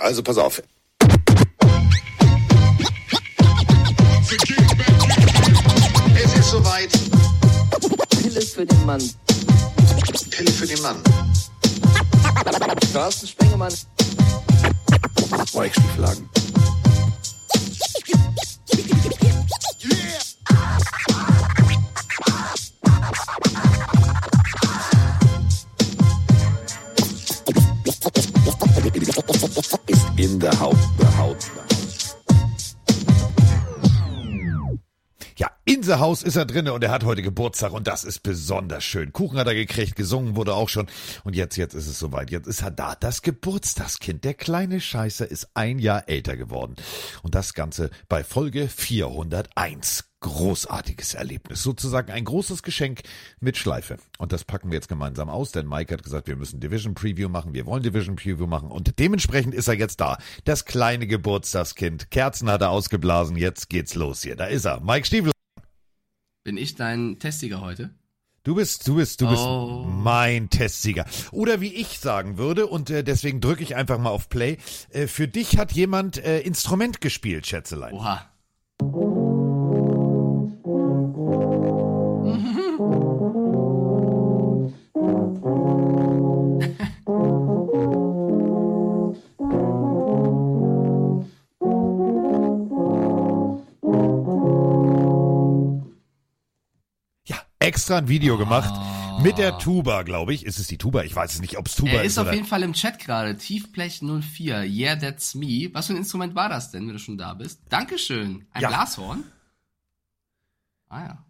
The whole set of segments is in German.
Also pass auf. Es ist soweit. Pille für den Mann. Pille für den Mann. Carsten Spengemann. Weichstieflagen. Ist in House ist er drinne und er hat heute Geburtstag und das ist besonders schön. Kuchen hat er gekriegt, gesungen wurde auch schon und jetzt, jetzt ist es soweit. Jetzt ist er da. Das Geburtstagskind, der kleine Scheißer ist ein Jahr älter geworden. Und das Ganze bei Folge 401 großartiges Erlebnis. Sozusagen ein großes Geschenk mit Schleife. Und das packen wir jetzt gemeinsam aus, denn Mike hat gesagt, wir müssen Division Preview machen, wir wollen Division Preview machen und dementsprechend ist er jetzt da. Das kleine Geburtstagskind. Kerzen hat er ausgeblasen, jetzt geht's los hier. Da ist er. Mike Stiefel. Bin ich dein Testiger heute? Du bist, du bist, du bist Oh. mein Testsieger. Oder wie ich sagen würde, und äh, deswegen drücke ich einfach mal auf Play. Äh, für dich hat jemand äh, Instrument gespielt, Schätzelein. Oha. Extra ein Video gemacht. Mit der Tuba, glaube ich. Ist es die Tuba? Ich weiß es nicht, ob es Tuba Er ist, ist auf jeden Fall im Chat gerade. Tiefblech 04. Yeah, that's me. Was für ein Instrument war das denn, wenn du schon da bist? Dankeschön. Ein Ja. Glashorn? Ah ja.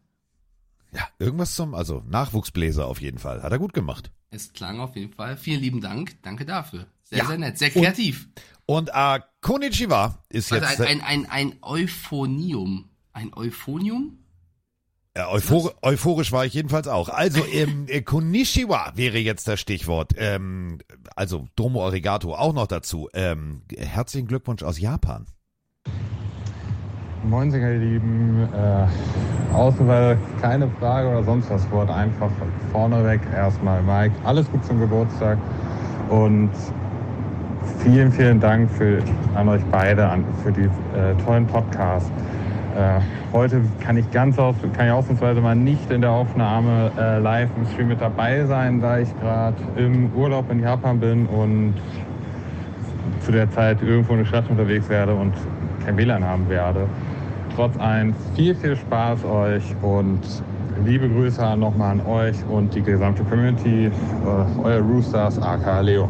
Ja, irgendwas zum, also Nachwuchsbläser auf jeden Fall. Hat er gut gemacht. Es klang auf jeden Fall. Vielen lieben Dank. Danke dafür. Sehr, Ja. sehr nett. Sehr Und- kreativ. Und äh, Konnichiwa ist Also jetzt ein, ein, ein, ein Euphonium. Ein Euphonium? Äh, euphor euphorisch war ich jedenfalls auch. Also ähm, äh, Konnichiwa wäre jetzt das Stichwort. Ähm, also Domo Arigato auch noch dazu. Ähm, herzlichen Glückwunsch aus Japan. Moin, ihr Lieben. Äh, Außenwahl keine Frage oder sonst was Wort. Einfach vorneweg erstmal Mike. Alles gut zum Geburtstag und vielen, vielen Dank für, an euch beide an, für die äh, tollen Podcasts. Äh, heute kann ich ganz aus, kann ich ausnahmsweise mal nicht in der Aufnahme äh, live im Stream mit dabei sein, da ich gerade im Urlaub in Japan bin und zu der Zeit irgendwo in der Stadt unterwegs werde und kein WLAN haben werde. Trotz allem viel, viel Spaß euch und liebe Grüße nochmal an euch und die gesamte Community, äh, euer Roosters, aka Leo.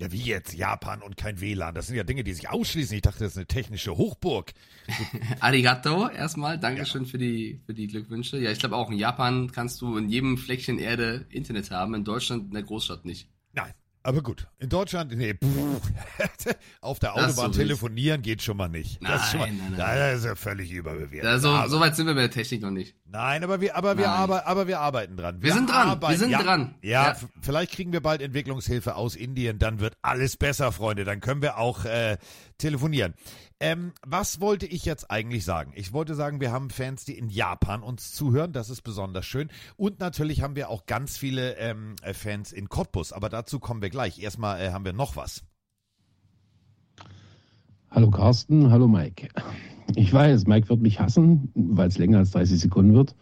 Ja, wie jetzt? Japan und kein WLAN. Das sind ja Dinge, die sich ausschließen. Ich dachte, das ist eine technische Hochburg. Arigato erstmal. Dankeschön für die, für die Glückwünsche. Ja, ich glaube auch in Japan kannst du in jedem Fleckchen Erde Internet haben, in Deutschland in der Großstadt nicht. Nein. Aber gut, in Deutschland, nee, pff, auf der Autobahn so telefonieren geht schon mal nicht. das ist schon mal, Nein, nein, nein. Das ist ja völlig überbewertet. So, aber, so weit sind wir mit der Technik noch nicht. nein, aber wir, aber wir, Nein. aber, aber wir arbeiten dran. Wir sind dran, wir sind ja, dran. Ja, Ja. vielleicht kriegen wir bald Entwicklungshilfe aus Indien, dann wird alles besser, Freunde. Dann können wir auch äh, telefonieren. Ähm, was wollte ich jetzt eigentlich sagen? Ich wollte sagen, wir haben Fans, die in Japan uns zuhören. Das ist besonders schön. Und natürlich haben wir auch ganz viele ähm, äh, Fans in Cottbus. Aber dazu kommen wir gleich. Erstmal äh, haben wir noch was. Hallo Carsten, hallo Mike. Ich weiß, Mike wird mich hassen, weil es länger als 30 Sekunden wird.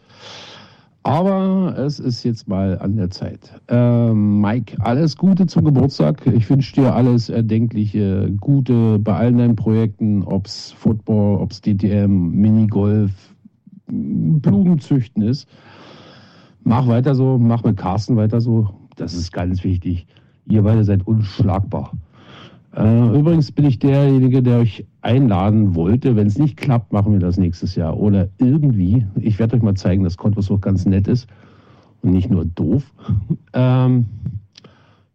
Aber es ist jetzt mal an der Zeit. Ähm, Mike, alles Gute zum Geburtstag. Ich wünsche dir alles erdenkliche Gute bei allen deinen Projekten, ob's Football, ob's DTM, Minigolf, Blumenzüchten ist. Mach weiter so, mach mit Carsten weiter so. Das ist ganz wichtig. Ihr beide seid unschlagbar. Äh, übrigens bin ich derjenige, der euch einladen wollte. Wenn es nicht klappt, machen wir das nächstes Jahr. Oder irgendwie. Ich werde euch mal zeigen, dass Cottbus auch ganz nett ist und nicht nur doof. Ähm,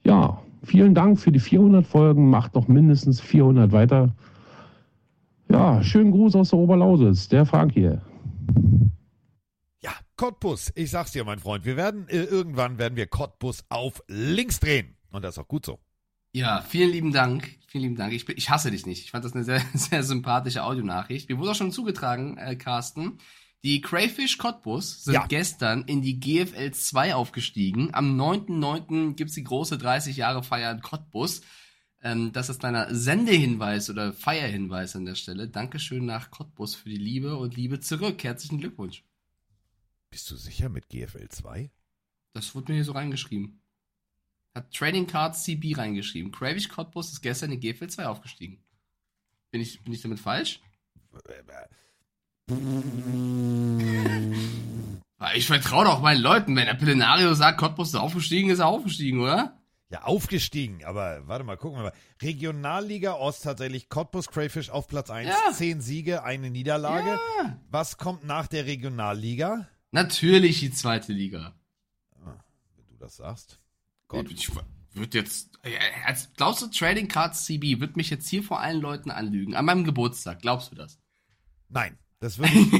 ja, vielen Dank für die 400 Folgen. Macht noch mindestens 400 weiter. Ja, schönen Gruß aus der Oberlausitz. Der Frank hier. Ja, Cottbus. Ich sag's dir, mein Freund. Wir werden, äh, irgendwann werden wir Cottbus auf links drehen. Und das ist auch gut so. Ja, vielen lieben Dank. Vielen lieben Dank. Ich, ich hasse dich nicht. Ich fand das eine sehr, sehr sympathische Audionachricht. Mir wurde auch schon zugetragen, äh, Carsten. Die Crayfish Cottbus sind Ja. gestern in die GFL 2 aufgestiegen. Am 9.9. gibt's die große 30 Jahre Feier in Cottbus. Ähm, das ist deiner Sendehinweis oder Feierhinweis an der Stelle. Dankeschön nach Cottbus für die Liebe und Liebe zurück. Herzlichen Glückwunsch. Bist du sicher mit GFL 2? Das wurde mir hier so reingeschrieben. Hat Trading Cards CB reingeschrieben. Kravish Cottbus ist gestern in die GFL 2 aufgestiegen. Bin ich, bin ich damit falsch? Ich vertraue doch meinen Leuten. Wenn der Pillenario sagt, Cottbus ist aufgestiegen, ist er aufgestiegen, oder? Ja, aufgestiegen, aber warte mal, gucken wir mal. Regionalliga Ost tatsächlich Cottbus Crayfish auf Platz 1, Ja. zehn Siege, eine Niederlage. Ja. Was kommt nach der Regionalliga? Natürlich die zweite Liga. Wenn du das sagst. Gott. Ich würde jetzt. Als, glaubst du, Trading Cards CB wird mich jetzt hier vor allen Leuten anlügen? An meinem Geburtstag. Glaubst du das? Nein, das würde ich,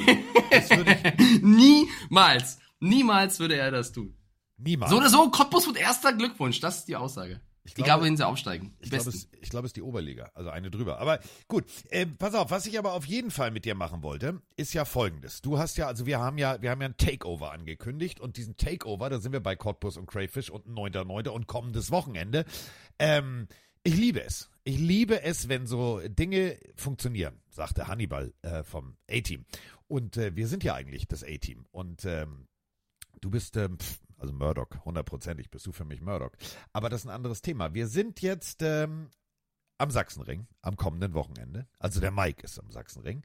das würde ich Niemals. Niemals würde er das tun. niemals. So oder so, Cottbus wird erster Glückwunsch. Das ist die Aussage. Ich Egal, glaube- wohin sie aufsteigen. Ich glaube, es, ich glaube, es ist die Oberliga, also eine drüber. Aber gut, äh, pass auf, was ich aber auf jeden Fall mit dir machen wollte, ist ja folgendes. Du hast ja, also wir haben ja, wir haben ja ein Takeover angekündigt und diesen Takeover, da sind wir bei Cottbus und Crayfish und 9.9. und kommendes Wochenende. Ähm, ich liebe es. Ich liebe es, wenn so Dinge funktionieren, sagte Hannibal äh, vom A-Team. Und äh, wir sind ja eigentlich das A-Team. Und ähm, du bist, ähm, pf, also Murdoch, hundertprozentig bist du für mich Murdoch. Aber das ist ein anderes Thema. Wir sind jetzt ähm, am Sachsenring am kommenden Wochenende. Also der Mike ist am Sachsenring.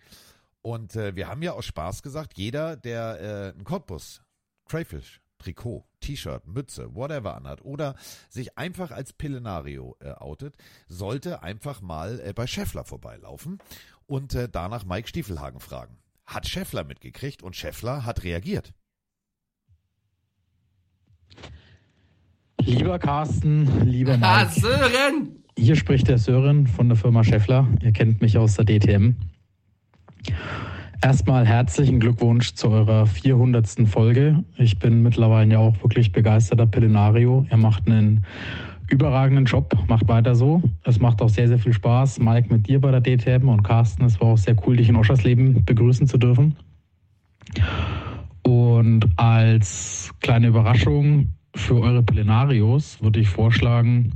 Und äh, wir haben ja aus Spaß gesagt, jeder, der äh, einen Cottbus, Crayfish, Trikot, T-Shirt, Mütze, whatever anhat oder sich einfach als Pillenario äh, outet, sollte einfach mal äh, bei Scheffler vorbeilaufen und äh, danach Mike Stiefelhagen fragen. Hat Scheffler mitgekriegt und Scheffler hat reagiert. Lieber Carsten, lieber Ah, Mike, Sören! hier spricht der Sören von der Firma Scheffler. Ihr kennt mich aus der DTM. Erstmal herzlichen Glückwunsch zu eurer 400. Folge. Ich bin mittlerweile ja auch wirklich begeisterter Pillenario. Ihr macht einen überragenden Job, macht weiter so. Es macht auch sehr, sehr viel Spaß. Mike mit dir bei der DTM und Carsten, es war auch sehr cool, dich in Oschersleben begrüßen zu dürfen. Und als kleine Überraschung für eure Plenarios würde ich vorschlagen,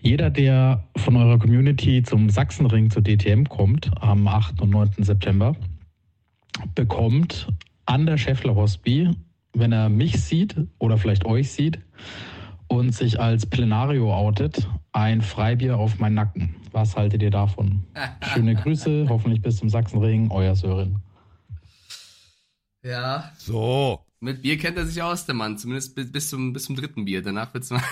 jeder, der von eurer Community zum Sachsenring zur DTM kommt, am 8. und 9. September, bekommt an der Scheffler Hospi, wenn er mich sieht oder vielleicht euch sieht und sich als Plenario outet, ein Freibier auf meinen Nacken. Was haltet ihr davon? Schöne Grüße, hoffentlich bis zum Sachsenring, euer Sören. Ja, So, mit Bier kennt er sich aus, der Mann. Zumindest bis, zum, bis zum dritten Bier. Danach wird's mal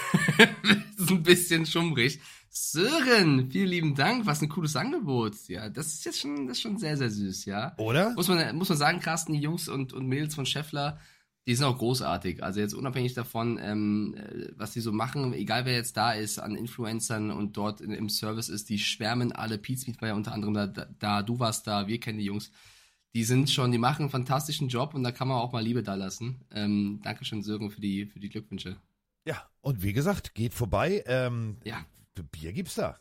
ein bisschen schummrig. Sören, vielen lieben Dank. Was ein cooles Angebot. Ja, das ist jetzt schon, das ist schon sehr, sehr süß, ja. oder? Muss man, muss man sagen, Carsten, die Jungs und, und Mädels von Scheffler, die sind auch großartig. Also jetzt unabhängig davon, ähm, äh, was die so machen, egal wer jetzt da ist, an Influencern und dort in, im Service ist, die schwärmen alle. Pete Smith war ja unter anderem da, da, da, du warst da, wir kennen die Jungs. Die sind schon, die machen einen fantastischen Job und da kann man auch mal Liebe da lassen. Ähm, Dankeschön, Sören, für die, für die Glückwünsche. Ja, und wie gesagt, geht vorbei. Ähm, Ja. Bier gibt's da.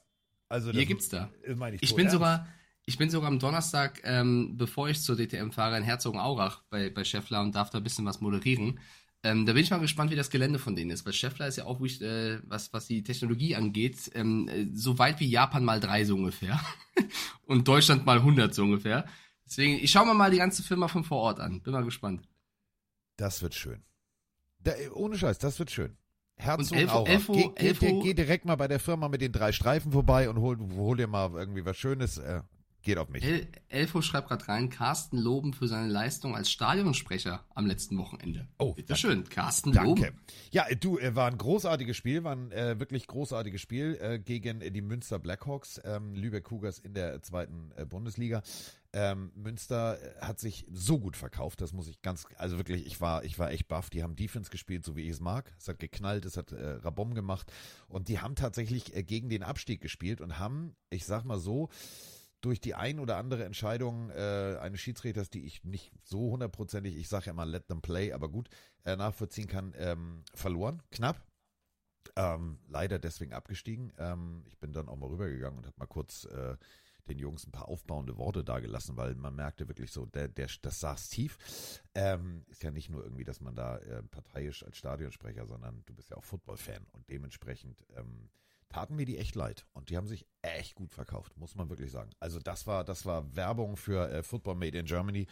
Also Bier gibt's da. meine ich Ich bin ernst. sogar, ich bin sogar am Donnerstag, ähm, bevor ich zur DTM fahre, in Herzogenaurach bei, bei Scheffler und darf da ein bisschen was moderieren. Ähm, da bin ich mal gespannt, wie das Gelände von denen ist, weil Scheffler ist ja auch, wirklich, äh, was, was die Technologie angeht, ähm, äh, so weit wie Japan mal drei so ungefähr. und Deutschland mal 100 so ungefähr. Deswegen, ich schaue mir mal die ganze Firma von vor Ort an. Bin mal gespannt. Das wird schön. Da, ohne Scheiß, das wird schön. Herz Und Elfo- Aura. Elfo- geh, Elfo- geh, geh direkt mal bei der Firma mit den drei Streifen vorbei und hol, hol dir mal irgendwie was Schönes. Äh, geht auf mich. El Elfo schreibt gerade rein, Carsten loben für seine Leistung als Stadionsprecher am letzten Wochenende. Oh, Bitte danke. schön, Carsten Danke. loben. Ja, du, äh, war ein großartiges Spiel, war ein äh, wirklich großartiges Spiel äh, gegen die Münster Blackhawks, ähm, Lübeck Cougars in der zweiten äh, Bundesliga. Ähm, Münster äh, hat sich so gut verkauft, das muss ich ganz, also wirklich, ich war, ich war echt baff. Die haben Defense gespielt, so wie ich es mag. Es hat geknallt, es hat äh, Rabom gemacht und die haben tatsächlich äh, gegen den Abstieg gespielt und haben, ich sag mal so, durch die ein oder andere Entscheidung äh, eines Schiedsrichters, die ich nicht so hundertprozentig, ich sage ja immer let them play, aber gut, äh, nachvollziehen kann, ähm, verloren, knapp. Ähm, leider deswegen abgestiegen. Ähm, ich bin dann auch mal rübergegangen und habe mal kurz äh, den Jungs ein paar aufbauende Worte dagelassen, weil man merkte wirklich so, der, der, das saß tief. Ähm, ist ja nicht nur irgendwie, dass man da äh, parteiisch als Stadionsprecher, sondern du bist ja auch Football-Fan und dementsprechend ähm, taten mir die echt leid. Und die haben sich echt gut verkauft, muss man wirklich sagen. Also das war, das war Werbung für äh, Football Made in Germany.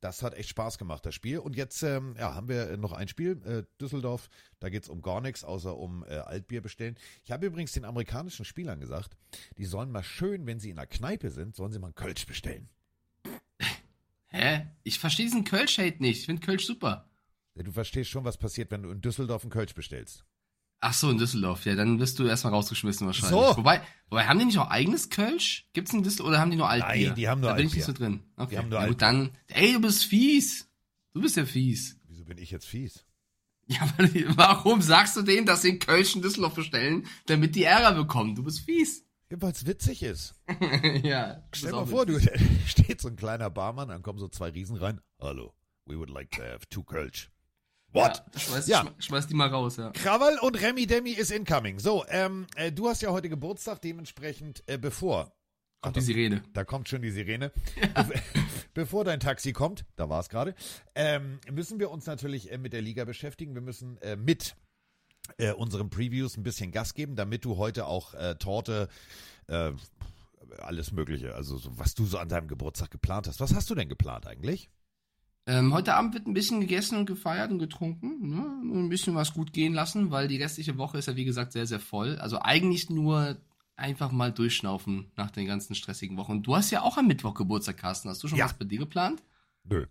Das hat echt Spaß gemacht, das Spiel. Und jetzt ähm, ja, haben wir noch ein Spiel, äh, Düsseldorf. Da geht's um gar nichts, außer um äh, Altbier bestellen. Ich habe übrigens den amerikanischen Spielern gesagt, die sollen mal schön, wenn sie in der Kneipe sind, sollen sie mal einen Kölsch bestellen. Hä? Ich verstehe diesen Kölsch-Hate nicht. Ich finde Kölsch super. Ja, Du verstehst schon, was passiert, wenn du in Düsseldorf einen Kölsch bestellst. Ach so, in Düsseldorf. Ja, dann wirst du erstmal rausgeschmissen wahrscheinlich. So. Wobei, wobei, haben die nicht auch eigenes Kölsch? Gibt's in Düsseldorf oder haben die nur Altbier? Nein, die haben nur da bin Altbier. ich nicht so drin. Okay. Die haben nur ja, gut, dann, ey, du bist fies. Du bist ja fies. Wieso bin ich jetzt fies? Ja, warum sagst du denen, dass sie einen Kölsch in Düsseldorf bestellen, damit die Ärger bekommen? Du bist fies. Ja, weil es witzig ist. ja. du Stell auch mal vor, du witzig. steht so ein kleiner Barmann, dann kommen so zwei Riesen rein. Hallo, we would like to have two Kölsch. What? Ja, schmeiß, Ja. schmeiß, die mal raus, ja. Krawall und Remi Demi ist incoming. So, ähm, äh, du hast ja heute Geburtstag, dementsprechend äh, bevor. Kommt die Sirene. Da kommt schon die Sirene. Be bevor dein Taxi kommt, da war es gerade, ähm, müssen wir uns natürlich äh, mit der Liga beschäftigen. Wir müssen äh, mit äh, unseren Previews ein bisschen Gas geben, damit du heute auch äh, Torte, äh, alles Mögliche, also so, was du so an deinem Geburtstag geplant hast. Was hast du denn geplant eigentlich? Ähm, heute Abend wird ein bisschen gegessen und gefeiert und getrunken. Ne? Ein bisschen was gut gehen lassen, weil die restliche Woche ist ja wie gesagt sehr, sehr voll. Also eigentlich nur einfach mal durchschnaufen nach den ganzen stressigen Wochen. Du hast ja auch am Mittwoch Geburtstag, Carsten. Hast du schon Ja. was bei dir geplant? Nö.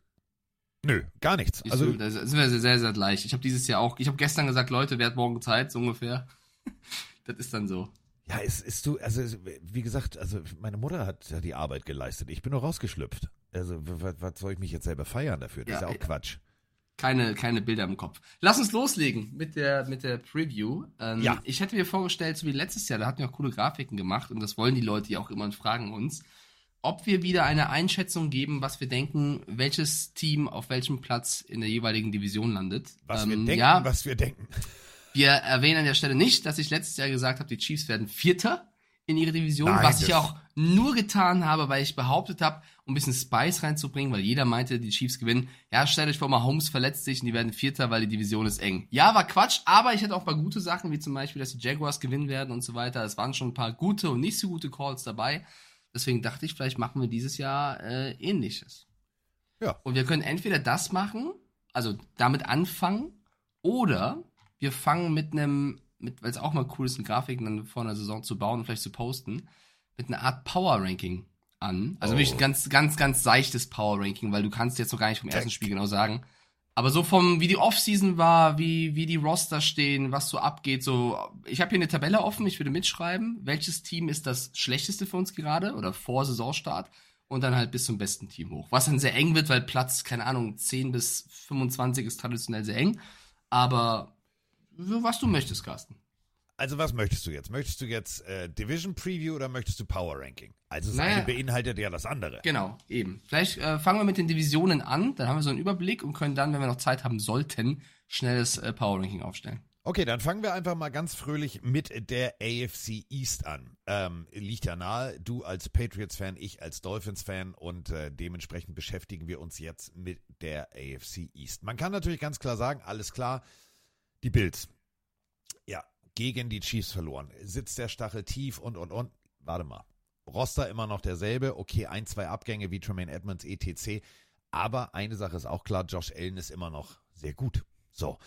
Nö, gar nichts. Siehst Also da sind wir sehr, sehr, sehr gleich. Ich habe dieses Jahr auch, ich habe gestern gesagt, Leute, wer hat morgen Zeit, so ungefähr. das ist dann so. Ja, es ist du, also wie gesagt, also meine Mutter hat ja die Arbeit geleistet. Ich bin nur rausgeschlüpft. Also was, soll ich mich jetzt selber feiern dafür? Das Ja, ist ja auch. Quatsch. keine, keine Bilder im Kopf. Lass uns loslegen mit der, mit der Preview. Ähm, Ja. Ich hätte mir vorgestellt, so wie letztes Jahr, da hatten wir auch coole Grafiken gemacht und das wollen die Leute ja auch immer und fragen uns, ob wir wieder eine Einschätzung geben, was wir denken, welches Team auf welchem Platz in der jeweiligen Division landet. Was wir Ähm, denken, ja, was wir denken. wir erwähnen an der Stelle nicht, dass ich letztes Jahr gesagt habe, die Chiefs werden Vierter in ihre Division, Nein, was ich auch nur getan habe, weil ich behauptet habe, um ein bisschen Spice reinzubringen, weil jeder meinte, die Chiefs gewinnen. Ja, stellt euch vor, mal Holmes verletzt sich und die werden Vierter, weil die Division ist eng. Ja, war Quatsch, aber ich hatte auch ein paar gute Sachen, wie zum Beispiel, dass die Jaguars gewinnen werden und so weiter. Es waren schon ein paar gute und nicht so gute Calls dabei. Deswegen dachte ich, vielleicht machen wir dieses Jahr äh, ähnliches. Ja. Und wir können entweder das machen, also damit anfangen, oder wir fangen mit einem, weil es auch mal cool ist, eine Grafiken dann vor einer Saison zu bauen und vielleicht zu posten, mit einer Art Power Ranking an. Also Oh. wirklich ein ganz, ganz, ganz seichtes Power Ranking, weil du kannst jetzt noch gar nicht vom ersten Spiel genau sagen. Aber so vom, wie die Offseason war, wie, wie die Roster stehen, was so abgeht, so, ich habe hier eine Tabelle offen, ich würde mitschreiben, welches Team ist das schlechteste für uns gerade oder vor Saisonstart und dann halt bis zum besten Team hoch. Was dann sehr eng wird, weil Platz, keine Ahnung, 10 bis 25 ist traditionell sehr eng. Aber was du möchtest, Carsten. Also was möchtest du jetzt? Möchtest du jetzt äh, Division Preview oder möchtest du Power Ranking? Also das Naja. eine beinhaltet ja das andere. Genau, eben. Vielleicht äh, fangen wir mit den Divisionen an, dann haben wir so einen Überblick und können dann, wenn wir noch Zeit haben sollten, schnelles äh, Power Ranking aufstellen. Okay, dann fangen wir einfach mal ganz fröhlich mit der AFC East an. Ähm, liegt ja nahe, du als Patriots-Fan, ich als Dolphins-Fan und äh, dementsprechend beschäftigen wir uns jetzt mit der AFC East. Man kann natürlich ganz klar sagen, alles klar, die Bills. Ja, gegen die Chiefs verloren. Sitzt der Stachel tief und, und, und. Warte mal. Roster immer noch derselbe. Okay, ein, zwei Abgänge wie Tremaine Edmonds, etc. Aber eine Sache ist auch klar, Josh Allen ist immer noch sehr gut. So.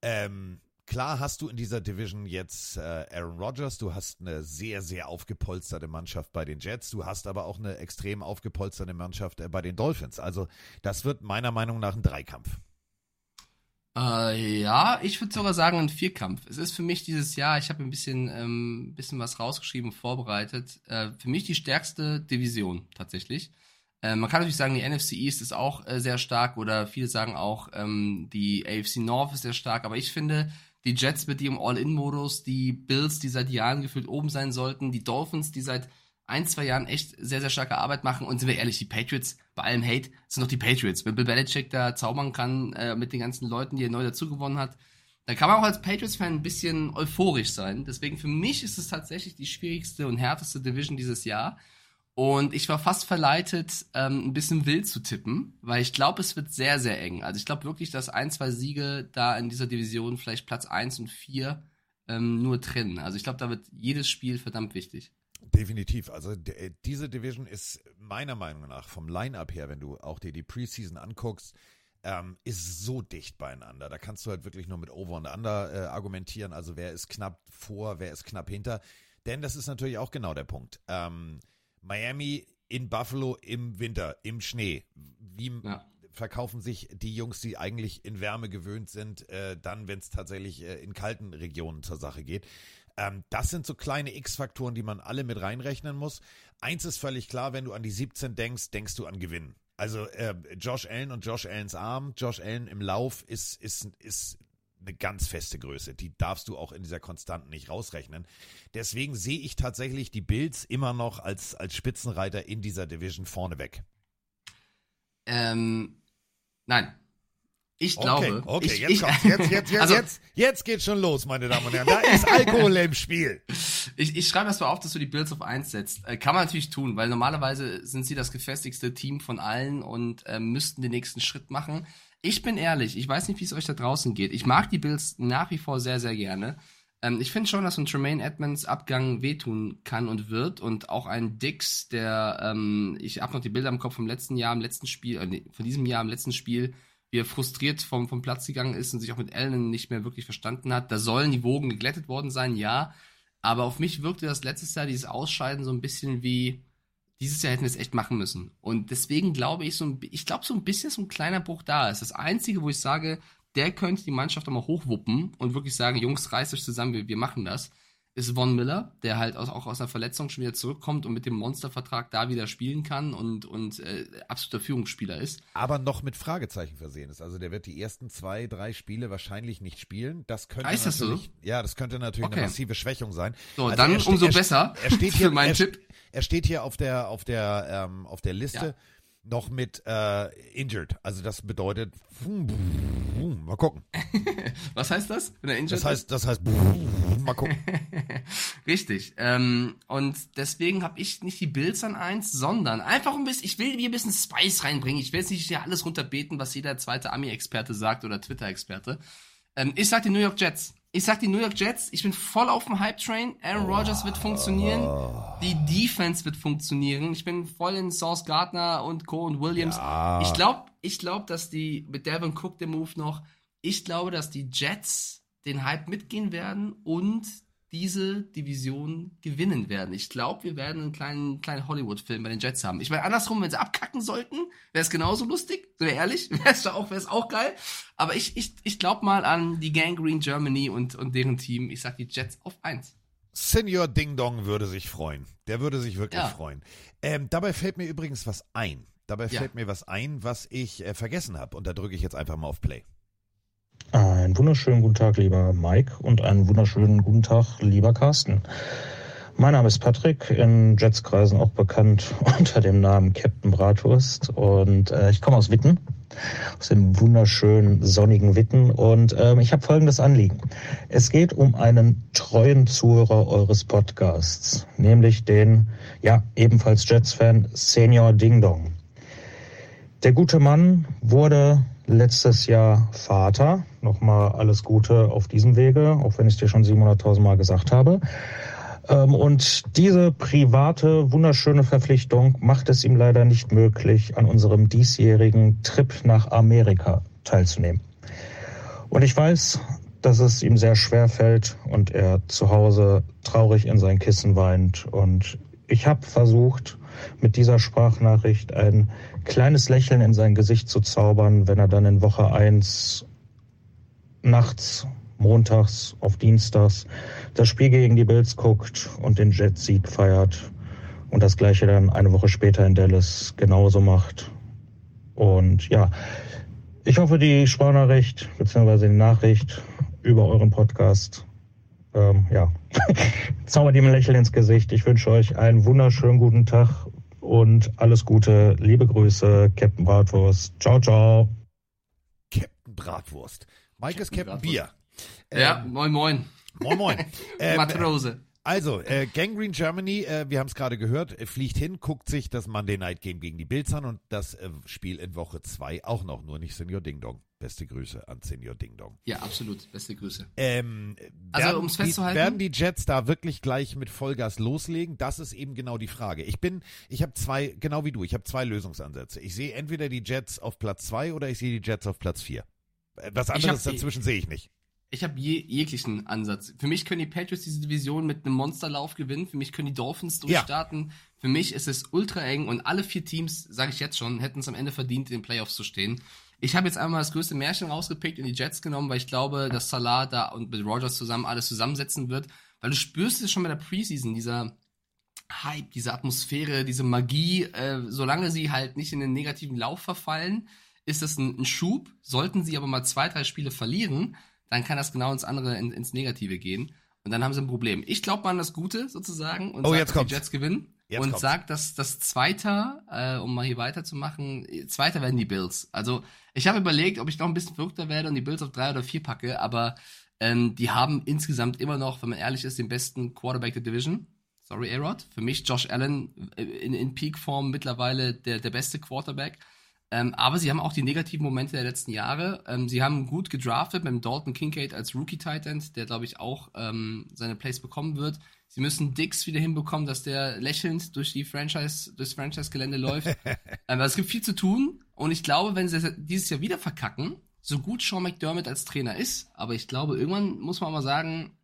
Ähm, klar hast du in dieser Division jetzt äh, Aaron Rodgers, du hast eine sehr, sehr aufgepolsterte Mannschaft bei den Jets, du hast aber auch eine extrem aufgepolsterte Mannschaft äh, bei den Dolphins. Also das wird meiner Meinung nach ein Dreikampf. Äh, ja, ich würde sogar sagen ein Vierkampf. Es ist für mich dieses Jahr, ich habe ein bisschen, ähm, bisschen was rausgeschrieben, vorbereitet. Äh, für mich die stärkste Division tatsächlich. Äh, man kann natürlich sagen, die NFC East ist auch äh, sehr stark oder viele sagen auch, ähm, die AFC North ist sehr stark, aber ich finde, die Jets mit ihrem All-In-Modus, die Bills, die seit Jahren gefühlt oben sein sollten, die Dolphins, die seit ein, zwei Jahren echt sehr, sehr starke Arbeit machen. Und sind wir ehrlich, die Patriots, bei allem Hate, sind noch die Patriots. Wenn Bill Belichick da zaubern kann äh, mit den ganzen Leuten, die er neu dazugewonnen hat, dann kann man auch als Patriots-Fan ein bisschen euphorisch sein. Deswegen für mich ist es tatsächlich die schwierigste und härteste Division dieses Jahr. Und ich war fast verleitet, ähm, ein bisschen wild zu tippen, weil ich glaube, es wird sehr, sehr eng. Also ich glaube wirklich, dass ein, zwei Siege da in dieser Division vielleicht Platz eins und vier ähm, nur trennen. Also ich glaube, da wird jedes Spiel verdammt wichtig. Definitiv. Also äh, diese Division ist meiner Meinung nach vom Line-Up her, wenn du auch dir die Preseason anguckst, ähm, ist so dicht beieinander. Da kannst du halt wirklich nur mit Over und Under äh, argumentieren. Also wer ist knapp vor, wer ist knapp hinter. Denn das ist natürlich auch genau der Punkt. Ähm, Miami in Buffalo im Winter, im Schnee. Wie Ja. verkaufen sich die Jungs, die eigentlich in Wärme gewöhnt sind, äh, dann, wenn es tatsächlich äh, in kalten Regionen zur Sache geht. Ähm, das sind so kleine X-Faktoren, die man alle mit reinrechnen muss. Eins ist völlig klar, wenn du an die 17 denkst, denkst du an Gewinn. Also äh, Josh Allen und Josh Allens Arm, Josh Allen im Lauf ist, ist, ist eine ganz feste Größe. Die darfst du auch in dieser Konstanten nicht rausrechnen. Deswegen sehe ich tatsächlich die Bills immer noch als, als Spitzenreiter in dieser Division vorneweg. Ähm, nein. Ich Okay, glaube. okay, ich, jetzt ich, kommt's. Jetzt, jetzt, jetzt, also, jetzt, jetzt geht's schon los, meine Damen und Herren. Da ist Alkohol im Spiel. Ich, ich schreibe das mal auf, dass du die Bills auf 1 setzt. Äh, kann man natürlich tun, weil normalerweise sind sie das gefestigste Team von allen und äh, müssten den nächsten Schritt machen. Ich bin ehrlich, ich weiß nicht, wie es euch da draußen geht. Ich mag die Bills nach wie vor sehr, sehr gerne. Ähm, ich finde schon, dass ein Tremaine Edmonds Abgang wehtun kann und wird und auch ein Dix, der, ähm, ich habe noch die Bilder im Kopf vom letzten Jahr, im letzten Spiel, äh, von diesem Jahr im letzten Spiel, wie er frustriert vom, vom Platz gegangen ist und sich auch mit Allen nicht mehr wirklich verstanden hat. Da sollen die Wogen geglättet worden sein, ja. Aber auf mich wirkte das letztes Jahr, dieses Ausscheiden, so ein bisschen wie, dieses Jahr hätten wir es echt machen müssen. Und deswegen glaube ich, so ein, ich glaube, so ein bisschen so ein kleiner Bruch da ist. Das Einzige, wo ich sage, der könnte die Mannschaft auch mal hochwuppen und wirklich sagen, Jungs, reißt euch zusammen, wir, wir machen das, ist Von Miller, der halt auch aus einer Verletzung schon wieder zurückkommt und mit dem Monstervertrag da wieder spielen kann und, und äh, absoluter Führungsspieler ist. Aber noch mit Fragezeichen versehen ist. Also der wird die ersten zwei, drei Spiele wahrscheinlich nicht spielen. Das könnte ist das so? ja, das könnte natürlich Okay. eine massive Schwächung sein. So, Also dann er umso er, besser Er steht hier, für meinen er, Tipp. er steht hier auf der, auf der, ähm, auf der Liste Ja. Noch mit äh, injured. Also das bedeutet, mal gucken. Was heißt das? Wenn er injured Das heißt, das heißt, mal gucken. Richtig. Ähm, und deswegen habe ich nicht die Bills an eins, sondern einfach ein bisschen, ich will hier ein bisschen Spice reinbringen. Ich will jetzt nicht hier alles runterbeten, was jeder zweite Ami-Experte sagt oder Twitter-Experte. Ähm, ich sag die New York Jets. Ich sag die New York Jets. Ich bin voll auf dem Hype-Train. Aaron Rodgers wird funktionieren. Die Defense wird funktionieren. Ich bin voll in Sauce Gardner und Co. und Williams. Ich glaube, ich glaube, dass die, mit Devin Cook der Move noch, ich glaube, dass die Jets den Hype mitgehen werden und diese Division gewinnen werden. Ich glaube, wir werden einen kleinen, kleinen Hollywood-Film bei den Jets haben. Ich meine, andersrum, wenn sie abkacken sollten, wäre es genauso lustig. Sind wir ehrlich? Wäre es auch, wär's auch geil. Aber ich, ich, ich glaube mal an die Gangrene Germany und, und deren Team. Ich sag die Jets auf eins. Senior Ding Dong würde sich freuen. Der würde sich wirklich Ja. freuen. Ähm, dabei fällt mir übrigens was ein. Dabei Ja. fällt mir was ein, was ich äh, vergessen habe. Und da drücke ich jetzt einfach mal auf Play. Einen wunderschönen guten Tag, lieber Mike, und einen wunderschönen guten Tag, lieber Carsten. Mein Name ist Patrick, in Jetskreisen auch bekannt unter dem Namen Captain Bratwurst. Und äh, ich komme aus Witten, aus dem wunderschönen sonnigen Witten. Und ähm, ich habe folgendes Anliegen. Es geht um einen treuen Zuhörer eures Podcasts, nämlich den, ja, ebenfalls Jets-Fan Senior Ding Dong. Der gute Mann wurde letztes Jahr Vater. Nochmal alles Gute auf diesem Wege, auch wenn ich es dir schon 700.000 Mal gesagt habe. Ähm, Und diese private, wunderschöne Verpflichtung macht es ihm leider nicht möglich, an unserem diesjährigen Trip nach Amerika teilzunehmen. Und ich weiß, dass es ihm sehr schwer fällt und er zu Hause traurig in sein Kissen weint. Und ich habe versucht, mit dieser Sprachnachricht ein kleines Lächeln in sein Gesicht zu zaubern, wenn er dann in Woche eins nachts, montags auf dienstags das Spiel gegen die Bills guckt und den Jet-Sieg feiert und das gleiche dann eine Woche später in Dallas genauso macht. Und ja, ich hoffe, die Sprachnachricht bzw. die Nachricht über euren Podcast ähm, ja, zaubert ihm ein Lächeln ins Gesicht. Ich wünsche euch einen wunderschönen guten Tag und alles Gute. Liebe Grüße, Captain Bratwurst. Ciao, ciao. Captain Bratwurst. Mike ist Captain Bratwurst. Bier. Ja, Ähm, moin moin. Moin, moin. Ähm, Matrose. Also, äh, Gangrene Germany, äh, wir haben es gerade gehört, äh, fliegt hin, guckt sich das Monday Night Game gegen die Bills an und das äh, Spiel in Woche 2 auch noch, nur nicht Senior Ding Dong. Beste Grüße an Senior Ding Dong. Ja, absolut. Beste Grüße. Ähm, Also, um's die- festzuhalten- Werden die Jets da wirklich gleich mit Vollgas loslegen? Das ist eben genau die Frage. Ich bin, ich habe zwei, genau wie du, ich habe zwei Lösungsansätze. Ich sehe entweder die Jets auf Platz zwei oder ich sehe die Jets auf Platz vier. Äh, Was anderes hab- dazwischen sehe ich nicht. Ich habe je, jeglichen Ansatz. Für mich können die Patriots diese Division mit einem Monsterlauf gewinnen. Für mich können die Dolphins durchstarten. Für mich ist es ultra eng und alle vier Teams, sage ich jetzt schon, hätten es am Ende verdient, in den Playoffs zu stehen. Ich habe jetzt einmal das größte Märchen rausgepickt und die Jets genommen, weil ich glaube, dass Salah da und mit Rogers zusammen alles zusammensetzen wird. Weil du spürst es schon bei der Preseason, dieser Hype, diese Atmosphäre, diese Magie, äh, solange sie halt nicht in den negativen Lauf verfallen, ist das ein, ein Schub. Sollten sie aber mal zwei, drei Spiele verlieren, dann kann das genau ins andere, in, ins Negative gehen. Und dann haben sie ein Problem. Ich glaube mal an das Gute sozusagen und Oh, sag, jetzt dass die. Jets gewinnen. Jetzt und kommt's. sagt, dass das Zweiter, äh, um mal hier weiterzumachen, Zweiter werden die Bills. Also ich habe überlegt, ob ich noch ein bisschen verrückter werde und die Bills auf drei oder vier packe, aber ähm, die haben insgesamt immer noch, wenn man ehrlich ist, den besten Quarterback der Division. Sorry, Erod. Für mich Josh Allen äh, in, in Peak-Form mittlerweile der, der beste Quarterback. Ähm, aber sie haben auch die negativen Momente der letzten Jahre. Ähm, sie haben gut gedraftet mit dem Dalton Kincaid als Rookie-Titan, der, glaube ich, auch ähm, seine Place bekommen wird. Sie müssen Dix wieder hinbekommen, dass der lächelnd durch die Franchise, durchs Franchise-Gelände läuft. aber es gibt viel zu tun. Und ich glaube, wenn sie es dieses Jahr wieder verkacken, so gut Sean McDermott als Trainer ist, aber ich glaube, irgendwann muss man mal sagen,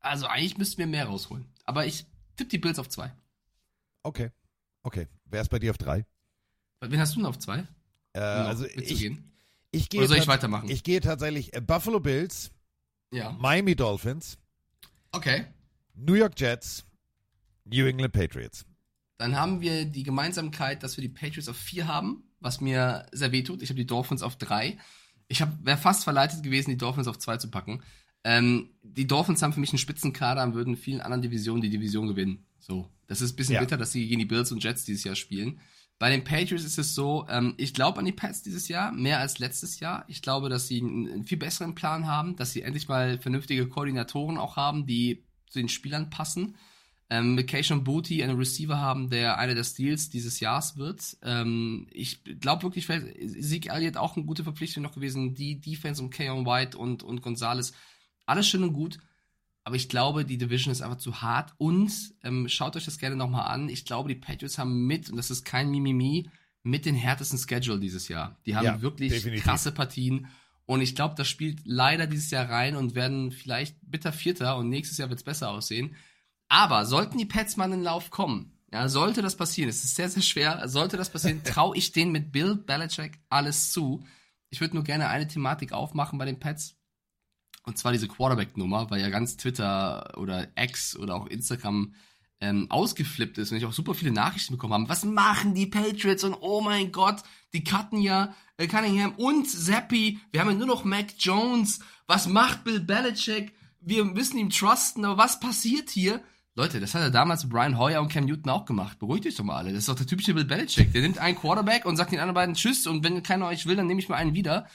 also eigentlich müssten wir mehr rausholen. Aber ich tippe die Bills auf zwei. Okay. Okay. Wer ist bei dir auf drei? Wen hast du denn auf zwei? Äh, also ich, ich gehe Oder soll ich weitermachen? Ich gehe tatsächlich äh, Buffalo Bills, Ja. Miami Dolphins, Okay. New York Jets, New England Patriots. Dann haben wir die Gemeinsamkeit, dass wir die Patriots auf vier haben, was mir sehr weh tut. Ich habe die Dolphins auf drei. Ich wäre fast verleitet gewesen, die Dolphins auf zwei zu packen. Ähm, die Dolphins haben für mich einen Spitzenkader und würden in vielen anderen Divisionen die Division gewinnen. So. Das ist ein bisschen Ja. bitter, dass sie gegen die Bills und Jets dieses Jahr spielen. Bei den Patriots ist es so, ähm, ich glaube an die Pats dieses Jahr, mehr als letztes Jahr. Ich glaube, dass sie einen, einen viel besseren Plan haben, dass sie endlich mal vernünftige Koordinatoren auch haben, die zu den Spielern passen. Ähm, mit Keishon Booty einen Receiver haben, der einer der Steals dieses Jahres wird. Ähm, ich glaube wirklich, vielleicht Zeke Elliott auch eine gute Verpflichtung noch gewesen. Die Defense um Keon White und, und Gonzalez, alles schön und gut. Aber ich glaube, die Division ist einfach zu hart. Und ähm, schaut euch das gerne nochmal an. Ich glaube, die Patriots haben mit, und das ist kein Mimimi, mit den härtesten Schedule dieses Jahr. Die haben Ja, wirklich definitiv. krasse Partien. Und ich glaube, das spielt leider dieses Jahr rein und werden vielleicht bitter Vierter und nächstes Jahr wird es besser aussehen. Aber sollten die Pets mal in den Lauf kommen, ja, sollte das passieren, es ist sehr, sehr schwer, sollte das passieren, traue ich denen mit Bill Belichick alles zu. Ich würde nur gerne eine Thematik aufmachen bei den Pets. Und zwar diese Quarterback-Nummer, weil ja ganz Twitter oder X oder auch Instagram ähm, ausgeflippt ist und ich auch super viele Nachrichten bekommen habe. Was machen die Patriots? Und oh mein Gott, die cutten ja äh, Cunningham und Zappi. Wir haben ja nur noch Mac Jones. Was macht Bill Belichick? Wir müssen ihm trusten, aber was passiert hier? Leute, das hat er damals Brian Hoyer und Cam Newton auch gemacht. Beruhigt euch doch mal alle. Das ist doch der typische Bill Belichick. Der nimmt einen Quarterback und sagt den anderen beiden Tschüss und wenn keiner euch will, dann nehme ich mal einen wieder.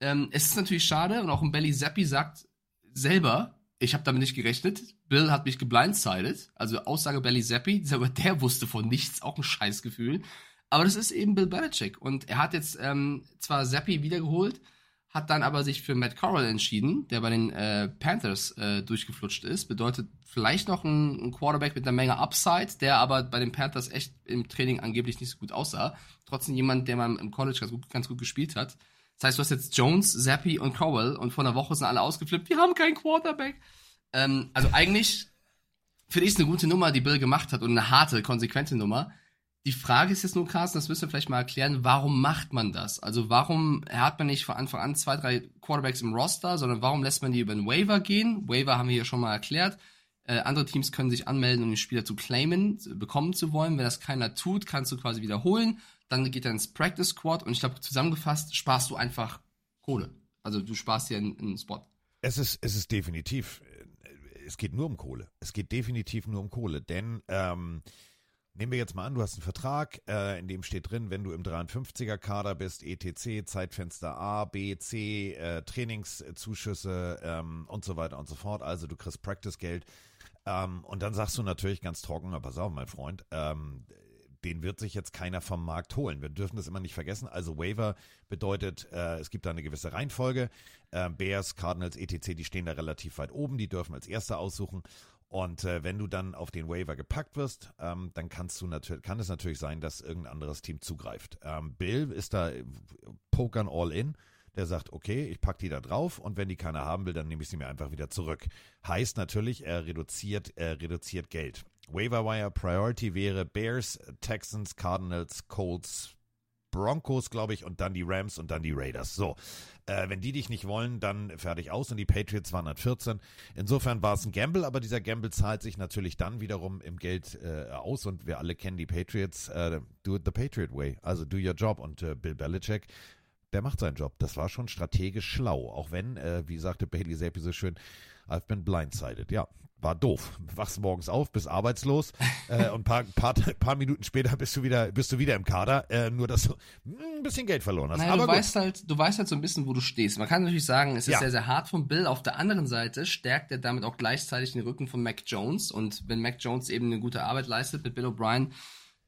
Ähm, es ist natürlich schade und auch ein Belly Zappi sagt selber, ich habe damit nicht gerechnet. Bill hat mich geblindsided. Also Aussage Belly Zappi, sogar der wusste von nichts, auch ein Scheißgefühl. Aber das ist eben Bill Belichick. Und er hat jetzt ähm, zwar Zappi wiedergeholt, hat dann aber sich für Matt Corral entschieden, der bei den äh, Panthers äh, durchgeflutscht ist. Bedeutet vielleicht noch ein, ein Quarterback mit einer Menge Upside, der aber bei den Panthers echt im Training angeblich nicht so gut aussah. Trotzdem jemand, der mal im College ganz gut, ganz gut gespielt hat. Das heißt, du hast jetzt Jones, Zappi und Crowell und vor einer Woche sind alle ausgeflippt. Wir haben keinen Quarterback. Ähm, also eigentlich finde ich es eine gute Nummer, die Bill gemacht hat und eine harte, konsequente Nummer. Die Frage ist jetzt nur, Carsten, das müsst ihr vielleicht mal erklären, warum macht man das? Also warum hat man nicht von Anfang an zwei, drei Quarterbacks im Roster, sondern warum lässt man die über den Waiver gehen? Waiver haben wir ja schon mal erklärt. Äh, andere Teams können sich anmelden, um den Spieler zu claimen, bekommen zu wollen. Wenn das keiner tut, kannst du quasi wiederholen. Dann geht er ins Practice Squad und ich glaube, zusammengefasst sparst du einfach Kohle. Also du sparst dir einen, einen Spot. Es ist, es ist definitiv, äh, es geht nur um Kohle. Es geht definitiv nur um Kohle, denn ähm, nehmen wir jetzt mal an, du hast einen Vertrag, äh, in dem steht drin, wenn du im 53er Kader bist, ETC, Zeitfenster A, B, C, äh, Trainingszuschüsse ähm, und so weiter und so fort. Also du kriegst Practice-Geld. Ähm, und dann sagst du natürlich ganz trocken, aber pass auf, mein Freund, ähm, den wird sich jetzt keiner vom Markt holen. Wir dürfen das immer nicht vergessen. Also Waiver bedeutet, äh, es gibt da eine gewisse Reihenfolge. Äh, Bears, Cardinals, etc., die stehen da relativ weit oben, die dürfen als Erster aussuchen. Und äh, wenn du dann auf den Waiver gepackt wirst, ähm, dann kannst du natürlich, kann es natürlich sein, dass irgendein anderes Team zugreift. Ähm, Bill ist da äh, Pokern all in. Der sagt, okay, ich pack die da drauf und wenn die keiner haben will, dann nehme ich sie mir einfach wieder zurück. Heißt natürlich, er reduziert, er reduziert Geld. Waiver Wire Priority wäre Bears, Texans, Cardinals, Colts, Broncos, glaube ich, und dann die Rams und dann die Raiders. So, äh, wenn die dich nicht wollen, dann fertig aus. Und die Patriots waren an 14. Insofern war es ein Gamble, aber dieser Gamble zahlt sich natürlich dann wiederum im Geld äh, aus. Und wir alle kennen die Patriots. Äh, do it the Patriot way. Also do your job. Und äh, Bill Belichick der macht seinen Job. Das war schon strategisch schlau. Auch wenn, äh, wie sagte Bailey Zappi so schön, I've been blindsided. Ja, war doof. Wachst morgens auf, bist arbeitslos äh, und paar, paar, paar Minuten später bist du wieder, bist du wieder im Kader. Äh, nur, dass du hm, ein bisschen Geld verloren hast. Naja, Aber du gut. weißt halt, du weißt halt so ein bisschen, wo du stehst. Man kann natürlich sagen, es ist Ja. sehr, sehr hart von Bill. Auf der anderen Seite stärkt er damit auch gleichzeitig den Rücken von Mac Jones. Und wenn Mac Jones eben eine gute Arbeit leistet mit Bill O'Brien,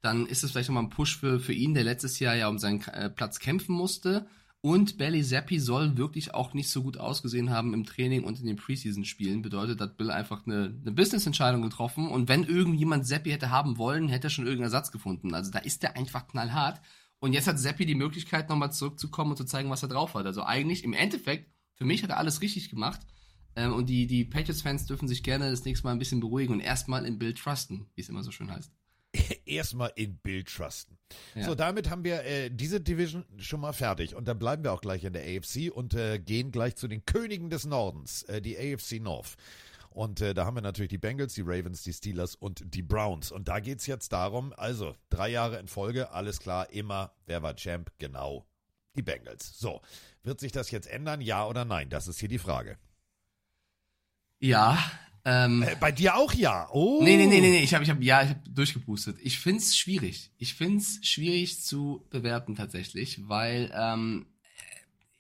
dann ist es vielleicht nochmal ein Push für, für ihn, der letztes Jahr ja um seinen äh, Platz kämpfen musste. Und Belly Zappi soll wirklich auch nicht so gut ausgesehen haben im Training und in den Preseason-Spielen. Bedeutet, hat Bill einfach eine, eine Business-Entscheidung getroffen. Und wenn irgendjemand Zappi hätte haben wollen, hätte er schon irgendeinen Ersatz gefunden. Also da ist er einfach knallhart. Und jetzt hat Zappi die Möglichkeit, nochmal zurückzukommen und zu zeigen, was er drauf hat. Also eigentlich, im Endeffekt, für mich hat er alles richtig gemacht. Ähm, und die, die Patriots-Fans dürfen sich gerne das nächste Mal ein bisschen beruhigen und erstmal in Bill trusten, wie es immer so schön heißt. erstmal in Bild trusten. Ja. So, damit haben wir äh, diese Division schon mal fertig. Und dann bleiben wir auch gleich in der AFC und äh, gehen gleich zu den Königen des Nordens, äh, die AFC North. Und äh, da haben wir natürlich die Bengals, die Ravens, die Steelers und die Browns. Und da geht's jetzt darum, also drei Jahre in Folge, alles klar, immer, wer war Champ? Genau, die Bengals. So, wird sich das jetzt ändern, ja oder nein? Das ist hier die Frage. Ja, ähm, Äh, bei dir auch ja. Oh. Nee, nee, nee, nee, ich habe ich hab, ja, ich hab durchgepustet. Ich find's schwierig. Ich find's schwierig zu bewerten tatsächlich, weil ähm,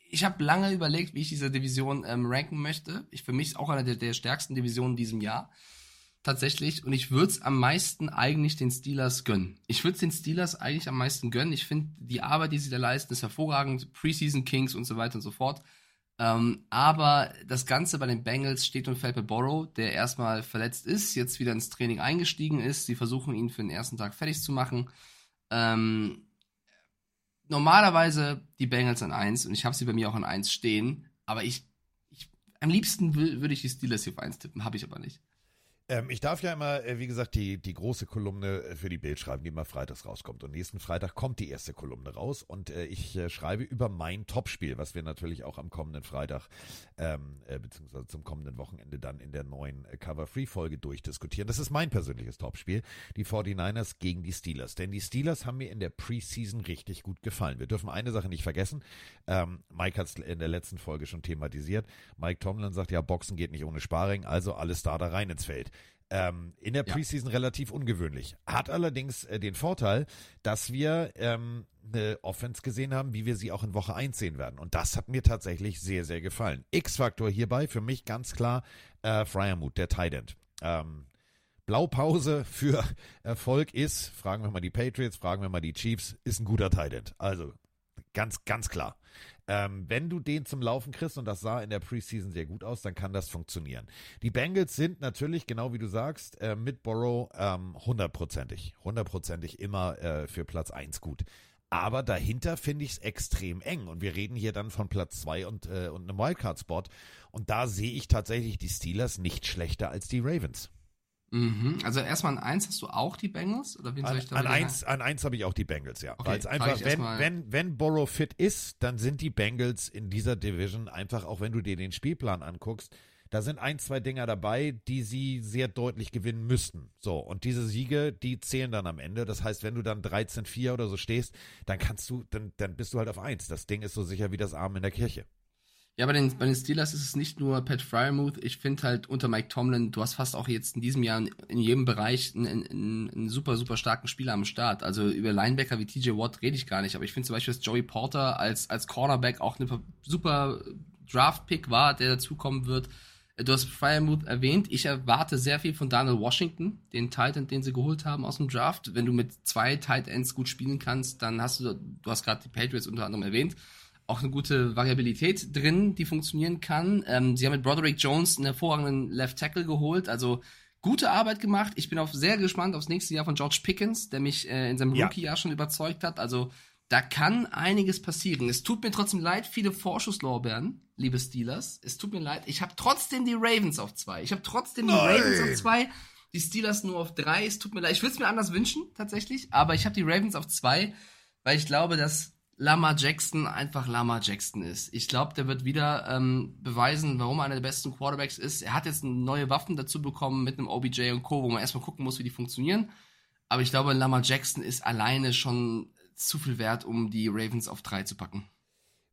ich habe lange überlegt, wie ich diese Division ähm, ranken möchte. Ich für mich ist auch eine der, der stärksten Divisionen in diesem Jahr. Tatsächlich. Und ich würde es am meisten eigentlich den Steelers gönnen. Ich würde den Steelers eigentlich am meisten gönnen. Ich finde, die Arbeit, die sie da leisten, ist hervorragend. Preseason Kings und so weiter und so fort. Ähm, aber das Ganze bei den Bengals steht und fällt bei Borrow, der erstmal verletzt ist, jetzt wieder ins Training eingestiegen ist. Sie versuchen ihn für den ersten Tag fertig zu machen. Ähm, normalerweise die Bengals an 1 und ich habe sie bei mir auch an 1 stehen, aber ich, ich am liebsten würde ich die Steelers hier auf 1 tippen, habe ich aber nicht. Ähm, ich darf ja immer, äh, wie gesagt, die, die große Kolumne äh, für die Bild schreiben, die immer freitags rauskommt. Und nächsten Freitag kommt die erste Kolumne raus und äh, ich äh, schreibe über mein Topspiel, was wir natürlich auch am kommenden Freitag, ähm, äh, beziehungsweise zum kommenden Wochenende dann in der neuen äh, Cover-Free-Folge durchdiskutieren. Das ist mein persönliches Topspiel, die 49ers gegen die Steelers. Denn die Steelers haben mir in der Preseason richtig gut gefallen. Wir dürfen eine Sache nicht vergessen. Ähm, Mike hat es in der letzten Folge schon thematisiert. Mike Tomlin sagt ja, Boxen geht nicht ohne Sparring, also alles da da rein ins Feld. Ähm, in der Ja. Preseason relativ ungewöhnlich. Hat allerdings äh, den Vorteil, dass wir ähm, eine Offense gesehen haben, wie wir sie auch in Woche 1 sehen werden. Und das hat mir tatsächlich sehr, sehr gefallen. X-Faktor hierbei für mich ganz klar äh, Fryermuth, der Tight End. Ähm, Blaupause für Erfolg ist, fragen wir mal die Patriots, fragen wir mal die Chiefs, ist ein guter Tight End. Also ganz, ganz klar. Ähm, wenn du den zum Laufen kriegst, und das sah in der Preseason sehr gut aus, dann kann das funktionieren. Die Bengals sind natürlich, genau wie du sagst, äh, mit Borrow ähm, hundertprozentig, hundertprozentig immer äh, für Platz 1 gut. Aber dahinter finde ich es extrem eng. Und wir reden hier dann von Platz 2 und, äh, und einem Wildcard-Spot. Und da sehe ich tatsächlich die Steelers nicht schlechter als die Ravens. Mhm. Also erstmal an 1 hast du auch die Bengals? Oder wen soll An, ich da an, wieder eins, an eins habe ich auch die Bengals, ja. Okay, Weil es einfach, wenn, wenn, wenn Borrow fit ist, dann sind die Bengals in dieser Division einfach, auch wenn du dir den Spielplan anguckst, da sind ein, zwei Dinger dabei, die sie sehr deutlich gewinnen müssten. So, und diese Siege, die zählen dann am Ende. Das heißt, wenn du dann 13-4 oder so stehst, dann kannst du, dann, dann bist du halt auf eins. Das Ding ist so sicher wie das Arm in der Kirche. Ja, bei den, bei den Steelers ist es nicht nur Pat Fryermuth. Ich finde halt unter Mike Tomlin, du hast fast auch jetzt in diesem Jahr in, jedem Bereich einen, einen, einen super, super starken Spieler am Start. Also über Linebacker wie TJ Watt rede ich gar nicht, aber ich finde zum Beispiel, dass Joey Porter als, als Cornerback auch eine super Draft-Pick war, der dazukommen wird. Du hast Fryermuth erwähnt. Ich erwarte sehr viel von Daniel Washington, den Titan, den sie geholt haben aus dem Draft. Wenn du mit zwei Tight Ends gut spielen kannst, dann hast du, du hast gerade die Patriots unter anderem erwähnt, auch eine gute Variabilität drin, die funktionieren kann. Ähm, sie haben mit Broderick Jones einen hervorragenden Left Tackle geholt, also gute Arbeit gemacht. Ich bin auch sehr gespannt aufs nächste Jahr von George Pickens, der mich äh, in seinem Ja. Rookie-Jahr schon überzeugt hat. Also da kann einiges passieren. Es tut mir trotzdem leid, viele Vorschusslorbeeren, liebe Steelers. Es tut mir leid. Ich habe trotzdem die Ravens auf zwei. Ich habe trotzdem die Nein. Ravens auf zwei. Die Steelers nur auf drei. Es tut mir leid. Ich würde es mir anders wünschen, tatsächlich. Aber ich habe die Ravens auf zwei, weil ich glaube, dass Lamar Jackson einfach Lamar Jackson ist. Ich glaube, der wird wieder ähm, beweisen, warum er einer der besten Quarterbacks ist. Er hat jetzt neue Waffen dazu bekommen mit einem OBJ und Co., wo man erstmal gucken muss, wie die funktionieren. Aber ich glaube, Lamar Jackson ist alleine schon zu viel wert, um die Ravens auf drei zu packen.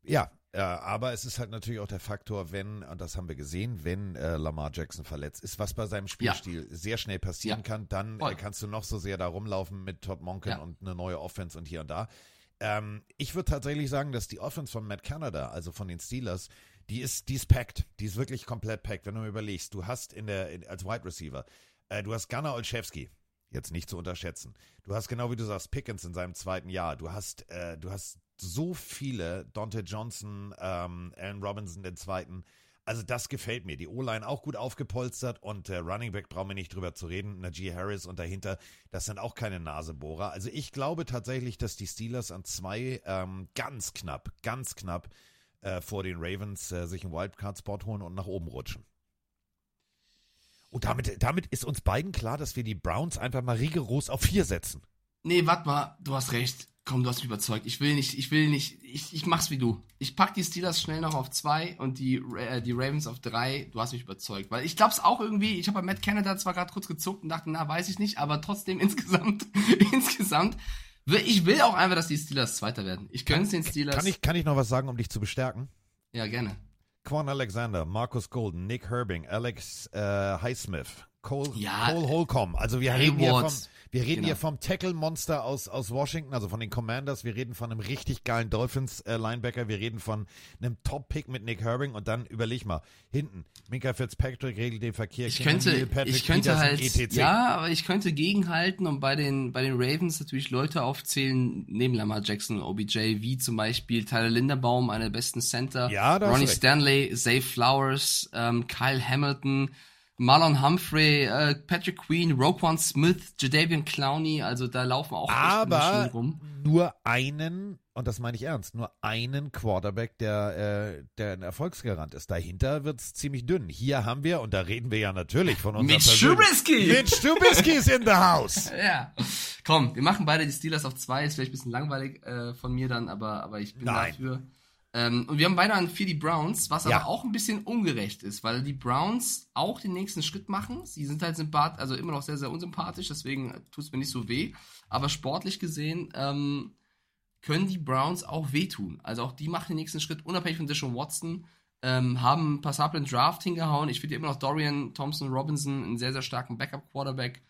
Ja, äh, aber es ist halt natürlich auch der Faktor, wenn, und das haben wir gesehen, wenn äh, Lamar Jackson verletzt ist, was bei seinem Spielstil sehr schnell passieren Ja. kann, dann äh, kannst du noch so sehr da rumlaufen mit Todd Monken Ja. und eine neue Offense und hier und da. Ähm, ich würde tatsächlich sagen, dass die Offense von Matt Canada, also von den Steelers, die ist, die ist packed. Die ist wirklich komplett packed. Wenn du mir überlegst, du hast in der, in, als Wide Receiver, äh, du hast Gunnar Olszewski, jetzt nicht zu unterschätzen. Du hast genau wie du sagst, Pickens in seinem zweiten Jahr. Du hast, äh, du hast so viele, Dante Johnson, ähm, Allen Robinson den zweiten. Also das gefällt mir. Die O-Line auch gut aufgepolstert und äh, Running Back brauchen wir nicht drüber zu reden. Najee Harris und dahinter, das sind auch keine Nasebohrer. Also ich glaube tatsächlich, dass die Steelers an zwei ähm, ganz knapp, ganz knapp äh, vor den Ravens äh, sich einen Wildcard-Spot holen und nach oben rutschen. Und damit, damit ist uns beiden klar, dass wir die Browns einfach mal rigoros auf vier setzen. Nee, warte mal, du hast recht. Komm, du hast mich überzeugt. Ich will nicht, ich will nicht, ich, ich mach's wie du. Ich pack die Steelers schnell noch auf zwei und die, äh, die Ravens auf drei. Du hast mich überzeugt. Weil ich glaub's auch irgendwie, ich habe bei Matt Canada zwar gerade kurz gezuckt und dachte, na, weiß ich nicht, aber trotzdem insgesamt, insgesamt, ich will auch einfach, dass die Steelers Zweiter werden. Ich gönn's den Steelers. Kann ich, kann ich noch was sagen, um dich zu bestärken? Ja, gerne. Quan Alexander, Marcus Golden, Nick Herbing, Alex äh, Highsmith, Cole, Ja, Cole Holcomb. Also wir reden hier vom, wir reden Genau. hier vom Tackle-Monster aus, aus Washington, also von den Commanders. Wir reden von einem richtig geilen Dolphins-Linebacker. wir reden von einem Top-Pick mit Nick Herbing. Und dann überleg mal, hinten, Minka Fitzpatrick regelt den Verkehr. Ich könnte, Patrick ich könnte Peterson, halt, etc. ja, aber ich könnte gegenhalten und bei den, bei den Ravens natürlich Leute aufzählen, neben Lamar Jackson, OBJ, wie zum Beispiel Tyler Linderbaum, einer der besten Center, Ja, Ronnie. Stanley, Zay Flowers, ähm, Kyle Hamilton, Marlon Humphrey, äh, Patrick Queen, Roquan Smith, Jadavian Clowney, also da laufen auch aber rum. nur einen, und das meine ich ernst, nur einen Quarterback, der, äh, der ein Erfolgsgarant ist. Dahinter wird's ziemlich dünn. Hier haben wir, und da reden wir ja natürlich von unserem Mitch Trubisky! Mitch Trubisky ist in the house. Ja. Komm, wir machen beide die Steelers auf zwei. Ist vielleicht ein bisschen langweilig äh, von mir dann, aber, aber ich bin Nein. dafür. Ähm, und wir haben beide an vier die Browns, was Ja. aber auch ein bisschen ungerecht ist, weil die Browns auch den nächsten Schritt machen. Sie sind halt sympath, also immer noch sehr, sehr unsympathisch, deswegen tut es mir nicht so weh. Aber sportlich gesehen ähm, können die Browns auch wehtun. Also auch die machen den nächsten Schritt, unabhängig von Deshaun Watson. Ähm, haben einen passablen Draft hingehauen. Ich finde immer noch Dorian Thompson Robinson einen sehr, sehr starken Backup-Quarterback.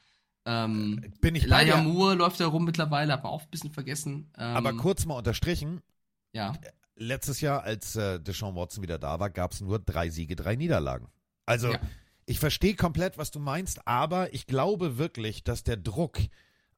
Ähm, Bin ich Elijah. Moore läuft da rum mittlerweile, hat man auch ein bisschen vergessen. Ähm, Aber kurz mal unterstrichen, Ja. Letztes Jahr, als äh, Deshaun Watson wieder da war, gab's nur drei Siege, drei Niederlagen. Also Ja. ich verstehe komplett, was du meinst, aber ich glaube wirklich, dass der Druck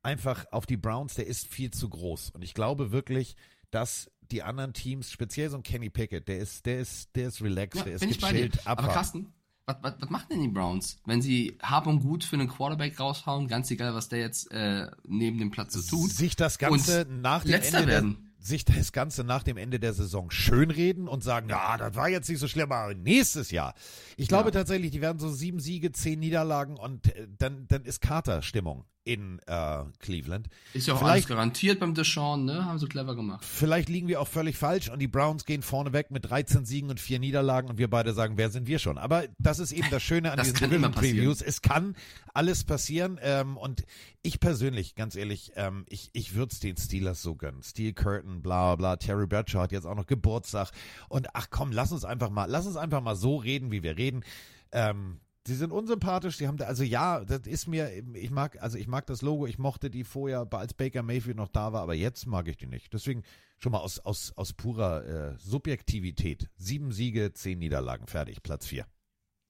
einfach auf die Browns, der ist viel zu groß. Und ich glaube wirklich, dass die anderen Teams, speziell so ein Kenny Pickett, der ist, der ist, der ist relaxed, ja der ist gechillt, Aber. Carsten, was, was, was machen denn die Browns, wenn sie hab und gut für einen Quarterback raushauen, ganz egal, was der jetzt äh, neben dem Platz so tut, sich das Ganze nach dem Letzter Ende werden. Sich das Ganze nach dem Ende der Saison schönreden und sagen, ja, das war jetzt nicht so schlimm, aber nächstes Jahr. Ich glaube Ja. tatsächlich, die werden so sieben Siege, zehn Niederlagen und äh, dann, dann ist Carter-Stimmung in äh, Cleveland. ist ja auch Vielleicht- alles garantiert beim Deshaun, ne? Haben sie clever gemacht. Vielleicht liegen wir auch völlig falsch und die Browns gehen vorne weg mit 13 Siegen und vier Niederlagen und wir beide sagen, wer sind wir schon? Aber das ist eben das Schöne an Das diesen Division Previews. Es kann alles passieren ähm, und ich persönlich, ganz ehrlich, ähm, ich, ich würde es den Steelers so gönnen. Steel Curtain, bla bla, Terry Bradshaw hat jetzt auch noch Geburtstag und ach komm, lass uns einfach mal, lass uns einfach mal so reden, wie wir reden. Ähm, Sie sind unsympathisch, sie haben da, also ja, das ist mir, ich mag, also ich mag das Logo, ich mochte die vorher, als Baker Mayfield noch da war, aber jetzt mag ich die nicht. Deswegen schon mal aus, aus, aus purer äh, Subjektivität. Sieben Siege, zehn Niederlagen, fertig, Platz vier.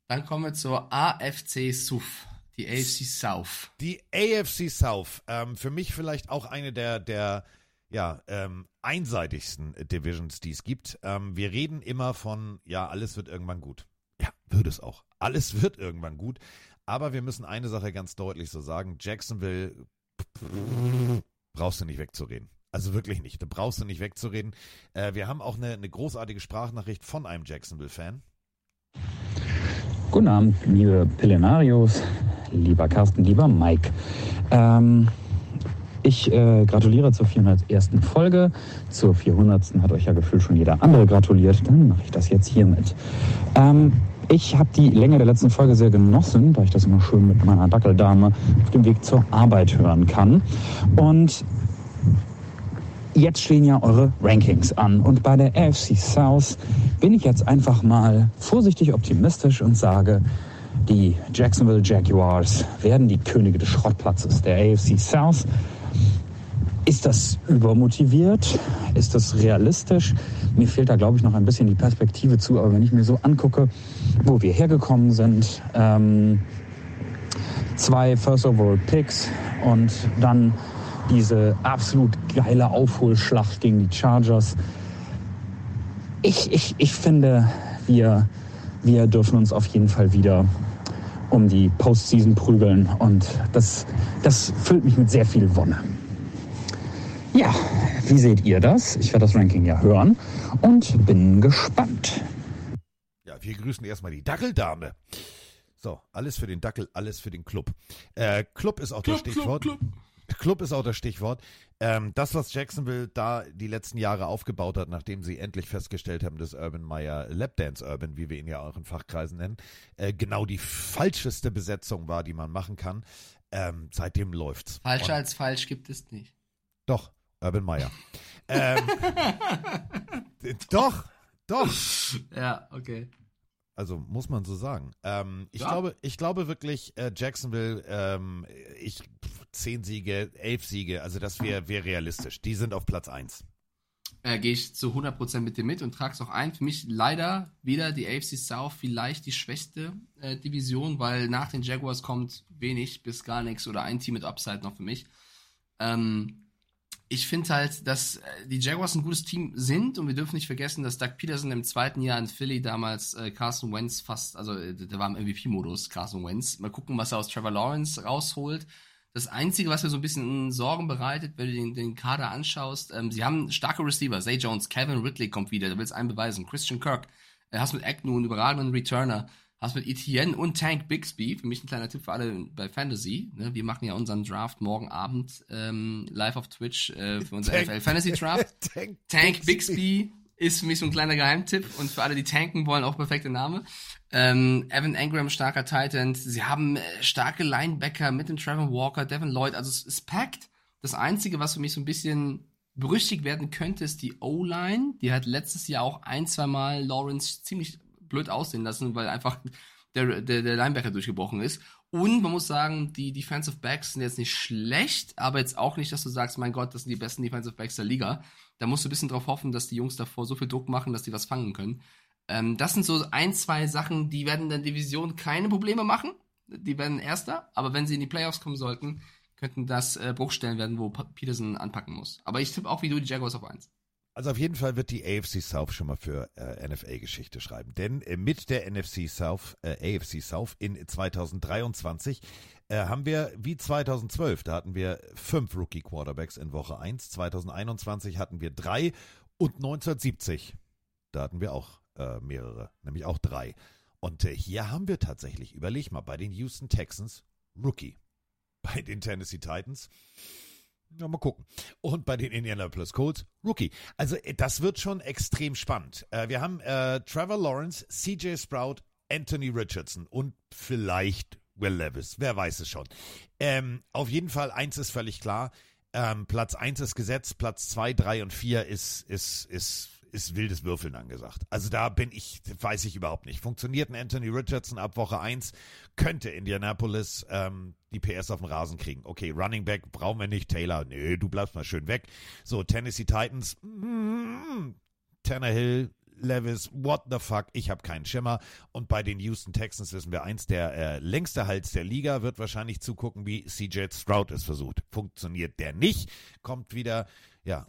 Dann kommen wir zur AFC SUF, die AFC South. Die AFC South, ähm, für mich vielleicht auch eine der, der ja, ähm, einseitigsten Divisions, die es gibt. Ähm, wir reden immer von, ja, alles wird irgendwann gut. Ja, wird es auch. Alles wird irgendwann gut. Aber wir müssen eine Sache ganz deutlich so sagen. Jacksonville brauchst du nicht wegzureden. Also wirklich nicht. Da brauchst du nicht wegzureden. Äh, wir haben auch eine, eine großartige Sprachnachricht von einem Jacksonville-Fan. Guten Abend, liebe Pillenarios, lieber Carsten, lieber Mike. Ähm, ich äh, gratuliere zur 401. Folge. Zur 400. hat euch ja gefühlt schon jeder andere gratuliert. Dann mache ich das jetzt hiermit. Ähm, ich habe die Länge der letzten Folge sehr genossen, da ich das immer schön mit meiner Dackeldame auf dem Weg zur Arbeit hören kann. Und jetzt stehen ja eure Rankings an. Und bei der AFC South bin ich jetzt einfach mal vorsichtig optimistisch und sage, die Jacksonville Jaguars werden die Könige des Schrottplatzes der AFC South. Ist das übermotiviert? Ist das realistisch? Mir fehlt da, glaube ich, noch ein bisschen die Perspektive zu. Aber wenn ich mir so angucke, wo wir hergekommen sind, ähm, zwei First Overall Picks und dann diese absolut geile Aufholschlacht gegen die Chargers. Ich, ich, ich finde, wir, wir dürfen uns auf jeden Fall wieder um die Postseason prügeln und das, das füllt mich mit sehr viel Wonne. Ja, wie seht ihr das? Ich werde das Ranking ja hören und bin gespannt. Ja, wir grüßen erstmal die Dackeldame. So, alles für den Dackel, alles für den Club. Äh, Club ist auch Club, das Stichwort. Club, Club. Club ist auch das Stichwort. Ähm, das, was Jacksonville da die letzten Jahre aufgebaut hat, nachdem sie endlich festgestellt haben, dass Urban Meyer Lapdance Urban, wie wir ihn ja auch in Fachkreisen nennen, äh, genau die falscheste Besetzung war, die man machen kann. Ähm, seitdem läuft's. Falscher Und- als falsch gibt es nicht. Doch, Urban Meyer. ähm, doch, doch. Ja, okay. Also muss man so sagen. Ähm, ich, Ja. glaube, ich glaube wirklich, äh, Jacksonville, ähm, ich zehn Siege, elf Siege, also das wäre wär realistisch. Die sind auf Platz eins. äh, gehe ich zu 100% mit dir mit und trage es auch ein. Für mich leider wieder die AFC South vielleicht die schwächste äh, Division, weil nach den Jaguars kommt wenig bis gar nichts oder ein Team mit Upside noch für mich. Ähm, ich finde halt, dass äh, die Jaguars ein gutes Team sind und wir dürfen nicht vergessen, dass Doug Peterson im zweiten Jahr in Philly damals äh, Carson Wentz fast, also äh, der war im MVP-Modus, Carson Wentz. Mal gucken, was er aus Trevor Lawrence rausholt. Das Einzige, was mir so ein bisschen Sorgen bereitet, wenn du den, den Kader anschaust, ähm, sie haben starke Receiver. Zay Jones, Kevin Ridley kommt wieder, der will es einen beweisen. Christian Kirk, äh, hast mit Agnew einen überragenden Returner, hast mit Etienne und Tank Bixby, für mich ein kleiner Tipp für alle bei Fantasy. Ne? Wir machen ja unseren Draft morgen Abend ähm, live auf Twitch äh, für unser Tank- NFL Fantasy Draft. Tank, Tank Bixby ist für mich so ein kleiner Geheimtipp und für alle, die tanken wollen, auch perfekter Name. Ähm, Evan Engram, starker Titan. Sie haben äh, starke Linebacker mit dem Trevor Walker, Devin Lloyd. Also es ist packed. Das Einzige, was für mich so ein bisschen berüchtigt werden könnte, ist die O-Line. Die hat letztes Jahr auch ein, zwei Mal Lawrence ziemlich blöd aussehen lassen, weil einfach der, der, der Linebacker durchgebrochen ist. Und man muss sagen, die Defensive Backs sind jetzt nicht schlecht, aber jetzt auch nicht, dass du sagst, mein Gott, das sind die besten Defensive Backs der Liga. Da musst du ein bisschen drauf hoffen, dass die Jungs davor so viel Druck machen, dass die was fangen können. Ähm, das sind so ein, zwei Sachen, die werden in der Division keine Probleme machen. Die werden Erster, aber wenn sie in die Playoffs kommen sollten, könnten das äh, Bruchstellen werden, wo Peterson anpacken muss. Aber ich tippe auch wie du die Jaguars auf eins. Also auf jeden Fall wird die AFC South schon mal für äh, NFL-Geschichte schreiben. Denn äh, mit der NFC South, äh, AFC South in 2023 äh, haben wir wie 2012, da hatten wir fünf Rookie-Quarterbacks in Woche 1. 2021 hatten wir drei und 1970, da hatten wir auch äh, mehrere, nämlich auch drei. Und äh, hier haben wir tatsächlich, überleg mal, bei den Houston Texans Rookie, bei den Tennessee Titans ja, mal gucken. Und bei den Indianapolis Colts, Rookie. Also äh, das wird schon extrem spannend. Äh, wir haben äh, Trevor Lawrence, CJ Sprout, Anthony Richardson und vielleicht Will Levis. Wer weiß es schon. Ähm, auf jeden Fall, eins ist völlig klar. Ähm, Platz eins ist gesetzt, Platz zwei, drei und vier ist, ist, ist, ist wildes Würfeln angesagt. Also da bin ich, weiß ich überhaupt nicht. Funktioniert ein Anthony Richardson ab Woche eins könnte Indianapolis ähm, die PS auf den Rasen kriegen. Okay, Running Back brauchen wir nicht. Taylor, nö, du bleibst mal schön weg. So, Tennessee Titans, mm, Tannehill Levis, what the fuck, ich habe keinen Schimmer. Und bei den Houston Texans wissen wir eins, der äh, längste Hals der Liga wird wahrscheinlich zugucken, wie CJ Stroud es versucht. Funktioniert der nicht, kommt wieder, ja,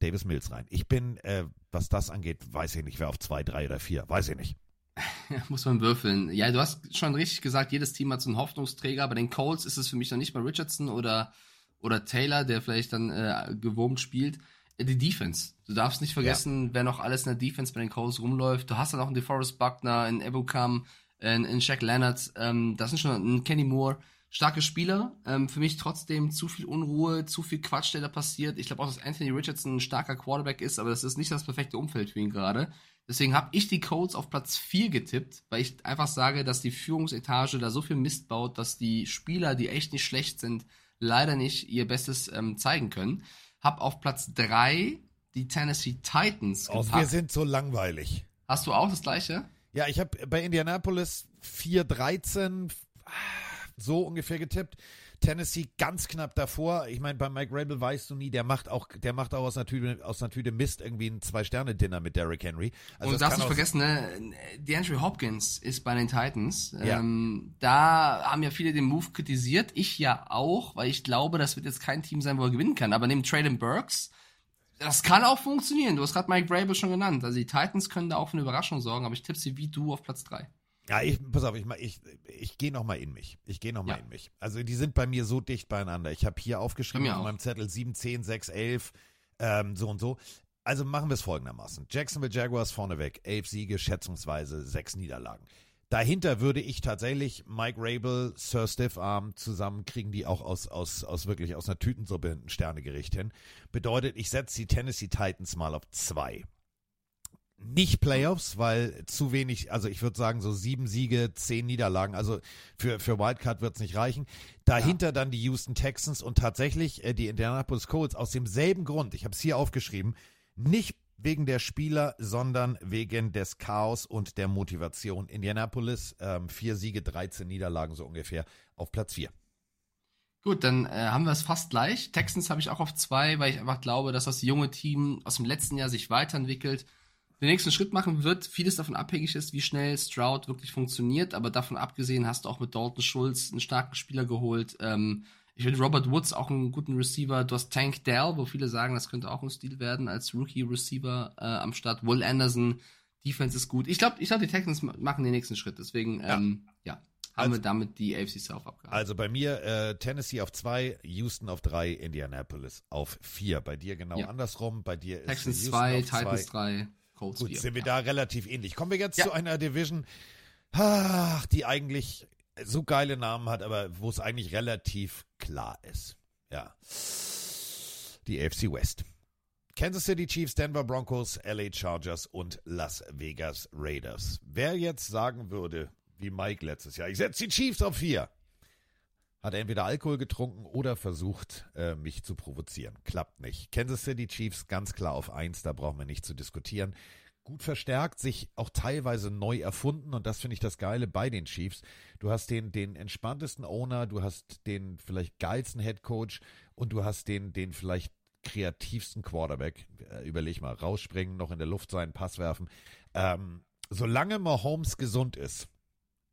Davis Mills rein. Ich bin, äh, was das angeht, weiß ich nicht, wer auf zwei, drei oder vier, weiß ich nicht. Muss man würfeln. Ja, du hast schon richtig gesagt, jedes Team hat so einen Hoffnungsträger. Bei den Colts ist es für mich noch nicht mal Richardson oder, oder Taylor, der vielleicht dann äh, gewurmt spielt. Äh, Die Defense. Du darfst nicht vergessen, wer noch alles in der Defense bei den Colts rumläuft. Du hast dann auch einen DeForest Buckner, einen Ebukam, einen, einen Shaq Leonard. Ähm, das sind schon ein Kenny Moore. Starke Spieler. Ähm, für mich trotzdem zu viel Unruhe, zu viel Quatsch, der da passiert. Ich glaube auch, dass Anthony Richardson ein starker Quarterback ist, aber das ist nicht das perfekte Umfeld für ihn gerade. Deswegen habe ich die Colts auf Platz 4 getippt, weil ich einfach sage, dass die Führungsetage da so viel Mist baut, dass die Spieler, die echt nicht schlecht sind, leider nicht ihr Bestes ähm, zeigen können. Hab auf Platz 3 die Tennessee Titans Oh, wir gepackt. sind so langweilig. Hast du auch das gleiche? Ja, ich habe bei Indianapolis 4-13 so ungefähr getippt. Tennessee ganz knapp davor. Ich meine, bei Mike Rabel weißt du nie, der macht auch, der macht auch aus einer Tüte, aus einer Tüte Mist irgendwie ein Zwei-Sterne-Dinner mit Derrick Henry. Also und das darfst nicht vergessen, ne, DeAndre Hopkins ist bei den Titans. Ja. Ähm, da haben ja viele den Move kritisiert. Ich ja auch, weil ich glaube, das wird jetzt kein Team sein, wo er gewinnen kann. Aber neben Traylon Burks, das kann auch funktionieren. Du hast gerade Mike Vrabel schon genannt. Also die Titans können da auch für eine Überraschung sorgen, aber ich tippe sie wie du auf Platz 3. Ja, ich, pass auf, ich, ich, ich gehe nochmal in mich. Ich gehe nochmal Ja. in mich. Also die sind bei mir so dicht beieinander. Ich habe hier aufgeschrieben auf meinem Zettel 7, 10, 6, 11, ähm, so und so. Also machen wir es folgendermaßen. Jacksonville Jaguars vorneweg, 11 Siege, schätzungsweise 6 Niederlagen. Dahinter würde ich tatsächlich Mike Rabel, Sir Stiffarm zusammen kriegen die auch aus, aus, aus wirklich aus einer Tütensuppe ein Sternegericht hin. Bedeutet, ich setze die Tennessee Titans mal auf zwei nicht Playoffs, weil zu wenig, also ich würde sagen so sieben Siege, zehn Niederlagen, also für, für Wildcard wird es nicht reichen. Dahinter dann die Houston Texans und tatsächlich äh, die Indianapolis Colts aus demselben Grund, ich habe es hier aufgeschrieben, nicht wegen der Spieler, sondern wegen des Chaos und der Motivation. Indianapolis, ähm, vier Siege, 13 Niederlagen so ungefähr auf Platz vier. Gut, dann äh, haben wir es fast gleich. Texans habe ich auch auf zwei, weil ich einfach glaube, dass das junge Team aus dem letzten Jahr sich weiterentwickelt, den nächsten Schritt machen wird. Vieles davon abhängig ist, wie schnell Stroud wirklich funktioniert, aber davon abgesehen hast du auch mit Dalton Schulz einen starken Spieler geholt. Ähm, ich finde Robert Woods auch einen guten Receiver. Du hast Tank Dell, wo viele sagen, das könnte auch ein Stil werden als Rookie-Receiver äh, am Start. Will Anderson, Defense ist gut. Ich glaube, ich glaub, die Texans ma- machen den nächsten Schritt. Deswegen, ähm, ja, haben Also- wir damit die AFC South abgehakt. Also bei mir äh, Tennessee auf zwei, Houston auf drei, Indianapolis auf vier. Bei dir genau Ja. andersrum. Bei dir ist Texans Houston 2, auf zwei. Titans 3, Colts Gut, 4. sind wir da relativ ähnlich. Kommen wir jetzt Ja. zu einer Division, ach, die eigentlich so geile Namen hat, aber wo es eigentlich relativ klar ist. Ja. Die AFC West. Kansas City Chiefs, Denver Broncos, LA Chargers und Las Vegas Raiders. Wer jetzt sagen würde, wie Mike letztes Jahr, ich setze die Chiefs auf vier, hat entweder Alkohol getrunken oder versucht, äh, mich zu provozieren. Klappt nicht. Kansas City Chiefs ganz klar auf eins, da brauchen wir nicht zu diskutieren. Gut verstärkt, sich auch teilweise neu erfunden und das finde ich das Geile bei den Chiefs. Du hast den, den entspanntesten Owner, du hast den vielleicht geilsten Head Coach und du hast den, den vielleicht kreativsten Quarterback. Äh, überleg mal, rausspringen, noch in der Luft sein, Pass werfen. Ähm, solange Mahomes gesund ist,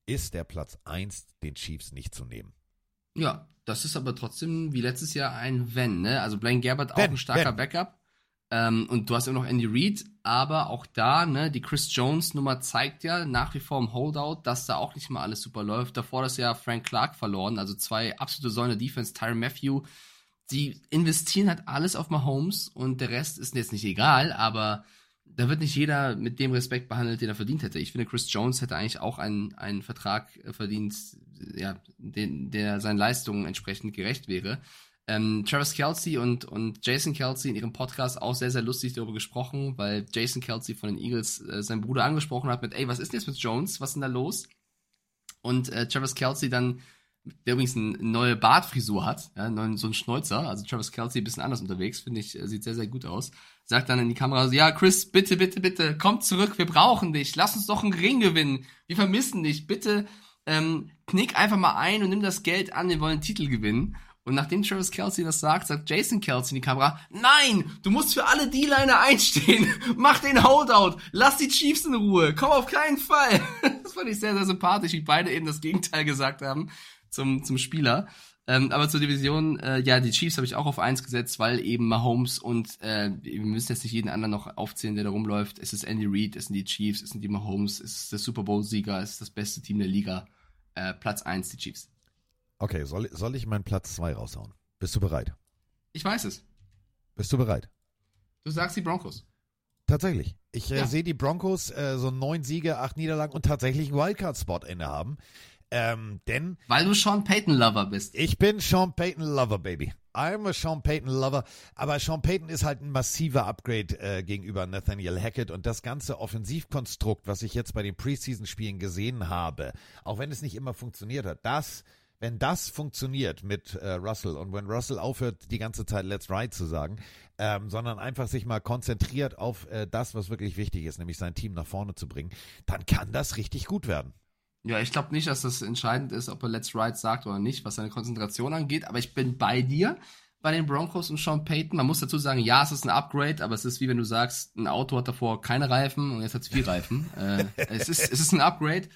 ist der Platz eins den Chiefs nicht zu nehmen. Ja, das ist aber trotzdem wie letztes Jahr ein Wenn, ne? Also Blaine Gabbert auch Wenn, ein starker wenn. Backup. Ähm, und du hast immer noch Andy Reid, aber auch da, ne, die Chris Jones Nummer zeigt ja nach wie vor im Holdout, dass da auch nicht mal alles super läuft. Davor das Jahr Frank Clark verloren, also zwei absolute Säulen der Defense, Tyron Matthew. Sie investieren halt alles auf Mahomes und der Rest ist jetzt nicht egal, aber da wird nicht jeder mit dem Respekt behandelt, den er verdient hätte. Ich finde, Chris Jones hätte eigentlich auch einen, einen Vertrag äh, verdient, ja, den, der seinen Leistungen entsprechend gerecht wäre. Ähm, Travis Kelsey und, und Jason Kelsey in ihrem Podcast auch sehr, sehr lustig darüber gesprochen, weil Jason Kelsey von den Eagles äh, seinen Bruder angesprochen hat mit, ey, was ist denn jetzt mit Jones? Was ist denn da los? Und äh, Travis Kelsey dann, der übrigens eine neue Bartfrisur hat, ja, neuen, so ein Schnäuzer, also Travis Kelsey ein bisschen anders unterwegs, finde ich, äh, sieht sehr, sehr gut aus. Sagt dann in die Kamera so, ja, Chris, bitte, bitte, bitte, komm zurück, wir brauchen dich, lass uns doch einen Ring gewinnen, wir vermissen dich, bitte, ähm, knick einfach mal ein und nimm das Geld an, wir wollen einen Titel gewinnen. Und nachdem Travis Kelsey das sagt, sagt Jason Kelsey in die Kamera, nein, du musst für alle D-Liner einstehen. Mach den Holdout. Lass die Chiefs in Ruhe. Komm auf keinen Fall. Das fand ich sehr, sehr sympathisch, wie beide eben das Gegenteil gesagt haben zum, zum Spieler. Ähm, aber zur Division, äh, ja, die Chiefs habe ich auch auf eins gesetzt, weil eben Mahomes und äh, wir müssen jetzt nicht jeden anderen noch aufzählen, der da rumläuft. Es ist Andy Reid, es sind die Chiefs, es sind die Mahomes, es ist der Super Bowl-Sieger, es ist das beste Team der Liga. Äh, Platz eins die Chiefs. Okay, soll, soll ich meinen Platz zwei raushauen? Bist du bereit? Ich weiß es. Bist du bereit? Du sagst die Broncos. Tatsächlich. Ich äh, Ja. sehe die Broncos äh, so neun Siege, acht Niederlagen und tatsächlich einen Wildcard-Spot innehaben. Ähm, denn Weil du Sean Payton-Lover bist. ich bin Sean Payton Lover, Baby. I'm a Sean Payton Lover. Aber Sean Payton ist halt ein massiver Upgrade äh, gegenüber Nathaniel Hackett und das ganze Offensivkonstrukt, was ich jetzt bei den Preseason-Spielen gesehen habe, auch wenn es nicht immer funktioniert hat, das, wenn das funktioniert mit äh, Russell und wenn Russell aufhört, die ganze Zeit Let's Ride zu sagen, ähm, sondern einfach sich mal konzentriert auf äh, das, was wirklich wichtig ist, nämlich sein Team nach vorne zu bringen, dann kann das richtig gut werden. Ja, ich glaube nicht, dass das entscheidend ist, ob er Let's Ride sagt oder nicht, was seine Konzentration angeht, aber ich bin bei dir bei den Broncos und Sean Payton. Man muss dazu sagen, ja, es ist ein Upgrade, aber es ist wie wenn du sagst, ein Auto hat davor keine Reifen und jetzt hat es vier Reifen. äh, es, ist, es ist ein Upgrade.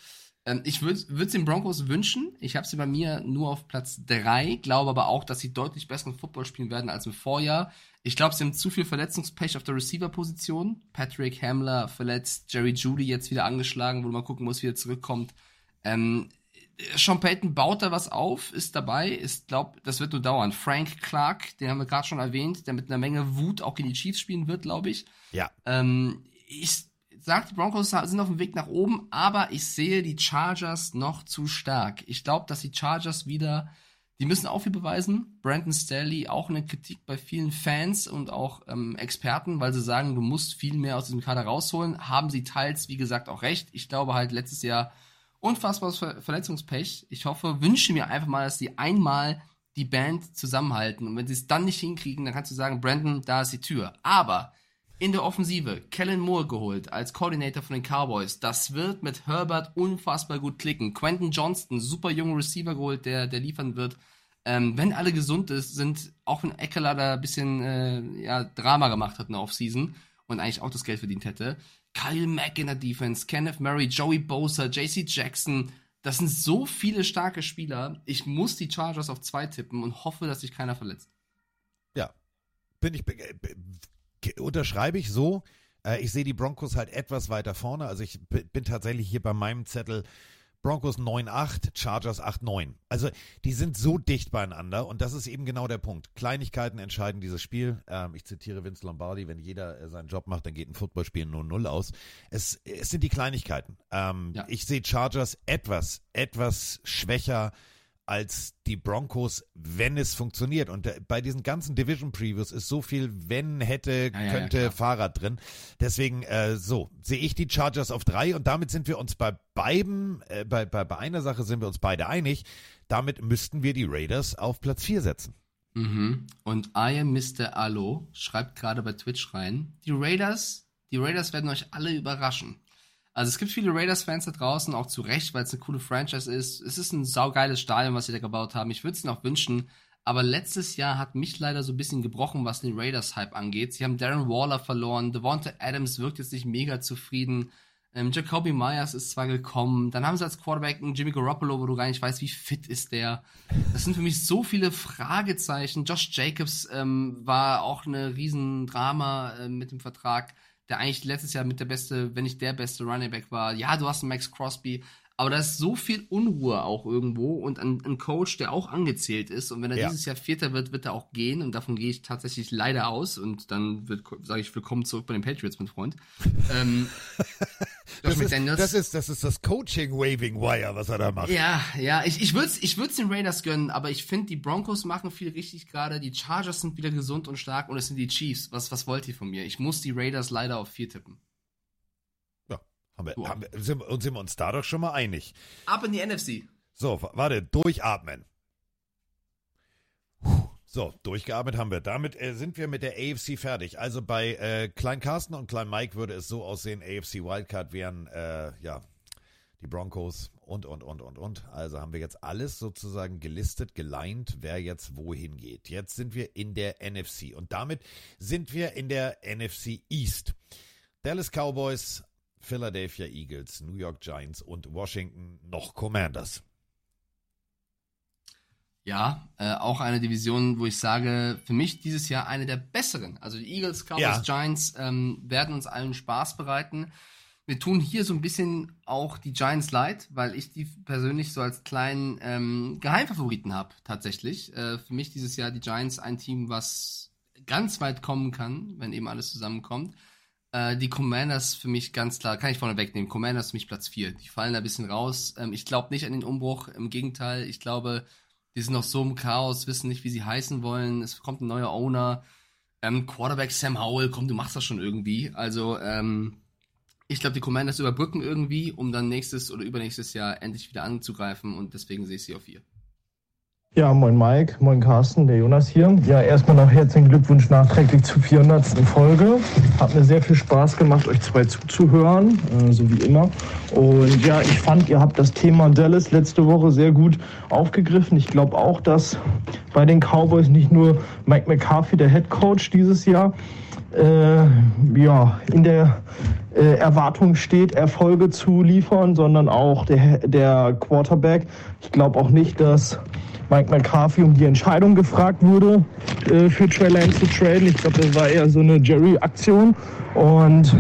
Ähm, ich würde es den Broncos wünschen. Ich habe sie bei mir nur auf Platz drei, glaube aber auch, dass sie deutlich besseren Football spielen werden als im Vorjahr. Ich glaube, sie haben zu viel Verletzungspech auf der Receiver-Position. Patrick Hamler verletzt, Jerry Judy jetzt wieder angeschlagen, wo du mal gucken musst, wie er zurückkommt. Ähm, Sean Payton baut da was auf, ist dabei, ist, glaub, das wird nur dauern. Frank Clark, den haben wir gerade schon erwähnt, der mit einer Menge Wut auch gegen die Chiefs spielen wird, glaube ich. Ja. Ähm, ich sag, die Broncos sind auf dem Weg nach oben, aber ich sehe die Chargers noch zu stark. Ich glaube, dass die Chargers wieder, die müssen auch viel beweisen. Brandon Staley, auch eine Kritik bei vielen Fans und auch ähm, Experten, weil sie sagen, du musst viel mehr aus diesem Kader rausholen. Haben sie teils, wie gesagt, auch recht. Ich glaube halt letztes Jahr unfassbares Ver Verletzungspech. Ich hoffe, wünsche mir einfach mal, dass die einmal die Band zusammenhalten. Und wenn sie es dann nicht hinkriegen, dann kannst du sagen, Brandon, da ist die Tür. Aber in der Offensive Kellen Moore geholt als Coordinator von den Cowboys. Das wird mit Herbert unfassbar gut klicken. Quentin Johnston, super junger Receiver geholt, der, der liefern wird. Ähm, wenn alle gesund ist, sind, auch wenn Eckler da ein bisschen äh, ja, Drama gemacht hat in der Offseason und eigentlich auch das Geld verdient hätte. Kyle Mack in der Defense, Kenneth Murray, Joey Bosa, JC Jackson. Das sind so viele starke Spieler. Ich muss die Chargers auf zwei tippen und hoffe, dass sich keiner verletzt. Ja, bin ich, äh, unterschreibe ich so. Äh, ich sehe die Broncos halt etwas weiter vorne. Also ich bin tatsächlich hier bei meinem Zettel Broncos 9-8, Chargers 8-9. Also die sind so dicht beieinander und das ist eben genau der Punkt. Kleinigkeiten entscheiden dieses Spiel. Ähm, ich zitiere Vince Lombardi, wenn jeder äh, seinen Job macht, dann geht ein Footballspiel nur 0 aus. Es, es sind die Kleinigkeiten. Ähm, Ja. Ich sehe Chargers etwas, etwas schwächer als die Broncos, wenn es funktioniert. Und äh, bei diesen ganzen Division Previews ist so viel, wenn, hätte, Ja, ja, ja, könnte, klar. Fahrrad drin. Deswegen, äh, so, sehe ich die Chargers auf drei und damit sind wir uns bei beiden, äh, bei, bei, bei einer Sache sind wir uns beide einig. Damit müssten wir die Raiders auf Platz vier setzen. Mhm. Und I am Mr. Allo schreibt gerade bei Twitch rein, die Raiders, die Raiders werden euch alle überraschen. Also es gibt viele Raiders-Fans da draußen, auch zu Recht, weil es eine coole Franchise ist. Es ist ein saugeiles Stadion, was sie da gebaut haben. Ich würde es ihnen auch wünschen. Aber letztes Jahr hat mich leider so ein bisschen gebrochen, was den Raiders-Hype angeht. Sie haben Darren Waller verloren. Devonta Adams wirkt jetzt nicht mega zufrieden. Ähm, Jacoby Myers ist zwar gekommen, dann haben sie als Quarterback einen Jimmy Garoppolo, wo du gar nicht weißt, wie fit ist der. Das sind für mich so viele Fragezeichen. Josh Jacobs ähm, war auch eine Riesendrama äh, mit dem Vertrag, der eigentlich letztes Jahr mit der beste, wenn nicht der beste Running Back war. Ja, du hast einen Max Crosby, aber da ist so viel Unruhe auch irgendwo und ein, ein Coach, der auch angezählt ist. Und wenn er Ja. dieses Jahr Vierter wird, wird er auch gehen. Und davon gehe ich tatsächlich leider aus. Und dann sage ich willkommen zurück bei den Patriots, mein Freund. ähm, Das ist, das ist das ist das Coaching Waving Wire, was er da macht. Ja, ja, ich, ich würde es ich würd's den Raiders gönnen, aber ich finde, die Broncos machen viel richtig gerade, die Chargers sind wieder gesund und stark und es sind die Chiefs. Was, was wollt ihr von mir? Ich muss die Raiders leider auf vier tippen. Haben wir, haben wir, sind, sind wir uns da doch schon mal einig. Ab in die NFC. So, warte, durchatmen. Puh, So, durchgeatmet haben wir. Damit äh, sind wir mit der AFC fertig. Also bei äh, Klein Carsten und Klein Mike würde es so aussehen, AFC Wildcard wären, äh, ja, die Broncos und, und, und, und, und. Also haben wir jetzt alles sozusagen gelistet, geleint, wer jetzt wohin geht. Jetzt sind wir in der NFC und damit sind wir in der NFC East. Dallas Cowboys, Philadelphia Eagles, New York Giants und Washington noch Commanders. Ja, äh, auch eine Division, wo ich sage, für mich dieses Jahr eine der besseren. Also die Eagles, Cowboys, Ja. Giants ähm, werden uns allen Spaß bereiten. Wir tun hier so ein bisschen auch die Giants leid, weil ich die persönlich so als kleinen ähm, Geheimfavoriten habe, tatsächlich. Äh, für mich dieses Jahr die Giants ein Team, was ganz weit kommen kann, wenn eben alles zusammenkommt. Äh, die Commanders für mich ganz klar, kann ich vorne wegnehmen. Commanders für mich Platz 4. Die fallen da ein bisschen raus. Ähm, ich glaube nicht an den Umbruch. Im Gegenteil, ich glaube, die sind noch so im Chaos, wissen nicht, wie sie heißen wollen. Es kommt ein neuer Owner. Ähm, Quarterback Sam Howell, komm, du machst das schon irgendwie. Also, ähm, ich glaube, die Commanders überbrücken irgendwie, um dann nächstes oder übernächstes Jahr endlich wieder anzugreifen und deswegen sehe ich sie auf 4. Ja, moin Mike, moin Carsten, der Jonas hier. Ja, erstmal noch herzlichen Glückwunsch nachträglich zur 400. Folge. Hat mir sehr viel Spaß gemacht, euch zwei zuzuhören, äh, so wie immer. Und ja, ich fand, ihr habt das Thema Dallas letzte Woche sehr gut aufgegriffen. Ich glaube auch, dass bei den Cowboys nicht nur Mike McCarthy, der Head Coach dieses Jahr, äh, ja, in der äh, Erwartung steht, Erfolge zu liefern, sondern auch der, der Quarterback. Ich glaube auch nicht, dass Mike McCarthy um die Entscheidung gefragt wurde, äh, für Trey Lance zu traden. Ich glaube, das war eher so eine Jerry-Aktion. Und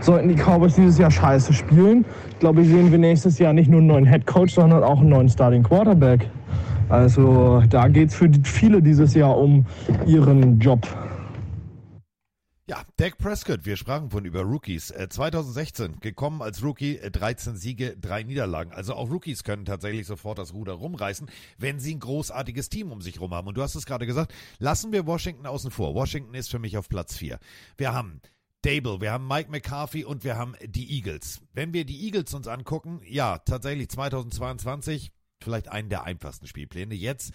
sollten die Cowboys dieses Jahr scheiße spielen, ich glaube, sehen wir nächstes Jahr nicht nur einen neuen Head Coach, sondern auch einen neuen Starting Quarterback. Also da geht es für viele dieses Jahr um ihren Job. Ja, Dak Prescott, wir sprachen von über Rookies. Äh, 2016 gekommen als Rookie, äh, 13 Siege, drei Niederlagen. Also auch Rookies können tatsächlich sofort das Ruder rumreißen, wenn sie ein großartiges Team um sich rum haben. Und du hast es gerade gesagt, lassen wir Washington außen vor. Washington ist für mich auf Platz 4. Wir haben Dable, wir haben Mike McCarthy und wir haben die Eagles. Wenn wir die Eagles uns angucken, ja, tatsächlich 2022 vielleicht einen der einfachsten Spielpläne. Jetzt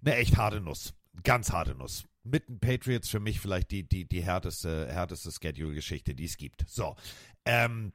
eine echt harte Nuss. Ganz harte Nuss. Mit den Patriots für mich vielleicht die, die, die härteste, härteste Schedule-Geschichte, die es gibt. So. Ähm,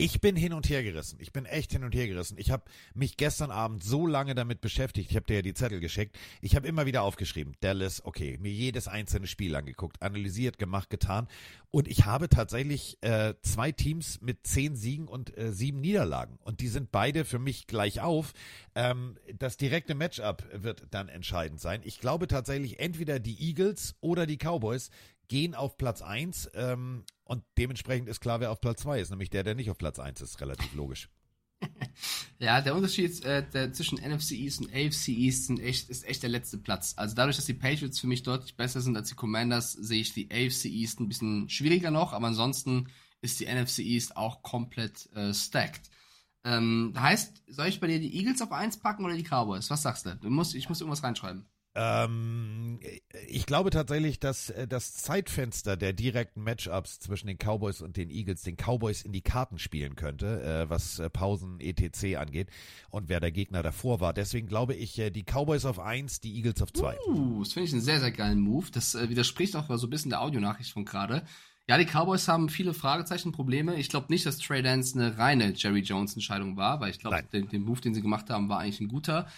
ich bin hin und her gerissen. Ich bin echt hin und her gerissen. Ich habe mich gestern Abend so lange damit beschäftigt. Ich habe dir ja die Zettel geschickt. Ich habe immer wieder aufgeschrieben. Dallas, okay, mir jedes einzelne Spiel angeguckt, analysiert, gemacht, getan. Und ich habe tatsächlich äh, zwei Teams mit zehn Siegen und äh, sieben Niederlagen. Und die sind beide für mich gleich auf. Ähm, das direkte Matchup wird dann entscheidend sein. Ich glaube tatsächlich, entweder die Eagles oder die Cowboys gehen auf Platz 1 ähm, und dementsprechend ist klar, wer auf Platz 2 ist, nämlich der, der nicht auf Platz 1 ist, relativ logisch. Ja, der Unterschied äh, der, zwischen NFC East und AFC East sind echt, ist echt der letzte Platz. Also dadurch, dass die Patriots für mich deutlich besser sind als die Commanders, sehe ich die AFC East ein bisschen schwieriger noch, aber ansonsten ist die NFC East auch komplett äh, stacked. Ähm, heißt, soll ich bei dir die Eagles auf 1 packen oder die Cowboys? Was sagst du? du musst, ich muss irgendwas reinschreiben. Ähm, ich glaube tatsächlich, dass äh, das Zeitfenster der direkten Matchups zwischen den Cowboys und den Eagles den Cowboys in die Karten spielen könnte, äh, was äh, Pausen etc. angeht und wer der Gegner davor war. Deswegen glaube ich, äh, die Cowboys auf 1, die Eagles auf 2. Uh, das finde ich einen sehr, sehr geilen Move. Das äh, widerspricht auch so ein bisschen der Audionachricht von gerade. Ja, die Cowboys haben viele Fragezeichen, Probleme. Ich glaube nicht, dass Trey Lance eine reine Jerry Jones Entscheidung war, weil ich glaube, den, den Move, den sie gemacht haben, war eigentlich ein guter.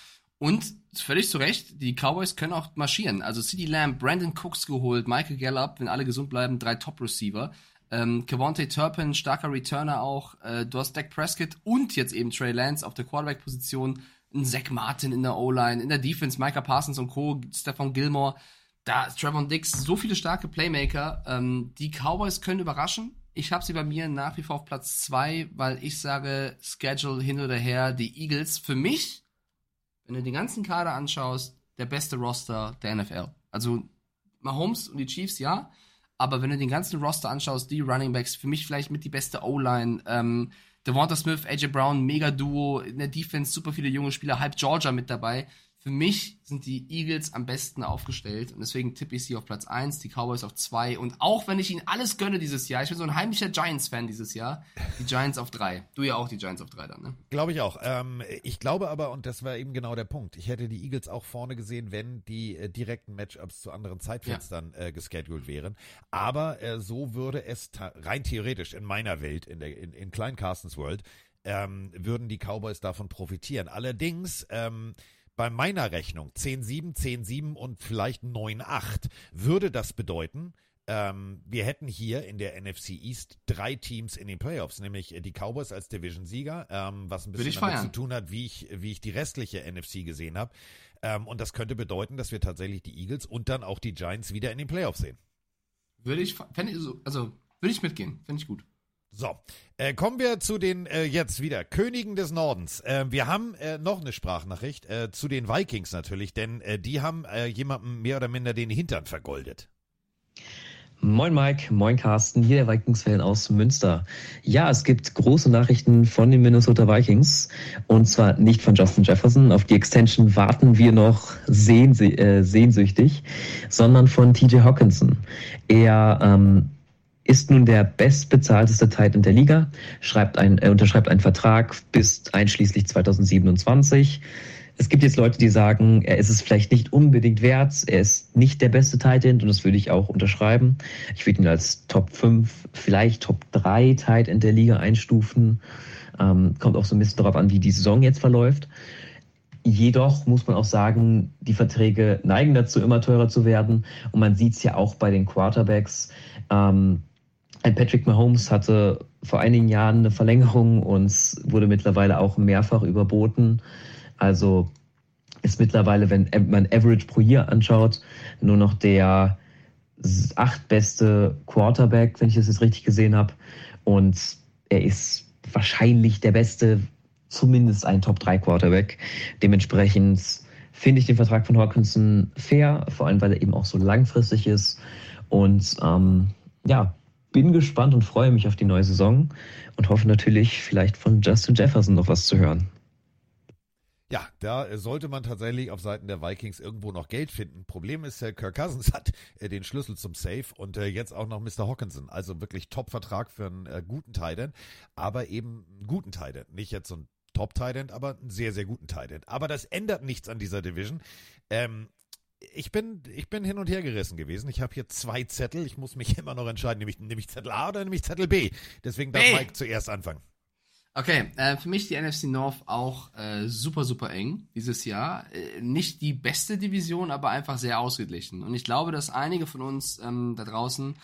Und völlig zu Recht, die Cowboys können auch marschieren. Also CD Lamb, Brandon Cooks geholt, Michael Gallup, wenn alle gesund bleiben, drei Top-Receiver. Ähm, Kevontae Turpin, starker Returner auch. Äh, du hast Dak Prescott und jetzt eben Trey Lance auf der Quarterback-Position. Ein Zach Martin in der O-Line, in der Defense, Micah Parsons und Co., Stefan Gilmore. Da ist Trevor Dix, so viele starke Playmaker. Ähm, die Cowboys können überraschen. Ich habe sie bei mir nach wie vor auf Platz zwei, weil ich sage, Schedule hin oder her, die Eagles für mich wenn du den ganzen Kader anschaust, der beste Roster der NFL. Also Mahomes und die Chiefs, ja. Aber wenn du den ganzen Roster anschaust, die Running Backs, für mich vielleicht mit die beste O-Line, ähm, Devonta Smith, AJ Brown, mega Duo, in der Defense super viele junge Spieler, halb Georgia mit dabei. Für mich sind die Eagles am besten aufgestellt und deswegen tippe ich sie auf Platz 1, die Cowboys auf 2 und auch wenn ich ihnen alles gönne dieses Jahr, ich bin so ein heimlicher Giants-Fan dieses Jahr, die Giants auf 3. Du ja auch die Giants auf 3 dann, ne? Glaube ich auch. Ähm, ich glaube aber, und das war eben genau der Punkt, ich hätte die Eagles auch vorne gesehen, wenn die äh, direkten Matchups zu anderen Zeitfenstern äh, gescheduled wären. Aber äh, so würde es rein theoretisch in meiner Welt, in, der, in, in Klein Carstens World, ähm, würden die Cowboys davon profitieren. Allerdings, ähm, bei meiner Rechnung 10-7, 10-7 und vielleicht 9-8 würde das bedeuten, ähm, wir hätten hier in der NFC East drei Teams in den Playoffs, nämlich die Cowboys als Division-Sieger, ähm, was ein bisschen damit zu tun hat, wie ich, wie ich die restliche NFC gesehen habe. Ähm, und das könnte bedeuten, dass wir tatsächlich die Eagles und dann auch die Giants wieder in den Playoffs sehen. Würde ich, also würde ich mitgehen, finde ich gut. So, äh, kommen wir zu den äh, jetzt wieder Königen des Nordens. Äh, wir haben äh, noch eine Sprachnachricht äh, zu den Vikings natürlich, denn äh, die haben äh, jemandem mehr oder minder den Hintern vergoldet. Moin Mike, moin Carsten, hier der Vikings-Fan aus Münster. Ja, es gibt große Nachrichten von den Minnesota Vikings und zwar nicht von Justin Jefferson, auf die Extension warten wir noch sehns äh, sehnsüchtig, sondern von TJ Hawkinson. Er ähm, ist nun der bestbezahlteste Titan der Liga, schreibt ein, äh, unterschreibt einen Vertrag bis einschließlich 2027. Es gibt jetzt Leute, die sagen, er ist es vielleicht nicht unbedingt wert, er ist nicht der beste Titan und das würde ich auch unterschreiben. Ich würde ihn als Top 5, vielleicht Top 3 Titan der Liga einstufen. Ähm, kommt auch so ein bisschen darauf an, wie die Saison jetzt verläuft. Jedoch muss man auch sagen, die Verträge neigen dazu, immer teurer zu werden. Und man sieht es ja auch bei den Quarterbacks. Ähm, ein Patrick Mahomes hatte vor einigen Jahren eine Verlängerung und wurde mittlerweile auch mehrfach überboten. Also ist mittlerweile, wenn man Average pro Year anschaut, nur noch der acht beste Quarterback, wenn ich das jetzt richtig gesehen habe. Und er ist wahrscheinlich der beste, zumindest ein Top 3 Quarterback. Dementsprechend finde ich den Vertrag von Hawkinson fair, vor allem weil er eben auch so langfristig ist. Und ähm, ja, bin gespannt und freue mich auf die neue Saison und hoffe natürlich vielleicht von Justin Jefferson noch was zu hören. Ja, da sollte man tatsächlich auf Seiten der Vikings irgendwo noch Geld finden. Problem ist, äh, Kirk Cousins hat äh, den Schlüssel zum Safe und äh, jetzt auch noch Mr. Hawkinson. Also wirklich Top-Vertrag für einen guten Titan, aber eben einen guten Titan. Nicht jetzt so ein Top-Titan, aber einen sehr, sehr guten Titan. Aber das ändert nichts an dieser Division. Ähm, ich bin, ich bin hin und her gerissen gewesen. Ich habe hier zwei Zettel. Ich muss mich immer noch entscheiden, nämlich, nämlich Zettel A oder nämlich Zettel B. Deswegen darf B. Mike zuerst anfangen. Okay, äh, für mich die NFC North auch äh, super, super eng dieses Jahr. Äh, nicht die beste Division, aber einfach sehr ausgeglichen. Und ich glaube, dass einige von uns ähm, da draußen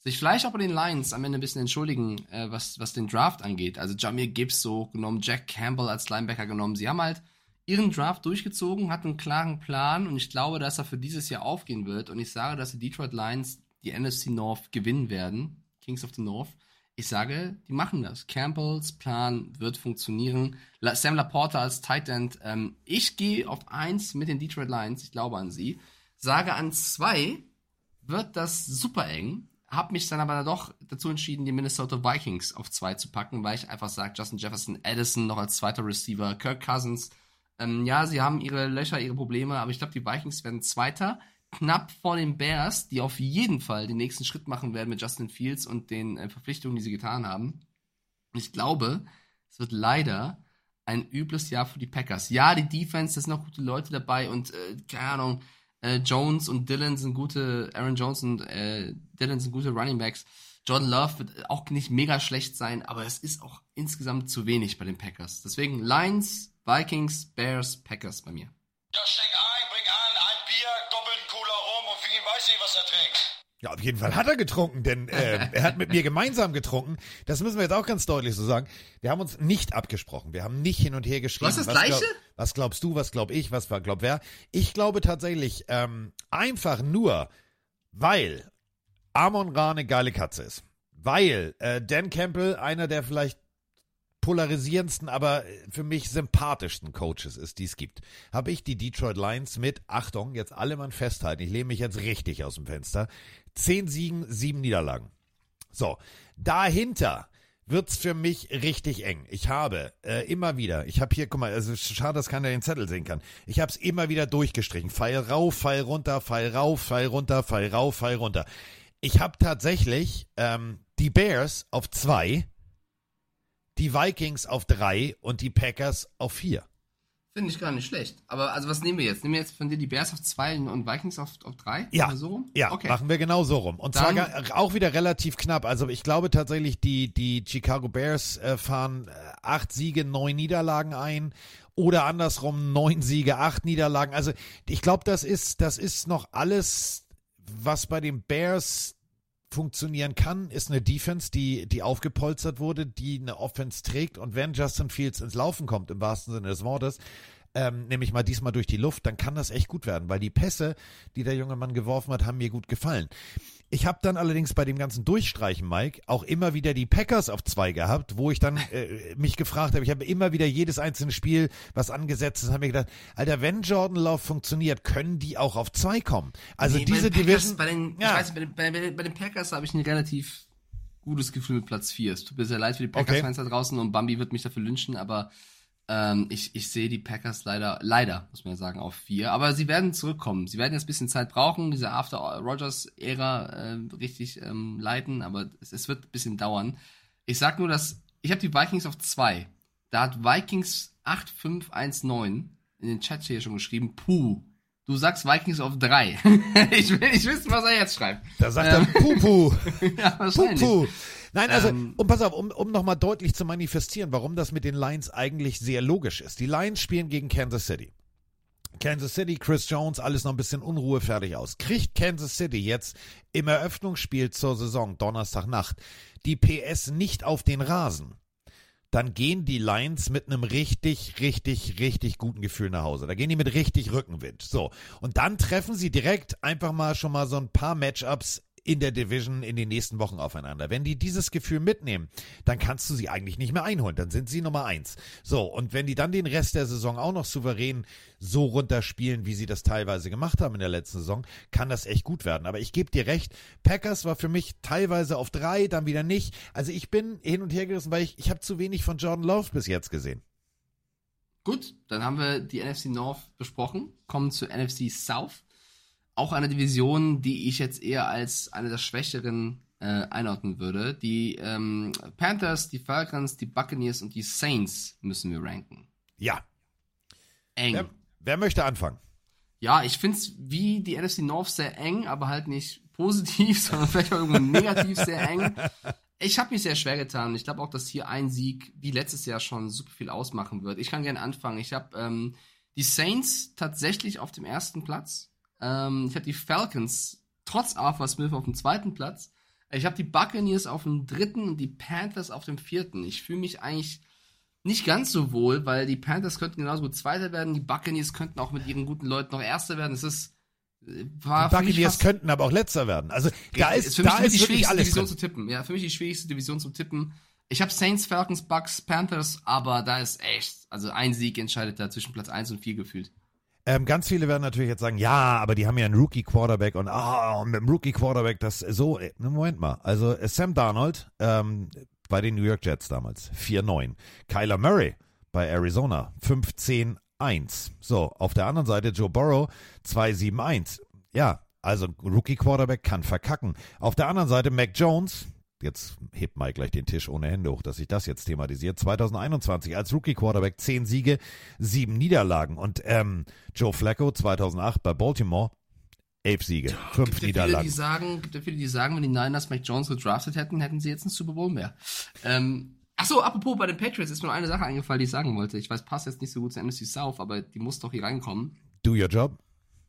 sich vielleicht auch bei den Lions am Ende ein bisschen entschuldigen, äh, was, was den Draft angeht. Also Jamir Gibbs so genommen, Jack Campbell als Linebacker genommen. Sie haben halt ihren Draft durchgezogen, hatten einen klaren Plan und ich glaube, dass er für dieses Jahr aufgehen wird. Und ich sage, dass die Detroit Lions die NFC North gewinnen werden. Kings of the North. Ich sage, die machen das. Campbells Plan wird funktionieren. Sam Laporta als Tight End. Ähm, ich gehe auf eins mit den Detroit Lions. Ich glaube an sie. Sage an zwei wird das super eng. Hab mich dann aber doch dazu entschieden, die Minnesota Vikings auf zwei zu packen, weil ich einfach sage, Justin Jefferson, Addison noch als zweiter Receiver, Kirk Cousins. Ähm, ja, sie haben ihre Löcher, ihre Probleme, aber ich glaube, die Vikings werden Zweiter knapp vor den Bears, die auf jeden Fall den nächsten Schritt machen werden mit Justin Fields und den äh, Verpflichtungen, die sie getan haben. Ich glaube, es wird leider ein übles Jahr für die Packers. Ja, die Defense, da sind noch gute Leute dabei und äh, keine Ahnung, äh, Jones und Dylan sind gute, Aaron Jones und äh, Dylan sind gute Running Backs. Jordan Love wird auch nicht mega schlecht sein, aber es ist auch insgesamt zu wenig bei den Packers. Deswegen Lions, Vikings, Bears, Packers bei mir. Ja, auf jeden Fall hat er getrunken, denn äh, er hat mit mir gemeinsam getrunken. Das müssen wir jetzt auch ganz deutlich so sagen. Wir haben uns nicht abgesprochen. Wir haben nicht hin und her geschrieben. Was das was, Gleiche? was glaubst du, was glaub ich, was glaubt wer? Ich glaube tatsächlich ähm, einfach nur, weil Amon Ra eine geile Katze ist. Weil äh, Dan Campbell einer der vielleicht polarisierendsten, aber für mich sympathischsten Coaches ist, die es gibt, habe ich die Detroit Lions mit, Achtung, jetzt alle Mann festhalten, ich lehne mich jetzt richtig aus dem Fenster, zehn Siegen, sieben Niederlagen. So, dahinter wird's für mich richtig eng. Ich habe äh, immer wieder, ich habe hier, guck mal, also schade, dass keiner den Zettel sehen kann. Ich habe es immer wieder durchgestrichen. Pfeil rauf, Pfeil runter, Pfeil rauf, Pfeil runter, Pfeil rauf, Pfeil runter. Ich habe tatsächlich ähm, die Bears auf zwei, die Vikings auf drei und die Packers auf vier. Finde ich gar nicht schlecht. Aber also was nehmen wir jetzt? Nehmen wir jetzt von dir die Bears auf 2 und Vikings auf 3? Auf drei? Ja, Machen wir so rum? ja okay. machen wir genau so rum. Und Dann- zwar auch wieder relativ knapp. Also ich glaube tatsächlich, die, die Chicago Bears äh, fahren äh, acht Siege, neun Niederlagen ein. Oder andersrum, neun Siege, acht Niederlagen. Also ich glaube, das ist, das ist noch alles, was bei den Bears funktionieren kann, ist eine Defense, die, die aufgepolstert wurde, die eine Offense trägt. Und wenn Justin Fields ins Laufen kommt, im wahrsten Sinne des Wortes, ähm, nämlich mal diesmal durch die Luft, dann kann das echt gut werden, weil die Pässe, die der junge Mann geworfen hat, haben mir gut gefallen. Ich habe dann allerdings bei dem ganzen Durchstreichen, Mike, auch immer wieder die Packers auf zwei gehabt, wo ich dann äh, mich gefragt habe, ich habe immer wieder jedes einzelne Spiel, was angesetzt ist, habe mir gedacht, Alter, wenn Jordan Love funktioniert, können die auch auf zwei kommen. Also Nee, diese Division, Bei den, Ja. ich weiß bei den, bei, bei den Packers habe ich ein relativ gutes Gefühl mit Platz 4. Es tut mir sehr leid für die Packers-Fans da draußen und Bambi wird mich dafür lynchen, aber ähm, ich, ich sehe die Packers leider, leider, muss man ja sagen, auf 4. Aber sie werden zurückkommen. Sie werden jetzt ein bisschen Zeit brauchen, diese After-Rogers-Ära äh, richtig ähm, leiten, aber es, es wird ein bisschen dauern. Ich sag nur, dass ich habe die Vikings auf 2. Da hat Vikings 8519 in den Chat hier schon geschrieben, puh, du sagst Vikings auf 3. ich will nicht wissen, was er jetzt schreibt. da sagt er Ähm, Pupu. ja, wahrscheinlich. Pupu. Nein, also, Ähm, und pass auf, um, um nochmal deutlich zu manifestieren, warum das mit den Lions eigentlich sehr logisch ist. Die Lions spielen gegen Kansas City. Kansas City, Chris Jones, alles noch ein bisschen Unruhe fertig aus. Kriegt Kansas City jetzt im Eröffnungsspiel zur Saison, Donnerstagnacht, die PS nicht auf den Rasen, dann gehen die Lions mit einem richtig, richtig, richtig guten Gefühl nach Hause. Da gehen die mit richtig Rückenwind. So. Und dann treffen sie direkt einfach mal schon mal so ein paar Matchups in der Division in den nächsten Wochen aufeinander. Wenn die dieses Gefühl mitnehmen, dann kannst du sie eigentlich nicht mehr einholen. Dann sind sie Nummer eins. So, und wenn die dann den Rest der Saison auch noch souverän so runterspielen, wie sie das teilweise gemacht haben in der letzten Saison, kann das echt gut werden. Aber ich gebe dir recht, Packers war für mich teilweise auf drei, dann wieder nicht. Also ich bin hin und her gerissen, weil ich, ich habe zu wenig von Jordan Love bis jetzt gesehen. Gut, dann haben wir die NFC North besprochen, kommen zur NFC South. Auch eine Division, die ich jetzt eher als eine der schwächeren äh, einordnen würde. Die ähm, Panthers, die Falcons, die Buccaneers und die Saints müssen wir ranken. Ja. Eng. Wer, wer möchte anfangen? Ja, ich finde es wie die NFC North sehr eng, aber halt nicht positiv, sondern vielleicht auch irgendwo negativ sehr eng. Ich habe mich sehr schwer getan. Ich glaube auch, dass hier ein Sieg, wie letztes Jahr schon, super viel ausmachen wird. Ich kann gerne anfangen. Ich habe ähm, die Saints tatsächlich auf dem ersten Platz. Ähm, ich habe die Falcons trotz Arthur Smith auf dem zweiten Platz. Ich habe die Buccaneers auf dem dritten und die Panthers auf dem vierten. Ich fühle mich eigentlich nicht ganz so wohl, weil die Panthers könnten genauso gut Zweiter werden, die Buccaneers könnten auch mit ihren guten Leuten noch Erster werden. Es ist äh, war Die Buccaneers könnten aber auch letzter werden. Also da ist, für mich, da ist die schwierigste Division drin. zu tippen. Ja, für mich die schwierigste Division zu tippen. Ich habe Saints, Falcons, Bucks, Panthers, aber da ist echt, also ein Sieg entscheidet da zwischen Platz 1 und 4 gefühlt. Ähm, ganz viele werden natürlich jetzt sagen, ja, aber die haben ja einen Rookie-Quarterback und ah, und mit dem Rookie-Quarterback das so. äh, ne, Moment mal. Also äh, Sam Darnold ähm, bei den New York Jets damals 4-9. Kyler Murray bei Arizona 15-1. So, auf der anderen Seite Joe Burrow 2-7-1. Ja, also Rookie-Quarterback kann verkacken. Auf der anderen Seite Mac Jones. Jetzt hebt Mike gleich den Tisch ohne Hände hoch, dass ich das jetzt thematisiert. 2021 als Rookie-Quarterback 10 Siege, 7 Niederlagen. Und ähm, Joe Flacco 2008 bei Baltimore 11 Siege, 5 Gibt ja viele, die Niederlagen. sagen, gibt ja viele, die sagen, wenn die Niners Mac Jones gedraftet hätten, hätten sie jetzt einen Super Bowl mehr. Ähm, ach so, apropos bei den Patriots ist mir noch eine Sache eingefallen, die ich sagen wollte. Ich weiß, passt jetzt nicht so gut zur NFC South, aber die muss doch hier reinkommen. Do your job.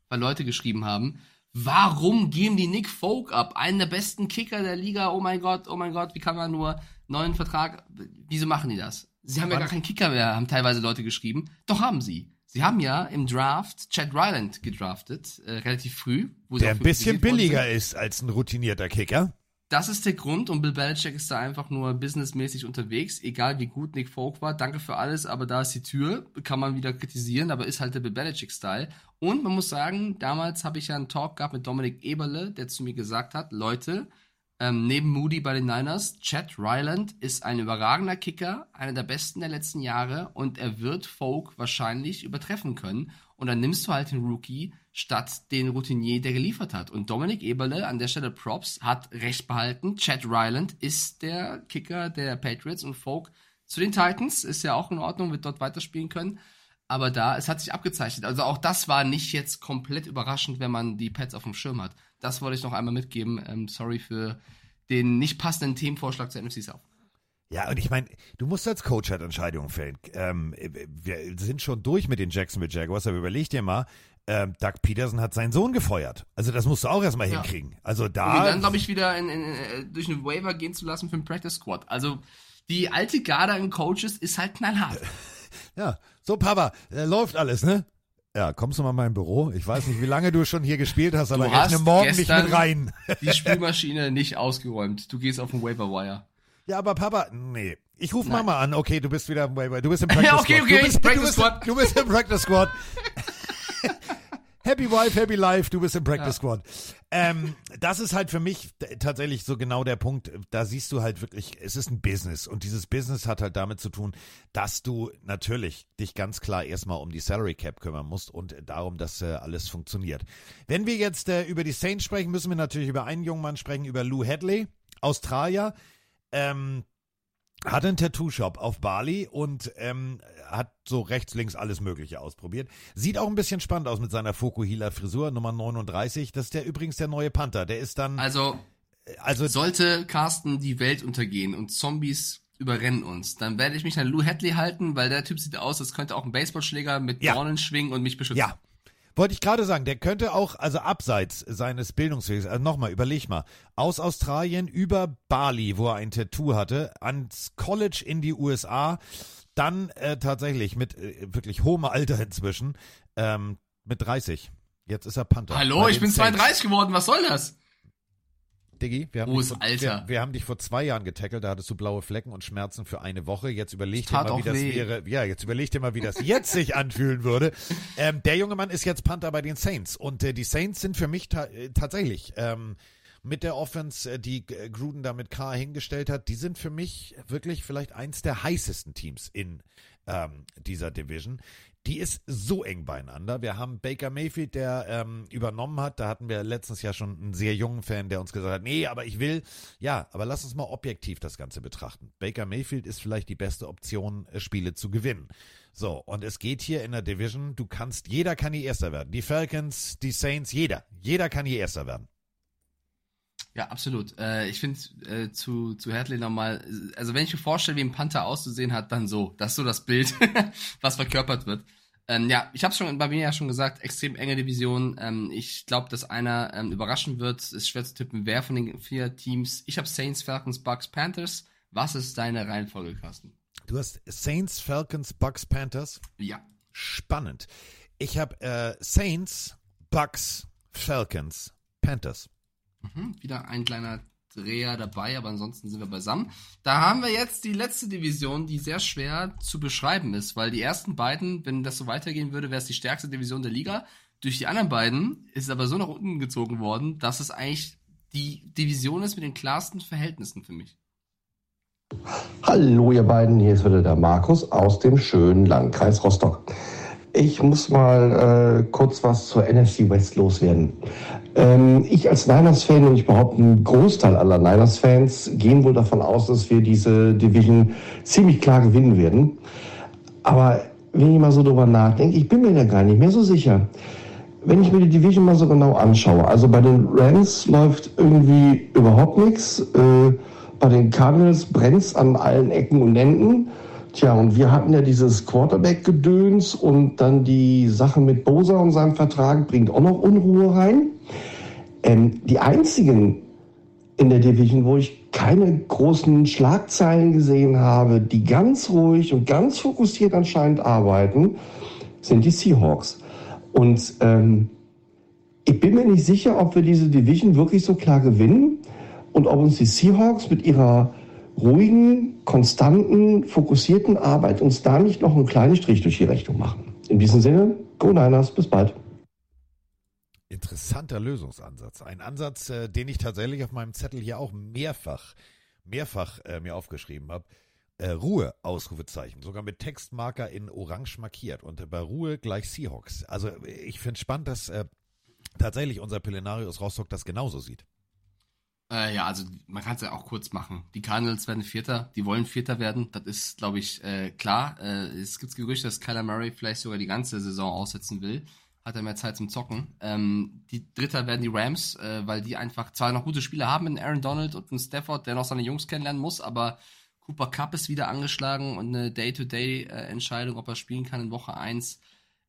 weil Leute geschrieben haben, warum geben die Nick Folk ab? Einen der besten Kicker der Liga, oh mein Gott, oh mein Gott, wie kann man nur neuen Vertrag, wieso machen die das? Sie haben ja Wann- gar keinen Kicker mehr, haben teilweise Leute geschrieben. Doch haben sie. Sie haben ja im Draft Chad Ryland gedraftet, äh, relativ früh. Wo sie Der ein bisschen billiger ist als ein routinierter Kicker. Das ist der Grund und Bill Belichick ist da einfach nur businessmäßig unterwegs, egal wie gut Nick Folk war. Danke für alles, aber da ist die Tür, kann man wieder kritisieren, aber ist halt der Bill Belichick-Style. Und man muss sagen, damals habe ich ja einen Talk gehabt mit Dominik Eberle, der zu mir gesagt hat, Leute, ähm, neben Moody bei den Niners, Chad Ryland ist ein überragender Kicker, einer der besten der letzten Jahre und er wird Folk wahrscheinlich übertreffen können. Und dann nimmst du halt den Rookie statt den Routinier, der geliefert hat. Und Dominik Eberle, an der Stelle Props, hat recht behalten. Chad Ryland ist der Kicker der Patriots und Folk zu den Titans, ist ja auch in Ordnung, wird dort weiterspielen können. aber da, es hat sich abgezeichnet. Also auch das war nicht jetzt komplett überraschend, wenn man die Pets auf dem Schirm hat. Das wollte ich noch einmal mitgeben. Ähm, sorry für den nicht passenden Themenvorschlag zur NFC South. Ja, und ich meine, du musst als Coach halt Entscheidungen fällen. Ähm, wir sind schon durch mit den Jacksonville Jaguars, aber überleg dir mal, ähm, Doug Peterson hat seinen Sohn gefeuert. Also das musst du auch erstmal Ja. hinkriegen. Also Und da. ihn dann, glaube ich, wieder in, in, in, durch einen Waiver gehen zu lassen für den Practice Squad. Also die alte Garde an Coaches ist halt knallhart. Ja, so Papa, äh, läuft alles, ne? Ja, kommst du mal in mein Büro? Ich weiß nicht, wie lange du schon hier gespielt hast, aber du hast rechne morgen nicht mit rein. die Spülmaschine nicht ausgeräumt. Du gehst auf den Waiver Wire. Ja, aber Papa, nee. Ich rufe. Mama an. Okay, du bist wieder im Waiver. Du bist im Practice Ja, okay, Squad. okay, du bist, Practice du bist, Squad. Du bist im Practice Squad. Happy Wife, Happy Life, du bist im Practice Ja. Squad. Ähm, das ist halt für mich tatsächlich so genau der Punkt. Da siehst du halt wirklich, es ist ein Business und dieses Business hat halt damit zu tun, dass du natürlich dich ganz klar erstmal um die Salary Cap kümmern musst und darum, dass äh, alles funktioniert. Wenn wir jetzt äh, über die Saints sprechen, müssen wir natürlich über einen jungen Mann sprechen, über Lou Hadley, Australier. Ähm, hatte einen Tattoo-Shop auf Bali und ähm, hat so rechts, links alles Mögliche ausprobiert. Sieht auch ein bisschen spannend aus mit seiner Fokuhila-Frisur, Nummer 39. Das ist der übrigens der neue Panther. Der ist dann. Also, also sollte Carsten die Welt untergehen und Zombies überrennen uns, dann werde ich mich an Lou Hadley halten, weil der Typ sieht aus, als könnte auch ein Baseballschläger mit Ja. Dornen schwingen und mich beschützen. Ja. Wollte ich gerade sagen, der könnte auch, also abseits seines Bildungswegs, also nochmal, überleg mal, aus Australien über Bali, wo er ein Tattoo hatte, ans College in die USA, dann äh, tatsächlich mit äh, wirklich hohem Alter inzwischen, ähm, mit 30. Jetzt ist er Panther. Hallo, ich bin Saints. 32 geworden, was soll das? Diggi, wir haben, dich vor. Wir, wir haben dich vor zwei Jahren getackelt, da hattest du blaue Flecken und Schmerzen für eine Woche. Jetzt überleg dir mal, wie das weh. wäre. Ja, jetzt überleg dir mal, wie das jetzt sich anfühlen würde. Ähm, der junge Mann ist jetzt Panther bei den Saints und äh, die Saints sind für mich ta äh, tatsächlich ähm, mit der Offense, äh, die Gruden da mit K hingestellt hat, die sind für mich wirklich vielleicht eins der heißesten Teams in ähm, dieser Division. Die ist so eng beieinander. Wir haben Baker Mayfield, der ähm, übernommen hat. Da hatten wir letztens ja schon einen sehr jungen Fan, der uns gesagt hat, nee, aber ich will. Ja, aber lass uns mal objektiv das Ganze betrachten. Baker Mayfield ist vielleicht die beste Option, äh, Spiele zu gewinnen. So, und es geht hier in der Division, du kannst, jeder kann hier Erster werden. Die Falcons, die Saints, jeder. Jeder kann hier Erster werden. Ja, absolut. Äh, ich finde äh, zu, zu Hadley nochmal, also wenn ich mir vorstelle, wie ein Panther auszusehen hat, dann so. Das ist so das Bild, was verkörpert wird. Ähm, ja, ich habe schon bei mir ja schon gesagt, extrem enge Division. Ähm, ich glaube, dass einer ähm, überraschen wird. Ist schwer zu tippen, wer von den vier Teams. Ich habe Saints, Falcons, Bucks, Panthers. Was ist deine Reihenfolge, Carsten? Du hast Saints, Falcons, Bucks, Panthers. Ja. Spannend. Ich habe äh, Saints, Bucks, Falcons, Panthers. Mhm, wieder ein kleiner Dreher dabei, aber ansonsten sind wir beisammen. Da haben wir jetzt die letzte Division, die sehr schwer zu beschreiben ist, weil die ersten beiden, wenn das so weitergehen würde, wäre es die stärkste Division der Liga. Durch die anderen beiden ist es aber so nach unten gezogen worden, dass es eigentlich die Division ist mit den klarsten Verhältnissen für mich. Hallo ihr beiden, hier ist wieder der Markus aus dem schönen Landkreis Rostock. Ich muss mal äh, kurz was zur NFC West loswerden. Ähm, ich als Niners-Fan und ich behaupte, ein Großteil aller Niners-Fans gehen wohl davon aus, dass wir diese Division ziemlich klar gewinnen werden. Aber wenn ich mal so drüber nachdenke, ich bin mir da gar nicht mehr so sicher. Wenn ich mir die Division mal so genau anschaue, also bei den Rams läuft irgendwie überhaupt nichts. Äh, bei den Cardinals brennt's an allen Ecken und Enden. Tja, und wir hatten ja dieses Quarterback-Gedöns und dann die Sache mit Bosa und seinem Vertrag bringt auch noch Unruhe rein. Ähm, die einzigen in der Division, wo ich keine großen Schlagzeilen gesehen habe, die ganz ruhig und ganz fokussiert anscheinend arbeiten, sind die Seahawks. Und ähm, ich bin mir nicht sicher, ob wir diese Division wirklich so klar gewinnen und ob uns die Seahawks mit ihrer ruhigen, konstanten, fokussierten Arbeit uns da nicht noch einen kleinen Strich durch die Rechnung machen. In diesem Sinne, Go Niners, bis bald. Interessanter Lösungsansatz. Ein Ansatz, äh, den ich tatsächlich auf meinem Zettel hier auch mehrfach, mehrfach äh, mir aufgeschrieben habe. Äh, Ruhe, Ausrufezeichen, sogar mit Textmarker in Orange markiert und bei Ruhe gleich Seahawks. Also äh, ich finde spannend, dass äh, tatsächlich unser Pillenarius Rostock das genauso sieht. Äh, ja, also man kann es ja auch kurz machen. Die Cardinals werden Vierter, die wollen Vierter werden, das ist, glaube ich, äh, klar. Äh, es gibt Gerüchte, dass Kyler Murray vielleicht sogar die ganze Saison aussetzen will. Hat er mehr Zeit zum Zocken. Ähm, die Dritter werden die Rams, äh, weil die einfach zwar noch gute Spieler haben, einen Aaron Donald und einen Stafford, der noch seine Jungs kennenlernen muss, aber Cooper Cup ist wieder angeschlagen und eine Day-to-Day-Entscheidung, ob er spielen kann in Woche 1.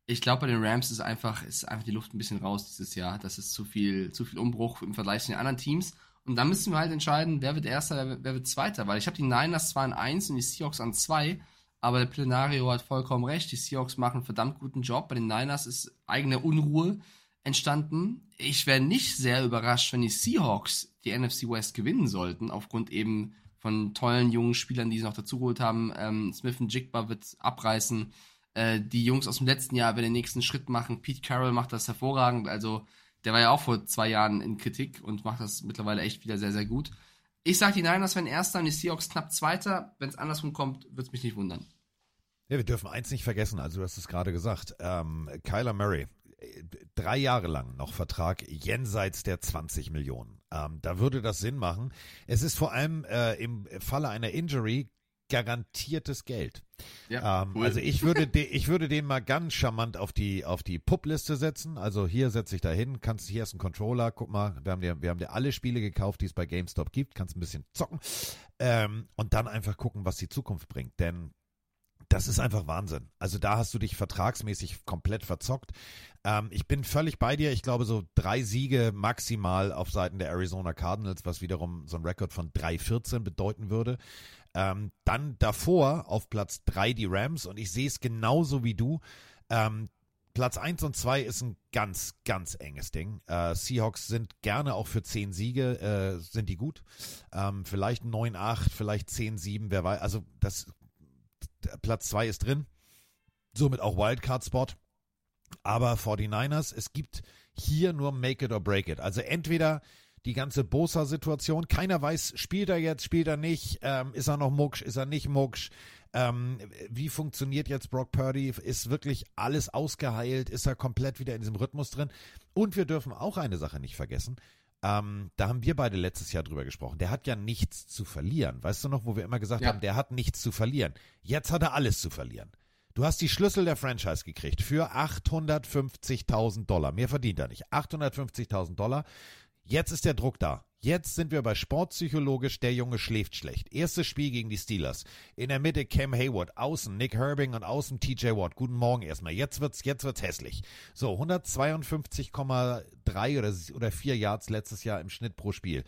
Ich glaube, bei den Rams ist einfach, ist einfach die Luft ein bisschen raus dieses Jahr. Das ist zu viel, zu viel Umbruch im Vergleich zu den anderen Teams. Und dann müssen wir halt entscheiden, wer wird Erster, wer, wird- wer wird Zweiter. Weil ich habe die Niners zwar an 1 und die Seahawks an 2, aber der Plenario hat vollkommen recht. Die Seahawks machen einen verdammt guten Job. Bei den Niners ist eigene Unruhe entstanden. Ich wäre nicht sehr überrascht, wenn die Seahawks die NFC West gewinnen sollten, aufgrund eben von tollen jungen Spielern, die sie noch dazugeholt haben. Ähm, Smith und Jigba wird abreißen. Äh, die Jungs aus dem letzten Jahr werden den nächsten Schritt machen. Pete Carroll macht das hervorragend. Also, der war ja auch vor zwei Jahren in Kritik und macht das mittlerweile echt wieder sehr, sehr gut. Ich sage, die Niners werden Erster und die Seahawks knapp Zweiter. Wenn es andersrum kommt, wird es mich nicht wundern. Ja, wir dürfen eins nicht vergessen, also du hast es gerade gesagt, ähm, Kyler Murray, äh, drei Jahre lang noch Vertrag jenseits der 20 Millionen. Ähm, da würde das Sinn machen. Es ist vor allem äh, im Falle einer Injury garantiertes Geld. Ja, ähm, cool. Also ich würde, de, ich würde den mal ganz charmant auf die auf die Pup-Liste setzen. Also hier setze ich da hin, kannst hier ist ein Controller, guck mal, wir haben dir, wir haben dir alle Spiele gekauft, die es bei GameStop gibt, kannst ein bisschen zocken ähm, und dann einfach gucken, was die Zukunft bringt. Denn das ist einfach Wahnsinn. Also da hast du dich vertragsmäßig komplett verzockt. Ähm, ich bin völlig bei dir. Ich glaube, so drei Siege maximal auf Seiten der Arizona Cardinals, was wiederum so ein Rekord von 3-14 bedeuten würde. Ähm, dann davor auf Platz drei die Rams und ich sehe es genauso wie du. Ähm, Platz 1 und 2 ist ein ganz, ganz enges Ding. Äh, Seahawks sind gerne auch für 10 Siege, äh, sind die gut. Ähm, vielleicht 9-8, vielleicht 10-7, wer weiß. Also das Platz 2 ist drin. Somit auch Wildcard-Spot. Aber 49ers, es gibt hier nur Make it or break it. Also entweder die ganze Bosa-Situation, keiner weiß, spielt er jetzt, spielt er nicht, ähm, ist er noch mucksch, ist er nicht mucksch, ähm, wie funktioniert jetzt Brock Purdy, ist wirklich alles ausgeheilt, ist er komplett wieder in diesem Rhythmus drin. Und wir dürfen auch eine Sache nicht vergessen, ähm, da haben wir beide letztes Jahr drüber gesprochen. Der hat ja nichts zu verlieren. Weißt du noch, wo wir immer gesagt Ja. haben, der hat nichts zu verlieren. Jetzt hat er alles zu verlieren. Du hast die Schlüssel der Franchise gekriegt für 850.000 Dollar. Mehr verdient er nicht. 850.000 Dollar. Jetzt ist der Druck da. Jetzt sind wir bei sportpsychologisch, der Junge schläft schlecht. Erstes Spiel gegen die Steelers. In der Mitte Cam Hayward, außen Nick Herbing und außen TJ Watt. Guten Morgen erstmal. Jetzt wird's, jetzt wird's hässlich. So, 152,3 oder, oder 4 Yards letztes Jahr im Schnitt pro Spiel.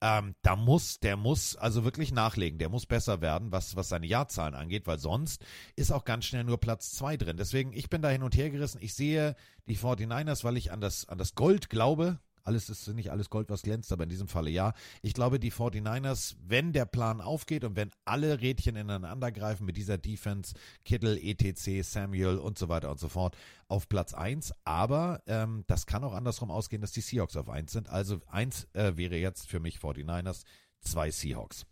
Ähm, da muss, der muss also wirklich nachlegen. Der muss besser werden, was, was seine Jahrzahlen angeht, weil sonst ist auch ganz schnell nur Platz zwei drin. Deswegen, ich bin da hin und her gerissen. Ich sehe die 49ers, weil ich an das, an das Gold glaube. Alles ist nicht alles Gold, was glänzt, aber in diesem Falle ja. Ich glaube, die 49ers, wenn der Plan aufgeht und wenn alle Rädchen ineinander greifen mit dieser Defense, Kittel, ETC, Samuel und so weiter und so fort, auf Platz 1. Aber ähm, das kann auch andersrum ausgehen, dass die Seahawks auf 1 sind. Also 1 äh, wäre jetzt für mich 49ers, 2 Seahawks.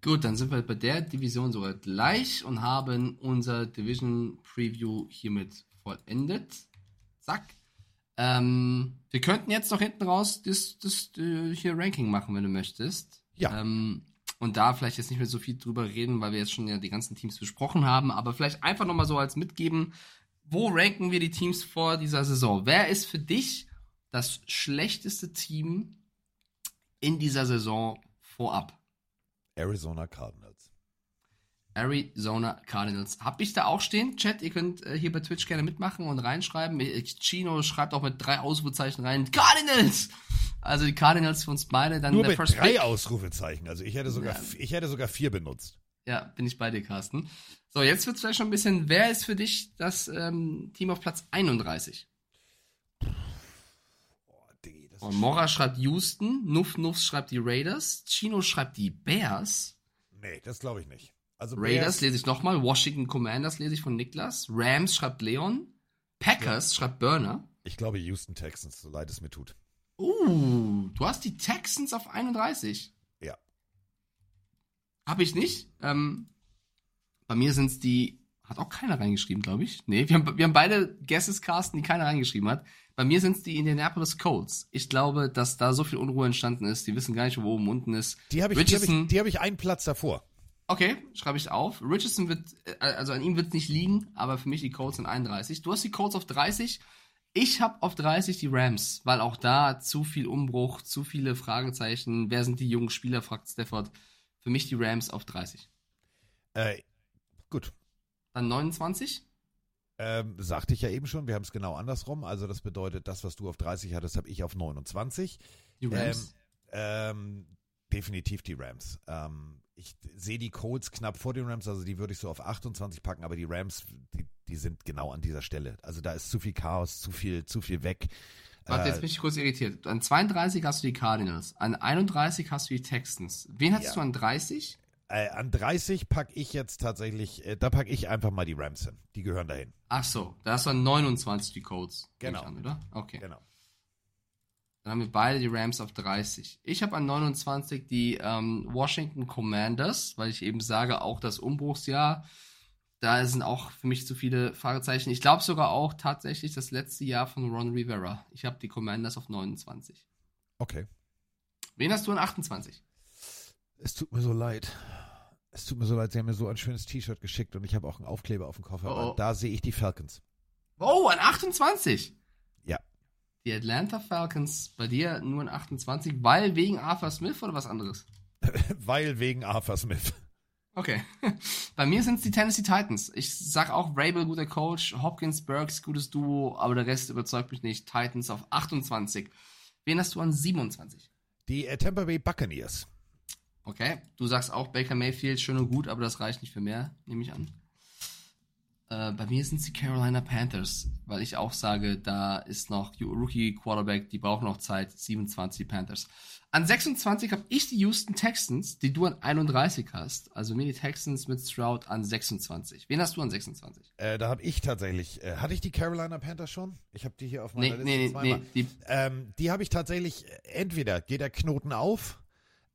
Gut, dann sind wir bei der Division sogar gleich und haben unser Division Preview hiermit vollendet. Zack. Ähm, wir könnten jetzt noch hinten raus das, das äh, hier Ranking machen, wenn du möchtest. Ja. Ähm, und da vielleicht jetzt nicht mehr so viel drüber reden, weil wir jetzt schon ja die ganzen Teams besprochen haben, aber vielleicht einfach nochmal so als mitgeben, wo ranken wir die Teams vor dieser Saison? Wer ist für dich das schlechteste Team in dieser Saison vorab? Arizona Cardinals. Arizona Cardinals. Hab ich da auch stehen? Chat, ihr könnt äh, hier bei Twitch gerne mitmachen und reinschreiben. Äh, Chino schreibt auch mit drei Ausrufezeichen rein. Cardinals! Also die Cardinals für uns beide. Dann Nur der mit First drei Pick. Ausrufezeichen. Also ich hätte sogar, Ja. ich hätte sogar vier benutzt. Ja, bin ich bei dir, Carsten. So, jetzt wird es vielleicht schon ein bisschen. Wer ist für dich das ähm, Team auf Platz 31? Und Mora schreibt Houston, Nuff Nuffs schreibt die Raiders, Chino schreibt die Bears. Nee, das glaube ich nicht. Also Raiders Bears- lese ich nochmal, Washington Commanders lese ich von Niklas, Rams schreibt Leon, Packers schreibt Burner. Ich glaube Houston Texans, so leid es mir tut. Uh, du hast die Texans auf 31. Ja. Hab ich nicht. Ähm, bei mir sind es die Hat auch keiner reingeschrieben, glaube ich. Nee, wir haben, wir haben beide Guesses casten, die keiner reingeschrieben hat. Bei mir sind es die Indianapolis Colts. Ich glaube, dass da so viel Unruhe entstanden ist. Die wissen gar nicht, wo oben unten ist. Die habe ich, die hab ich, die hab ich einen Platz davor. Okay, schreibe ich auf. Richardson wird, äh, also an ihm wird es nicht liegen, aber für mich die Colts sind 31. Du hast die Colts auf 30. Ich habe auf 30 die Rams, weil auch da zu viel Umbruch, zu viele Fragezeichen. Wer sind die jungen Spieler, fragt Stafford. Für mich die Rams auf 30. Äh, gut. Dann 29? Ähm, sagte ich ja eben schon, wir haben es genau andersrum. Also das bedeutet, das, was du auf 30 hattest, habe ich auf 29. Die Rams? Ähm, ähm, definitiv die Rams. Ähm, ich sehe die Colts knapp vor den Rams, also die würde ich so auf 28 packen, aber die Rams, die, die sind genau an dieser Stelle. Also da ist zu viel Chaos, zu viel, zu viel weg. Warte, Äh, jetzt bin ich kurz irritiert. An 32 hast du die Cardinals, an 31 hast du die Texans. Wen hast Ja. du an 30? Äh, an 30 packe ich jetzt tatsächlich, äh, da packe ich einfach mal die Rams hin. Die gehören dahin. Ach so, da hast du an 29 die Colts. nehme Genau. An, oder? Okay. Genau. Dann haben wir beide die Rams auf 30. Ich habe an 29 die ähm, Washington Commanders, weil ich eben sage, auch das Umbruchsjahr, da sind auch für mich zu viele Fragezeichen. Ich glaube sogar auch tatsächlich das letzte Jahr von Ron Rivera. Ich habe die Commanders auf 29. Okay. Wen hast du an 28? Es tut mir so leid. Es tut mir so leid, sie haben mir so ein schönes T-Shirt geschickt und ich habe auch einen Aufkleber auf dem Koffer. Oh, oh. Da sehe ich die Falcons. Oh, an 28? Die Atlanta Falcons bei dir nur an 28, weil wegen Arthur Smith oder was anderes? Weil wegen Arthur Smith. Okay. Bei mir sind es die Tennessee Titans. Ich sag auch Rabel, guter Coach, Hopkins, Burks, gutes Duo, aber der Rest überzeugt mich nicht. Titans auf 28. Wen hast du an 27? Die äh, Tampa Bay Buccaneers. Okay. Du sagst auch Baker Mayfield, schön und gut, aber das reicht nicht für mehr, nehme ich an. Äh, bei mir sind es die Carolina Panthers, weil ich auch sage, da ist noch Rookie Quarterback, die brauchen noch Zeit. 27 Panthers. An 26 habe ich die Houston Texans, die du an 31 hast. Also mir die Texans mit Stroud an 26. Wen hast du an 26? Äh, da habe ich tatsächlich, äh, hatte ich die Carolina Panthers schon? Ich habe die hier auf meiner Nee, Liste nee, zweimal. nee, die- ähm, die habe ich tatsächlich, äh, entweder geht der Knoten auf,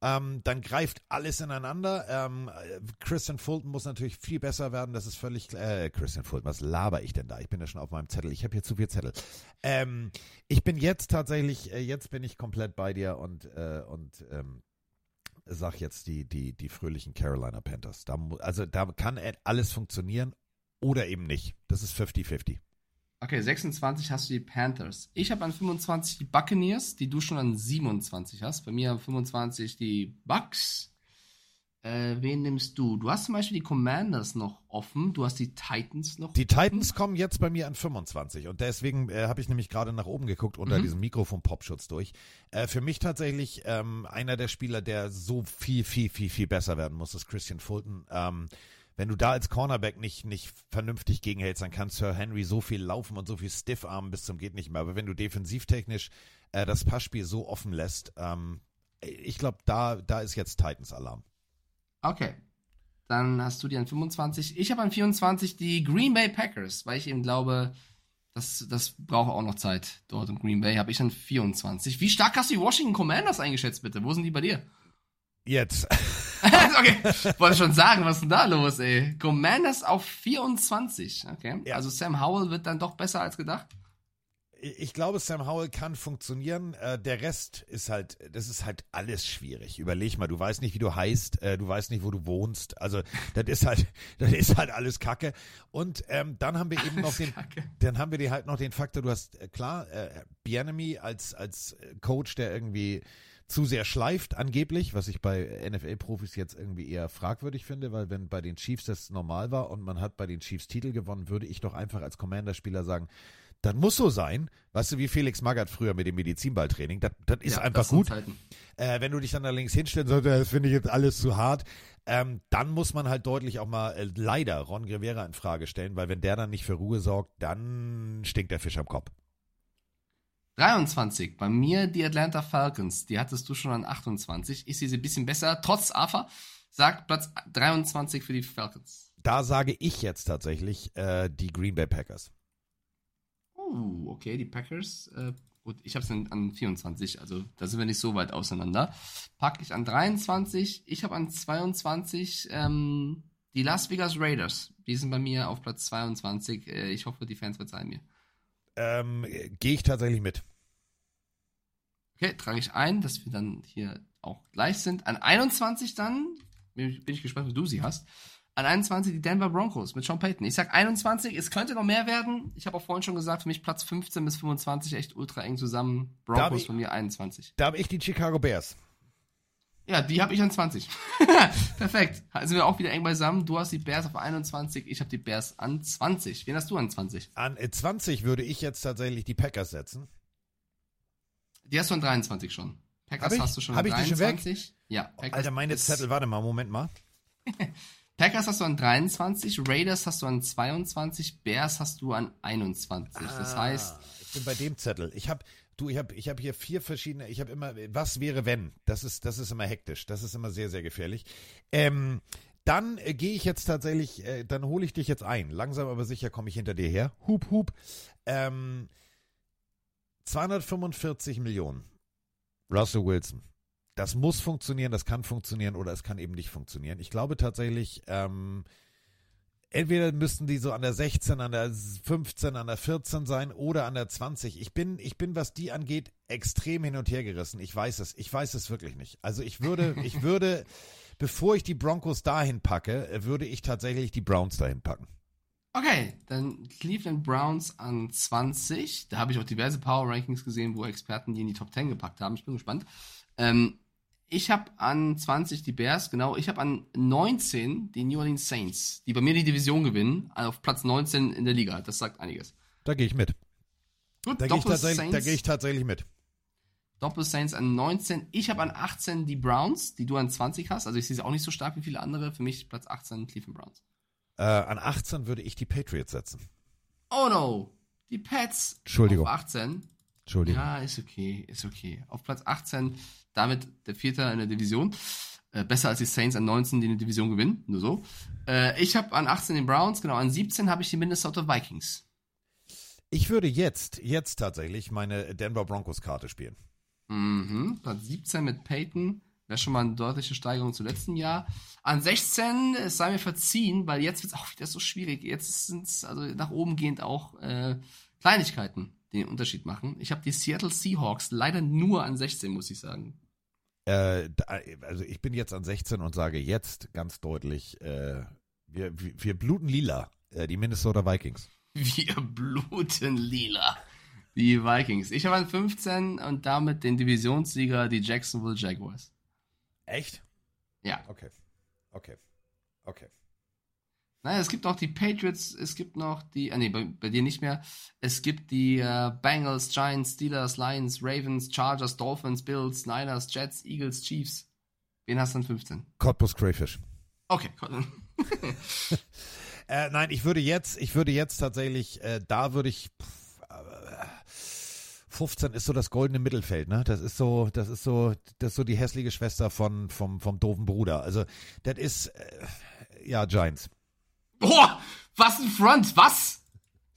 ähm, dann greift alles ineinander. Ähm, äh, Christian Fulton muss natürlich viel besser werden, das ist völlig klar. Äh, Christian Fulton, was laber ich denn da? Ich bin ja schon auf meinem Zettel, ich habe hier zu viel Zettel. Ähm, ich bin jetzt tatsächlich, äh, jetzt bin ich komplett bei dir und, äh, und ähm, sag jetzt die, die, die fröhlichen Carolina Panthers. Da, also da kann äh, alles funktionieren oder eben nicht. Das ist 50-50. Okay, 26 hast du die Panthers. Ich habe an 25 die Buccaneers, die du schon an 27 hast. Bei mir an 25 die Bucks. Äh, wen nimmst du? Du hast zum Beispiel die Commanders noch offen. Du hast die Titans noch Die Titans kommen jetzt bei mir an 25 und deswegen äh, habe ich nämlich gerade nach oben geguckt unter Mhm. diesem Mikrofon-Popschutz durch. Äh, für mich tatsächlich ähm, einer der Spieler, der so viel, viel, viel, viel besser werden muss, ist Christian Fulton. Ähm, wenn du da als Cornerback nicht, nicht vernünftig gegenhältst, dann kann Sir Henry so viel laufen und so viel Stiffarmen bis zum geht nicht mehr. Aber wenn du defensivtechnisch äh, das Passspiel so offen lässt, ähm, ich glaube, da, da ist jetzt Titans-Alarm. Okay. Dann hast du die an 25. Ich habe an 24 die Green Bay Packers, weil ich eben glaube, das, das braucht auch noch Zeit dort in Green Bay. Habe ich an 24. Wie stark hast du die Washington Commanders eingeschätzt, bitte? Wo sind die bei dir? Jetzt. okay, wollte schon sagen, was ist denn da los, ey? Commanders auf 24. Okay, also Sam Howell wird dann doch besser als gedacht. ich glaube, Sam Howell kann funktionieren. Äh, der Rest ist halt, das ist halt alles schwierig. Überleg mal, du weißt nicht, wie du heißt, äh, du weißt nicht, wo du wohnst. Also das ist halt, das ist halt alles Kacke. Und ähm, dann haben wir eben noch den, dann haben wir halt noch den Faktor. Du hast äh, klar, äh, Bienemy als als Coach, der irgendwie zu sehr schleift, angeblich, was ich bei NFL-Profis jetzt irgendwie eher fragwürdig finde, weil wenn bei den Chiefs das normal war und man hat bei den Chiefs Titel gewonnen, würde ich doch einfach als Commander-Spieler sagen, das muss so sein. Weißt du, wie Felix Magath früher mit dem Medizinballtraining, das, das ist Ja, einfach das gut. Äh, wenn du dich dann da links hinstellen sollst, das finde ich jetzt alles zu hart, ähm, dann muss man halt deutlich auch mal äh, leider Ron Rivera in Frage stellen, weil wenn der dann nicht für Ruhe sorgt, dann stinkt der Fisch am Kopf. 23. Bei mir die Atlanta Falcons. Die hattest du schon an 28. Ich sehe sie ein bisschen besser, trotz AFA. Sagt Platz 23 für die Falcons. Da sage ich jetzt tatsächlich äh, die Green Bay Packers. Uh, okay, die Packers. Äh, gut, ich habe es an 24, also da sind wir nicht so weit auseinander. Packe ich an 23. Ich habe an 22 ähm, die Las Vegas Raiders. Die sind bei mir auf Platz 22. Äh, Ich hoffe, die Fans verzeihen mir. Ähm, Gehe ich tatsächlich mit. Okay, trage ich ein, dass wir dann hier auch gleich sind. An 21 dann, bin ich, gespannt, wie du sie hast. An 21 die Denver Broncos mit Sean Payton. Ich sag 21, es könnte noch mehr werden. Ich habe auch vorhin schon gesagt, für mich Platz 15 bis 25 echt ultra eng zusammen. Broncos von mir 21. Da habe ich die Chicago Bears. Ja, die habe ich an 20. Perfekt. Da sind wir auch wieder eng beisammen. Du hast die Bears auf 21, ich habe die Bears an 20. Wen hast du an 20? An äh, 20 würde ich jetzt tatsächlich die Packers setzen. Die hast du an 23 schon. Packers hast du schon an ich die schon weg? 23. Ja, Packers Alter, meine Zettel, warte mal, Moment mal. Packers hast du an 23, Raiders hast du an 22, Bears hast du an 21. Das Ah, heißt, ich bin bei dem Zettel. Ich habe du, ich habe ich habe hier vier verschiedene, ich habe immer was wäre wenn? Das ist das ist immer hektisch. Das ist immer sehr sehr gefährlich. Ähm dann äh, gehe ich jetzt tatsächlich, äh, dann hole ich dich jetzt ein. Langsam aber sicher komme ich hinter dir her. Hup, hup. Ähm, 245 Millionen. Russell Wilson. Das muss funktionieren, das kann funktionieren oder es kann eben nicht funktionieren. Ich glaube tatsächlich, ähm, entweder müssten die so an der 16, an der 15, an der 14 sein oder an der 20. Ich bin, ich bin, was die angeht, extrem hin und her gerissen. Ich weiß es. Ich weiß es wirklich nicht. Also ich würde, ich würde, bevor ich die Broncos dahin packe, würde ich tatsächlich die Browns dahin packen. okay, dann Cleveland Browns an 20. Da habe ich auch diverse Power Rankings gesehen, wo Experten die in die Top 10 gepackt haben. Ich bin gespannt. Ähm, ich habe an 20 die Bears, genau. Ich habe an 19 die New Orleans Saints, die bei mir die Division gewinnen, auf Platz 19 in der Liga. Das sagt einiges. Da gehe ich mit. Gut, Da gehe ich, gehe ich tatsächlich mit. Doppel Saints an 19. Ich habe an 18 die Browns, die du an 20 hast. Also ich sehe sie auch nicht so stark wie viele andere. Für mich Platz 18 Cleveland Browns. Äh, an 18 würde ich die Patriots setzen. Oh no! Die Pets Entschuldigung. auf 18. Entschuldigung. Ja, ist okay, ist okay. Auf Platz 18, damit der Vierte in der Division. Äh, besser als die Saints an 19, die eine Division gewinnen. Nur so. Äh, ich habe an 18 den Browns, genau. An 17 habe ich die Minnesota Vikings. Ich würde jetzt, jetzt tatsächlich meine Denver Broncos Karte spielen. Mhm. Platz 17 mit Peyton. Wäre schon mal eine deutliche Steigerung zu letzten Jahr. An 16, es sei mir verziehen, weil jetzt wird es auch wieder so schwierig. Jetzt sind es also nach oben gehend auch äh, Kleinigkeiten, die den Unterschied machen. Ich habe die Seattle Seahawks leider nur an 16, muss ich sagen. Äh, also ich bin jetzt an 16 und sage jetzt ganz deutlich, äh, wir, wir, wir bluten lila, äh, die Minnesota Vikings. Wir bluten lila. Die Vikings. Ich habe an 15 und damit den Divisionssieger, die Jacksonville Jaguars. Echt? Ja. Okay. Okay. Okay. Naja, es gibt noch die Patriots, es gibt noch die, ah nee, bei, bei dir nicht mehr. Es gibt die äh, Bengals, Giants, Steelers, Lions, Ravens, Chargers, Dolphins, Bills, Niners, Jets, Eagles, Chiefs. Wen hast du an 15? Cottbus Crayfish. Okay, cool. Äh, nein, ich würde jetzt, ich würde jetzt tatsächlich, äh, da würde ich. Pff, äh, 15 ist so das goldene Mittelfeld, ne? Das ist so, das ist so, das ist so die hässliche Schwester von, vom, vom doofen Bruder. Also, das ist, äh, ja, Giants. Boah, was ein Front, was?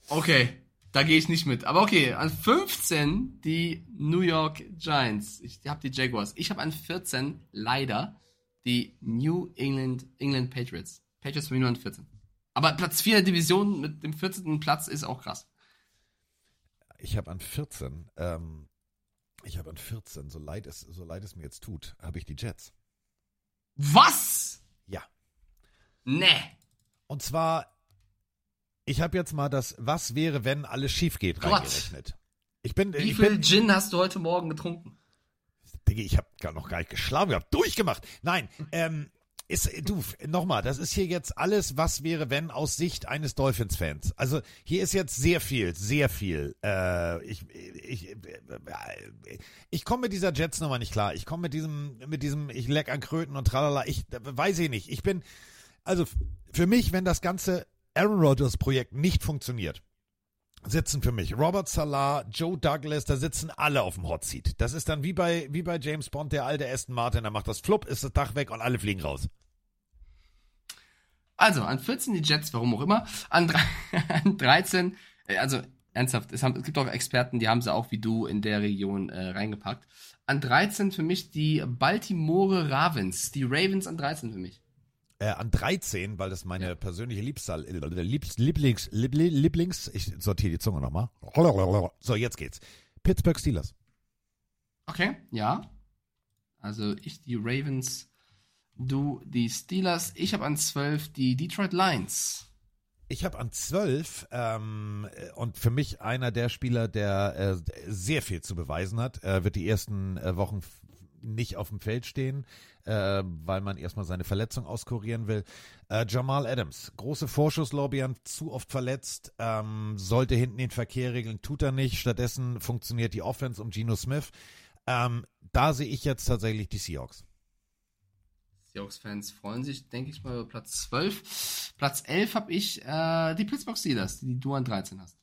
Okay, da gehe ich nicht mit. Aber okay, an 15 die New York Giants. Ich habe die Jaguars. Ich habe an 14 leider die New England, England Patriots. Patriots für mich nur an 14. Aber Platz 4 der Division mit dem 14. Platz ist auch krass. Ich habe an 14, ähm, ich habe an 14, so leid es, so leid es mir jetzt tut, habe ich die Jets. Was? Ja. Nee. Und zwar, ich habe jetzt mal das Was wäre, wenn alles schief geht Gott. reingerechnet. Ich bin, Wie ich viel bin, Gin hast du heute Morgen getrunken? Digga, ich habe gar noch gar nicht geschlafen gehabt, durchgemacht. Nein, ähm, ist, du, nochmal, das ist hier jetzt alles, was wäre, wenn, aus Sicht eines Dolphins-Fans. Also hier ist jetzt sehr viel, sehr viel. Äh, ich, ich, äh, ich komme mit dieser Jets-Nummer nicht klar. Ich komme mit diesem, mit diesem, ich leck an Kröten und tralala. Ich weiß ich nicht. Ich bin, also für mich, wenn das ganze Aaron Rodgers-Projekt nicht funktioniert, sitzen für mich Robert Salah, Joe Douglas, da sitzen alle auf dem Hot Seat. Das ist dann wie bei, wie bei James Bond, der alte Aston Martin, da macht das Flupp, ist das Dach weg und alle fliegen raus. Also, an 14 die Jets, warum auch immer. An, drei- an 13, äh, also ernsthaft, es, haben, es gibt auch Experten, die haben sie auch wie du in der Region äh, reingepackt. An 13 für mich die Baltimore Ravens. Die Ravens an 13 für mich. Äh, an 13, weil das meine persönliche Liebsal, Liebs, Lieblings, Liebli- Lieblings, ich sortiere die Zunge nochmal. So, jetzt geht's. Pittsburgh Steelers. Okay, ja. Also ich die Ravens, du die Steelers. Ich habe an 12 die Detroit Lions. Ich habe an 12 ähm, äh, und für mich einer der Spieler, der äh, sehr viel zu beweisen hat, äh, wird die ersten äh, Wochen nicht auf dem Feld stehen, äh, weil man erstmal seine Verletzung auskurieren will. Äh, Jamal Adams, große Vorschusslorbeeren, zu oft verletzt, ähm, sollte hinten den Verkehr regeln, tut er nicht. Stattdessen funktioniert die Offense um Geno Smith. Ähm, da sehe ich jetzt tatsächlich die Seahawks. Seahawks-Fans freuen sich, denke ich mal, über Platz 12. Platz 11 habe ich äh, die Pittsburgh Steelers, die du an 13 hast.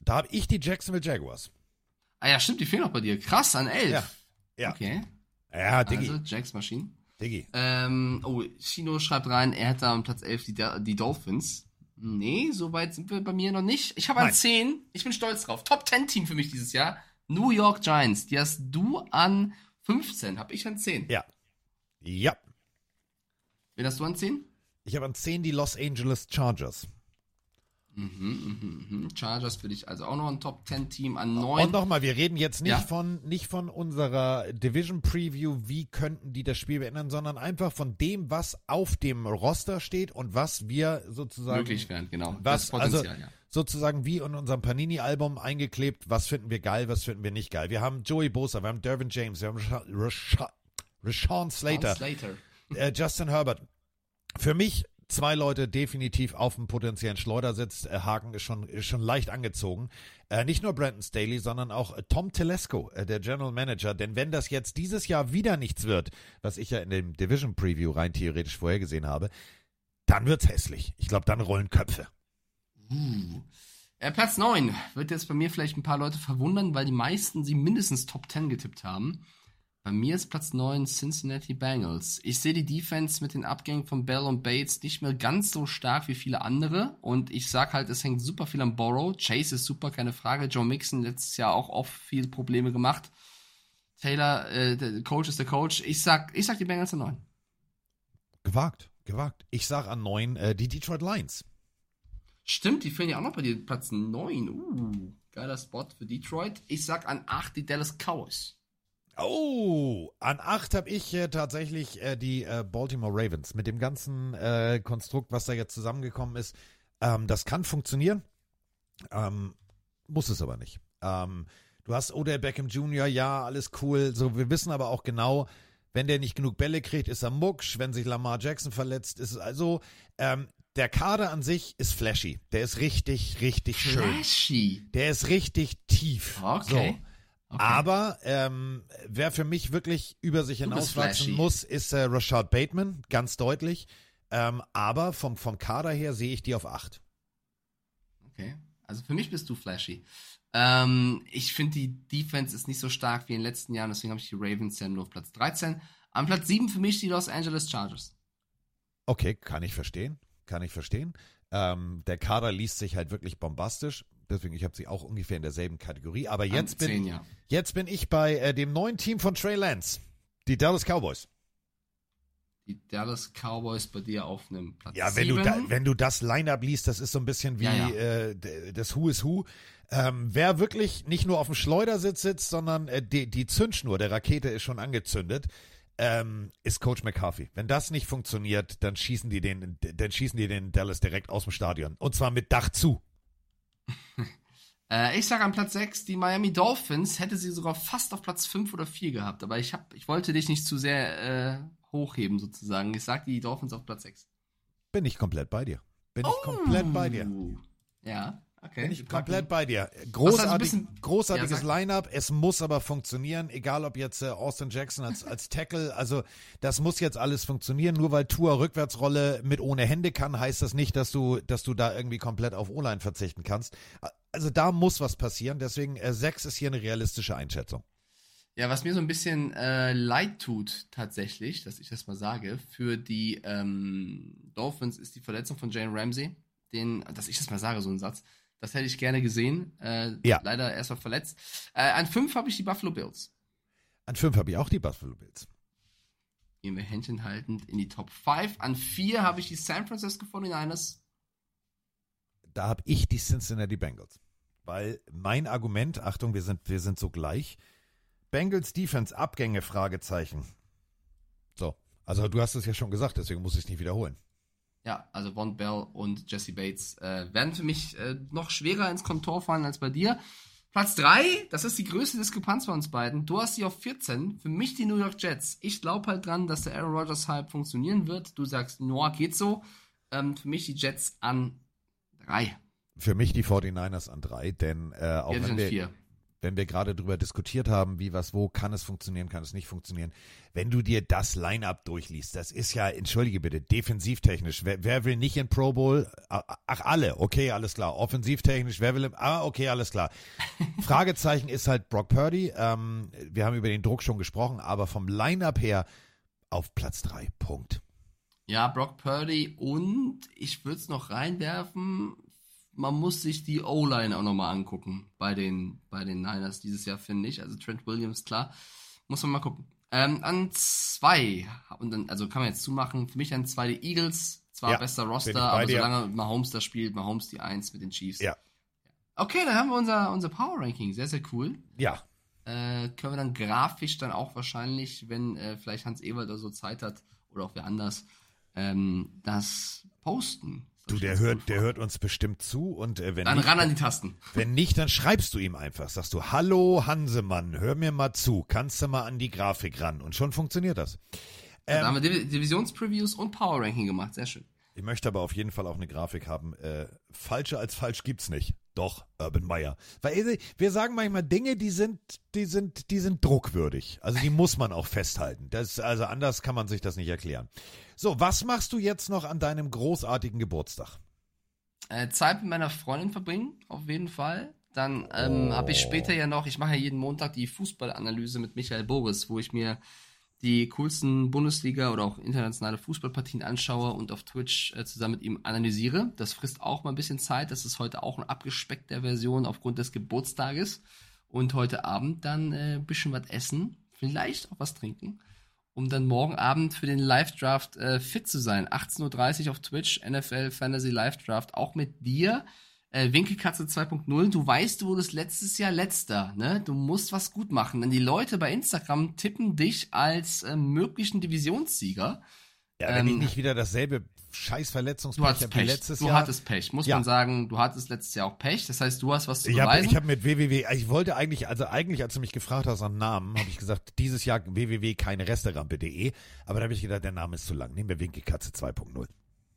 Da habe ich die Jacksonville Jaguars. Ah ja, stimmt, die fehlen noch bei dir. Krass, an 11. Ja, ja. Okay. Ja, Diggi. Also, Jacks Maschinen. Diggi. Ähm, oh, Chino schreibt rein, er hat da am Platz 11 die, die Dolphins. Nee, so weit sind wir bei mir noch nicht. Ich habe an Nein. 10, ich bin stolz drauf. Top 10 Team für mich dieses Jahr. New York Giants. Die hast du an 15, habe ich an 10. Ja. Ja. Wen hast du an 10? Ich habe an 10 die Los Angeles Chargers. Mhm, mhm, mhm. Chargers für dich also auch noch ein Top 10 Team an 9. Und nochmal, wir reden jetzt nicht Ja. von nicht von unserer Division Preview, wie könnten die das Spiel beenden, sondern einfach von dem, was auf dem Roster steht und was wir sozusagen Möglich wären, genau. Was Das Potenzial, also ja. sozusagen wie in unserem Panini Album eingeklebt, was finden wir geil, was finden wir nicht geil. Wir haben Joey Bosa, wir haben Dervin James, wir haben Rasha- Rasha- Rashawn Slater, Slater. äh, Justin Herbert. Für mich zwei Leute definitiv auf dem potenziellen Schleudersitz. Äh, Haken ist schon, ist schon leicht angezogen. Äh, nicht nur Brandon Staley, sondern auch äh, Tom Telesco, äh, der General Manager. Denn wenn das jetzt dieses Jahr wieder nichts wird, was ich ja in dem Division Preview rein theoretisch vorhergesehen habe, dann wird's hässlich. Ich glaube, dann rollen Köpfe. Uh. Platz 9 wird jetzt bei mir vielleicht ein paar Leute verwundern, weil die meisten sie mindestens Top 10 getippt haben. Bei mir ist Platz 9 Cincinnati Bengals. Ich sehe die Defense mit den Abgängen von Bell und Bates nicht mehr ganz so stark wie viele andere. Und ich sag halt, es hängt super viel am Borrow. Chase ist super, keine Frage. Joe Mixon letztes Jahr auch oft viele Probleme gemacht. Taylor, äh, der Coach ist der Coach. Ich sag, ich sag die Bengals an 9. Gewagt, gewagt. Ich sag an neun äh, die Detroit Lions. Stimmt, die fehlen ja auch noch bei dir. Platz 9. Uh, geiler Spot für Detroit. Ich sag an 8 die Dallas Cowboys. Oh, an acht habe ich äh, tatsächlich äh, die äh, Baltimore Ravens mit dem ganzen äh, Konstrukt, was da jetzt zusammengekommen ist. Ähm, das kann funktionieren, ähm, muss es aber nicht. Ähm, du hast Odell Beckham Jr., ja, alles cool. So, wir wissen aber auch genau, wenn der nicht genug Bälle kriegt, ist er mucksch. Wenn sich Lamar Jackson verletzt, ist es also. Ähm, der Kader an sich ist flashy. Der ist richtig, richtig schön. Flashy. Der ist richtig tief. Okay. So. Aber ähm, wer für mich wirklich über sich hinauswachsen muss, ist äh, Rashad Bateman, ganz deutlich. Ähm, aber vom, vom Kader her sehe ich die auf acht. Okay. Also für mich bist du flashy. Ähm, ich finde, die Defense ist nicht so stark wie in den letzten Jahren, deswegen habe ich die Ravens ja nur auf Platz 13. Am Platz 7 für mich die Los Angeles Chargers. Okay, kann ich verstehen. Kann ich verstehen. Ähm, der Kader liest sich halt wirklich bombastisch. Deswegen, ich habe sie auch ungefähr in derselben Kategorie. Aber jetzt, bin, 10, ja. jetzt bin ich bei äh, dem neuen Team von Trey Lance. Die Dallas Cowboys. Die Dallas Cowboys bei dir auf einem Platz Ja, wenn 7. du, da, wenn du das Line-Up liest, das ist so ein bisschen wie Ja, ja. Äh, das Who is Who. Ähm, wer wirklich nicht nur auf dem Schleudersitz sitzt, sondern äh, die, die Zündschnur der Rakete ist schon angezündet, ähm, ist Coach McCarthy. Wenn das nicht funktioniert, dann schießen die den, dann schießen die den Dallas direkt aus dem Stadion. Und zwar mit Dach zu. Äh, ich sage an Platz 6, die Miami Dolphins hätte sie sogar fast auf Platz 5 oder 4 gehabt. Aber ich, hab, ich wollte dich nicht zu sehr äh, hochheben sozusagen. Ich sage die Dolphins auf Platz 6. Bin ich komplett bei dir. Bin ich komplett bei dir. Ja, okay. Bin ich komplett bei dir. Großartig, bisschen- großartiges Ja. Line-Up. Es muss aber funktionieren, egal ob jetzt äh, Austin Jackson als, als Tackle. Also, das muss jetzt alles funktionieren. Nur weil Tour Rückwärtsrolle mit ohne Hände kann, heißt das nicht, dass du, dass du da irgendwie komplett auf O-Line verzichten kannst. Also, da muss was passieren. Deswegen, äh, sechs ist hier eine realistische Einschätzung. Ja, was mir so ein bisschen äh, leid tut, tatsächlich, dass ich das mal sage, für die ähm, Dolphins ist die Verletzung von Jane Ramsey. Den, dass ich das mal sage, so ein Satz. Das hätte ich gerne gesehen. Äh, Ja. Leider erstmal verletzt. Äh, an fünf habe ich die Buffalo Bills. An fünf habe ich auch die Buffalo Bills. Gehen wir Händchen haltend in die Top 5. An 4 habe ich die San Francisco 49ers. Da habe ich die Cincinnati Bengals. Weil mein Argument, Achtung, wir sind, wir sind so gleich. Bengals Defense, Abgänge, Fragezeichen. So. Also du hast es ja schon gesagt, deswegen muss ich es nicht wiederholen. Ja, also Von Bell und Jesse Bates äh, werden für mich äh, noch schwerer ins Kontor fallen als bei dir. Platz 3, das ist die größte Diskrepanz bei uns beiden. Du hast sie auf 14. Für mich die New York Jets. Ich glaube halt dran, dass der Aaron Rodgers Hype funktionieren wird. Du sagst, Noah geht so. Ähm, für mich die Jets an 3. Für mich die 49ers an 3, denn äh, auch wenn wir. Wenn wir gerade drüber diskutiert haben, wie, was, wo, kann es funktionieren, kann es nicht funktionieren. Wenn du dir das Line-Up durchliest, das ist ja, entschuldige bitte, defensivtechnisch, wer, wer will nicht in Pro Bowl? Ach, alle, okay, alles klar. Offensivtechnisch, wer will, im, ah, okay, alles klar. Fragezeichen ist halt Brock Purdy. Ähm, wir haben über den Druck schon gesprochen, aber vom Line-Up her auf Platz 3, Punkt. Ja, Brock Purdy und ich würde es noch reinwerfen, man muss sich die O-Line auch nochmal angucken bei den, bei den Niners dieses Jahr, finde ich. Also Trent Williams, klar, muss man mal gucken. Ähm, an zwei, und dann, also kann man jetzt zumachen, für mich an zwei die Eagles, zwar Ja, bester Roster, aber solange Mahomes da spielt, Mahomes die Eins mit den Chiefs. Ja. Okay, dann haben wir unser, unser Power Ranking, sehr, sehr cool. Ja. Äh, können wir dann grafisch dann auch wahrscheinlich, wenn äh, vielleicht Hans Ewald oder so Zeit hat, oder auch wer anders, ähm, das posten. Du, der hört, der hört uns bestimmt zu und äh, wenn Dann nicht, ran an die Tasten. Wenn nicht, dann schreibst du ihm einfach. Sagst du, hallo Hansemann, hör mir mal zu, kannst du mal an die Grafik ran und schon funktioniert das. da haben Ähm, wir Div- Divisionspreviews und Power Ranking gemacht, sehr schön. ich möchte aber auf jeden Fall auch eine Grafik haben. Äh, falscher als falsch gibt's nicht. Doch, Urban Meyer. Weil äh, wir sagen manchmal Dinge, die sind, die sind, die sind druckwürdig. Also die muss man auch festhalten. Das, also anders kann man sich das nicht erklären. So, was machst du jetzt noch an deinem großartigen Geburtstag? Äh, Zeit mit meiner Freundin verbringen, auf jeden Fall. Dann ähm, habe ich später ja noch, ich mache ja jeden Montag die Fußballanalyse mit Michael Boris, wo ich mir die coolsten Bundesliga oder auch internationale Fußballpartien anschaue und auf Twitch äh, zusammen mit ihm analysiere. Das frisst auch mal ein bisschen Zeit. Das ist heute auch eine abgespeckte Version aufgrund des Geburtstages. Und heute Abend dann äh, ein bisschen was essen, vielleicht auch was trinken, um dann morgen Abend für den Live-Draft äh, fit zu sein. 18.30 Uhr auf Twitch, NFL Fantasy Live-Draft, auch mit dir. Äh, Winkelkatze 2.0, du weißt, du wurdest letztes Jahr letzter, ne? Du musst was gut machen, denn die Leute bei Instagram tippen dich als äh, möglichen Divisionssieger. Ja, wenn ich Ähm, nicht wieder dasselbe scheiß Du Verletzungspech habe wie Pech. letztes du Jahr. hattest Pech, muss Ja. man sagen. Du hattest letztes Jahr auch Pech. Das heißt, du hast was zu Ich habe beweisen. ich hab mit www, ich wollte eigentlich, also eigentlich, als du mich gefragt hast nach Namen, habe ich gesagt, dieses Jahr www keine Resterampe.de, aber da habe ich gedacht, der Name ist zu lang. Nehmen wir Winkelkatze 2.0.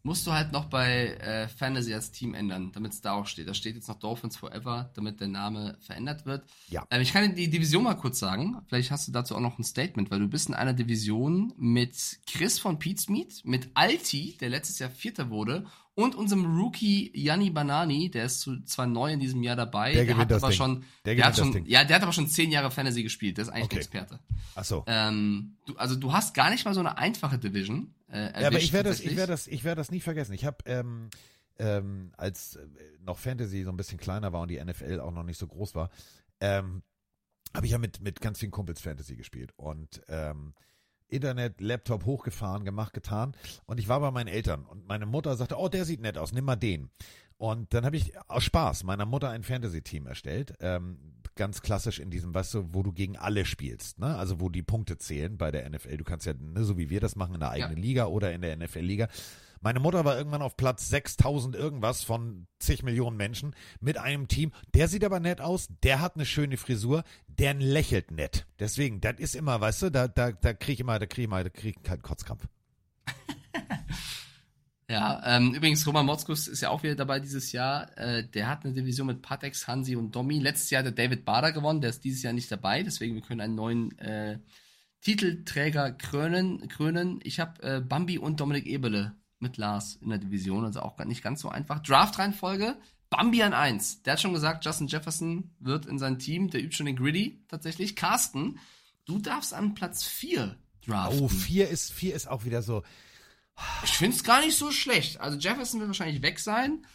Musst du halt noch bei äh, Fantasy als Team ändern, damit es da auch steht. Da steht jetzt noch Dolphins Forever, damit der Name verändert wird. Ja. Ähm, ich kann dir die Division mal kurz sagen. Vielleicht hast du dazu auch noch ein Statement, weil du bist in einer Division mit Chris von Pizmeet, mit Alti, der letztes Jahr Vierter wurde, und unserem Rookie Yanni Banani, der ist zu, zwar neu in diesem Jahr dabei. Der der hat das aber Ding. schon, Der der, hat schon, Ding. ja, der hat aber schon zehn Jahre Fantasy gespielt. Der ist eigentlich Okay. ein Experte. Ach so. Ähm, du, also du hast gar nicht mal so eine einfache Division. Äh, Ja, aber ich werde das, ich werde das, ich werde das nie vergessen. Ich habe ähm, ähm, als äh, noch Fantasy so ein bisschen kleiner war und die NFL auch noch nicht so groß war, ähm, habe ich ja mit mit ganz vielen Kumpels Fantasy gespielt und ähm, Internet, Laptop hochgefahren, gemacht, getan und ich war bei meinen Eltern und meine Mutter sagte, oh, der sieht nett aus, nimm mal den. Und dann habe ich aus Spaß meiner Mutter ein Fantasy-Team erstellt, ähm, ganz klassisch in diesem, weißt du, wo du gegen alle spielst, ne? Also wo die Punkte zählen bei der NFL. Du kannst ja, ne, so wie wir das machen, in der eigenen Liga oder in der NFL-Liga. Meine Mutter war irgendwann auf Platz 6000 irgendwas von zig Millionen Menschen mit einem Team. Der sieht aber nett aus, der hat eine schöne Frisur, der lächelt nett. Deswegen, das ist immer, weißt du, da, da, da krieg ich immer, da krieg ich immer, da krieg ich keinen Kotzkrampf. Ja, ähm, übrigens, Roman Motzkus ist ja auch wieder dabei dieses Jahr. Äh, der hat eine Division mit Patex, Hansi und Domi. Letztes Jahr hat der David Bader gewonnen, der ist dieses Jahr nicht dabei, deswegen wir können einen neuen äh, Titelträger krönen. krönen. Ich habe äh, Bambi und Dominik Ebele mit Lars in der Division, also auch nicht ganz so einfach. Draft-Reihenfolge, Bambi an 1. Der hat schon gesagt, Justin Jefferson wird in sein Team, der übt schon den Gritty tatsächlich. Carsten, du darfst an Platz 4 draften. Oh, vier ist, vier ist auch wieder so. Ich finde es gar nicht so schlecht. Also Jefferson wird wahrscheinlich weg sein.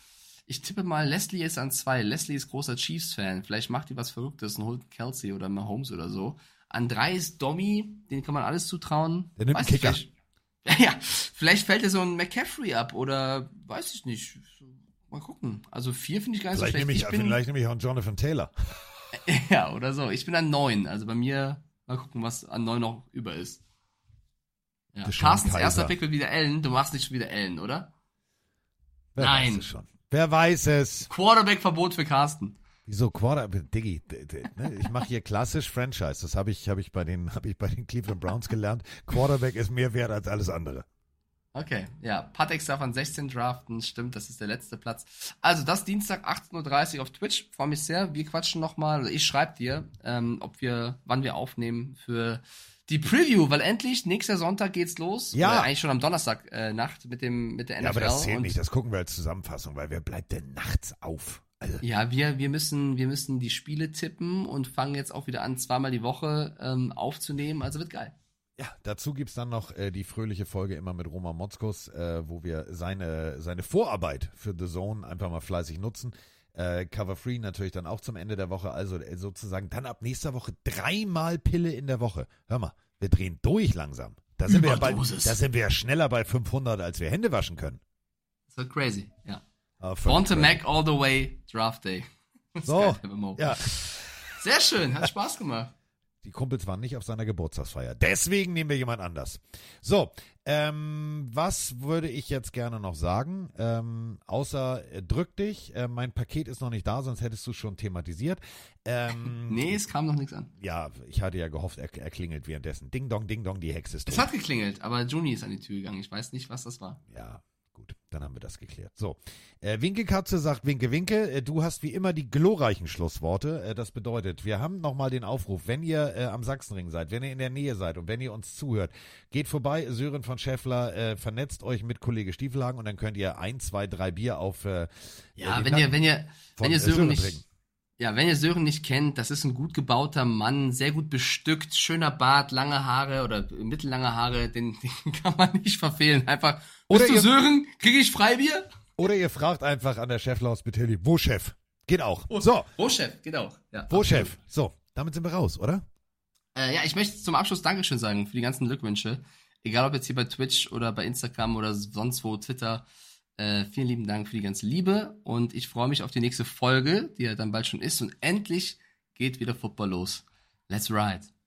Ich tippe mal, Leslie ist an zwei. Leslie ist großer Chiefs-Fan. Vielleicht macht die was Verrücktes und holt Kelsey oder Mahomes oder so. An drei ist Domi, den kann man alles zutrauen. Der nimmt einen Weiß ich, Kicker. vielleicht- Ja, vielleicht fällt er so ein McCaffrey ab oder weiß ich nicht. Mal gucken. Also vier finde ich gar nicht so nehme schlecht. ich, Ich bin, vielleicht nehme ich auch einen Jonathan Taylor. ja, oder so. Ich bin an neun. Also bei mir, mal gucken, was an neun noch über ist. Ja. Carstens erster Pick wird wieder Allen. Du machst nicht schon wieder Allen, oder? Wer Nein. Weiß es schon. Wer weiß es? Quarterback-Verbot für Carsten. Wieso Quarter, Diggi, ne, ich mache hier klassisch Franchise. Das habe ich, habe ich bei den, habe ich bei den Cleveland Browns gelernt. Quarterback ist mehr wert als alles andere. Okay, ja. Patex darf an 16 draften. Stimmt, das ist der letzte Platz. Also, das Dienstag 18.30 Uhr auf Twitch. Freue mich sehr. Wir quatschen nochmal. Ich schreibe dir, ähm, ob wir, wann wir aufnehmen für die Preview, weil endlich nächster Sonntag geht's los. Ja. Oder eigentlich schon am Donnerstag äh, Nacht mit dem mit der NFL. Ja, aber das zählt nicht. Das gucken wir als Zusammenfassung, weil wer bleibt denn nachts auf? Also, Ja, wir, wir, müssen, wir müssen die Spiele tippen und fangen jetzt auch wieder an, zweimal die Woche ähm, aufzunehmen. Also wird geil. ja, dazu gibt's dann noch äh, die fröhliche Folge immer mit Roman Motzkus, äh, wo wir seine, seine Vorarbeit für The Zone einfach mal fleißig nutzen. Äh, Cover Free natürlich dann auch zum Ende der Woche. Also äh, sozusagen dann ab nächster Woche dreimal Pille in der Woche. Hör mal, wir drehen durch langsam. Da sind, wir ja bald, Überdosis. da sind wir ja schneller bei 500, als wir Hände waschen können. Das wird crazy, ja. To crazy. Mac all the way, Draft Day. So, ja. Sehr schön, hat Spaß gemacht. Die Kumpels waren nicht auf seiner Geburtstagsfeier. Deswegen nehmen wir jemand anders. So, ähm, was würde ich jetzt gerne noch sagen? Ähm, außer äh, drück dich, äh, mein Paket ist noch nicht da, sonst hättest du schon thematisiert. Ähm, Nee, es kam noch nichts an. Ja, ich hatte ja gehofft, er, er klingelt währenddessen. Ding dong, ding dong, die Hexe ist Es tot. hat geklingelt, aber Juni ist an die Tür gegangen. Ich weiß nicht, was das war. Ja, gut, dann haben wir das geklärt. So, äh, Winkelkatze sagt Winke, Winke, äh, du hast wie immer die glorreichen Schlussworte. Äh, das bedeutet, wir haben nochmal den Aufruf, wenn ihr äh, am Sachsenring seid, wenn ihr in der Nähe seid und wenn ihr uns zuhört, geht vorbei, Sören von Schäffler, äh, vernetzt euch mit Kollege Stiefelhagen und dann könnt ihr ein, zwei, drei Bier auf äh, Ja, äh, wenn ihr, wenn ihr, von, wenn ihr äh, Sören nicht, trinken. Ja, wenn ihr Sören nicht kennt, das ist ein gut gebauter Mann, sehr gut bestückt, schöner Bart, lange Haare oder mittellange Haare, den, den kann man nicht verfehlen. Einfach, Oder bist du ihr- Sören? Kriege ich Freibier? Oder ihr fragt einfach an der Chefler aus Betilli, wo Chef? Geht auch. So, Wo Chef? Geht auch. Ja, wo absolut. Chef? So, damit sind wir raus, oder? Äh, ja, ich möchte zum Abschluss Dankeschön sagen für die ganzen Glückwünsche. Egal ob jetzt hier bei Twitch oder bei Instagram oder sonst wo, Twitter. Äh, vielen lieben Dank für die ganze Liebe und ich freue mich auf die nächste Folge, die ja dann bald schon ist und endlich geht wieder Football los. Let's ride.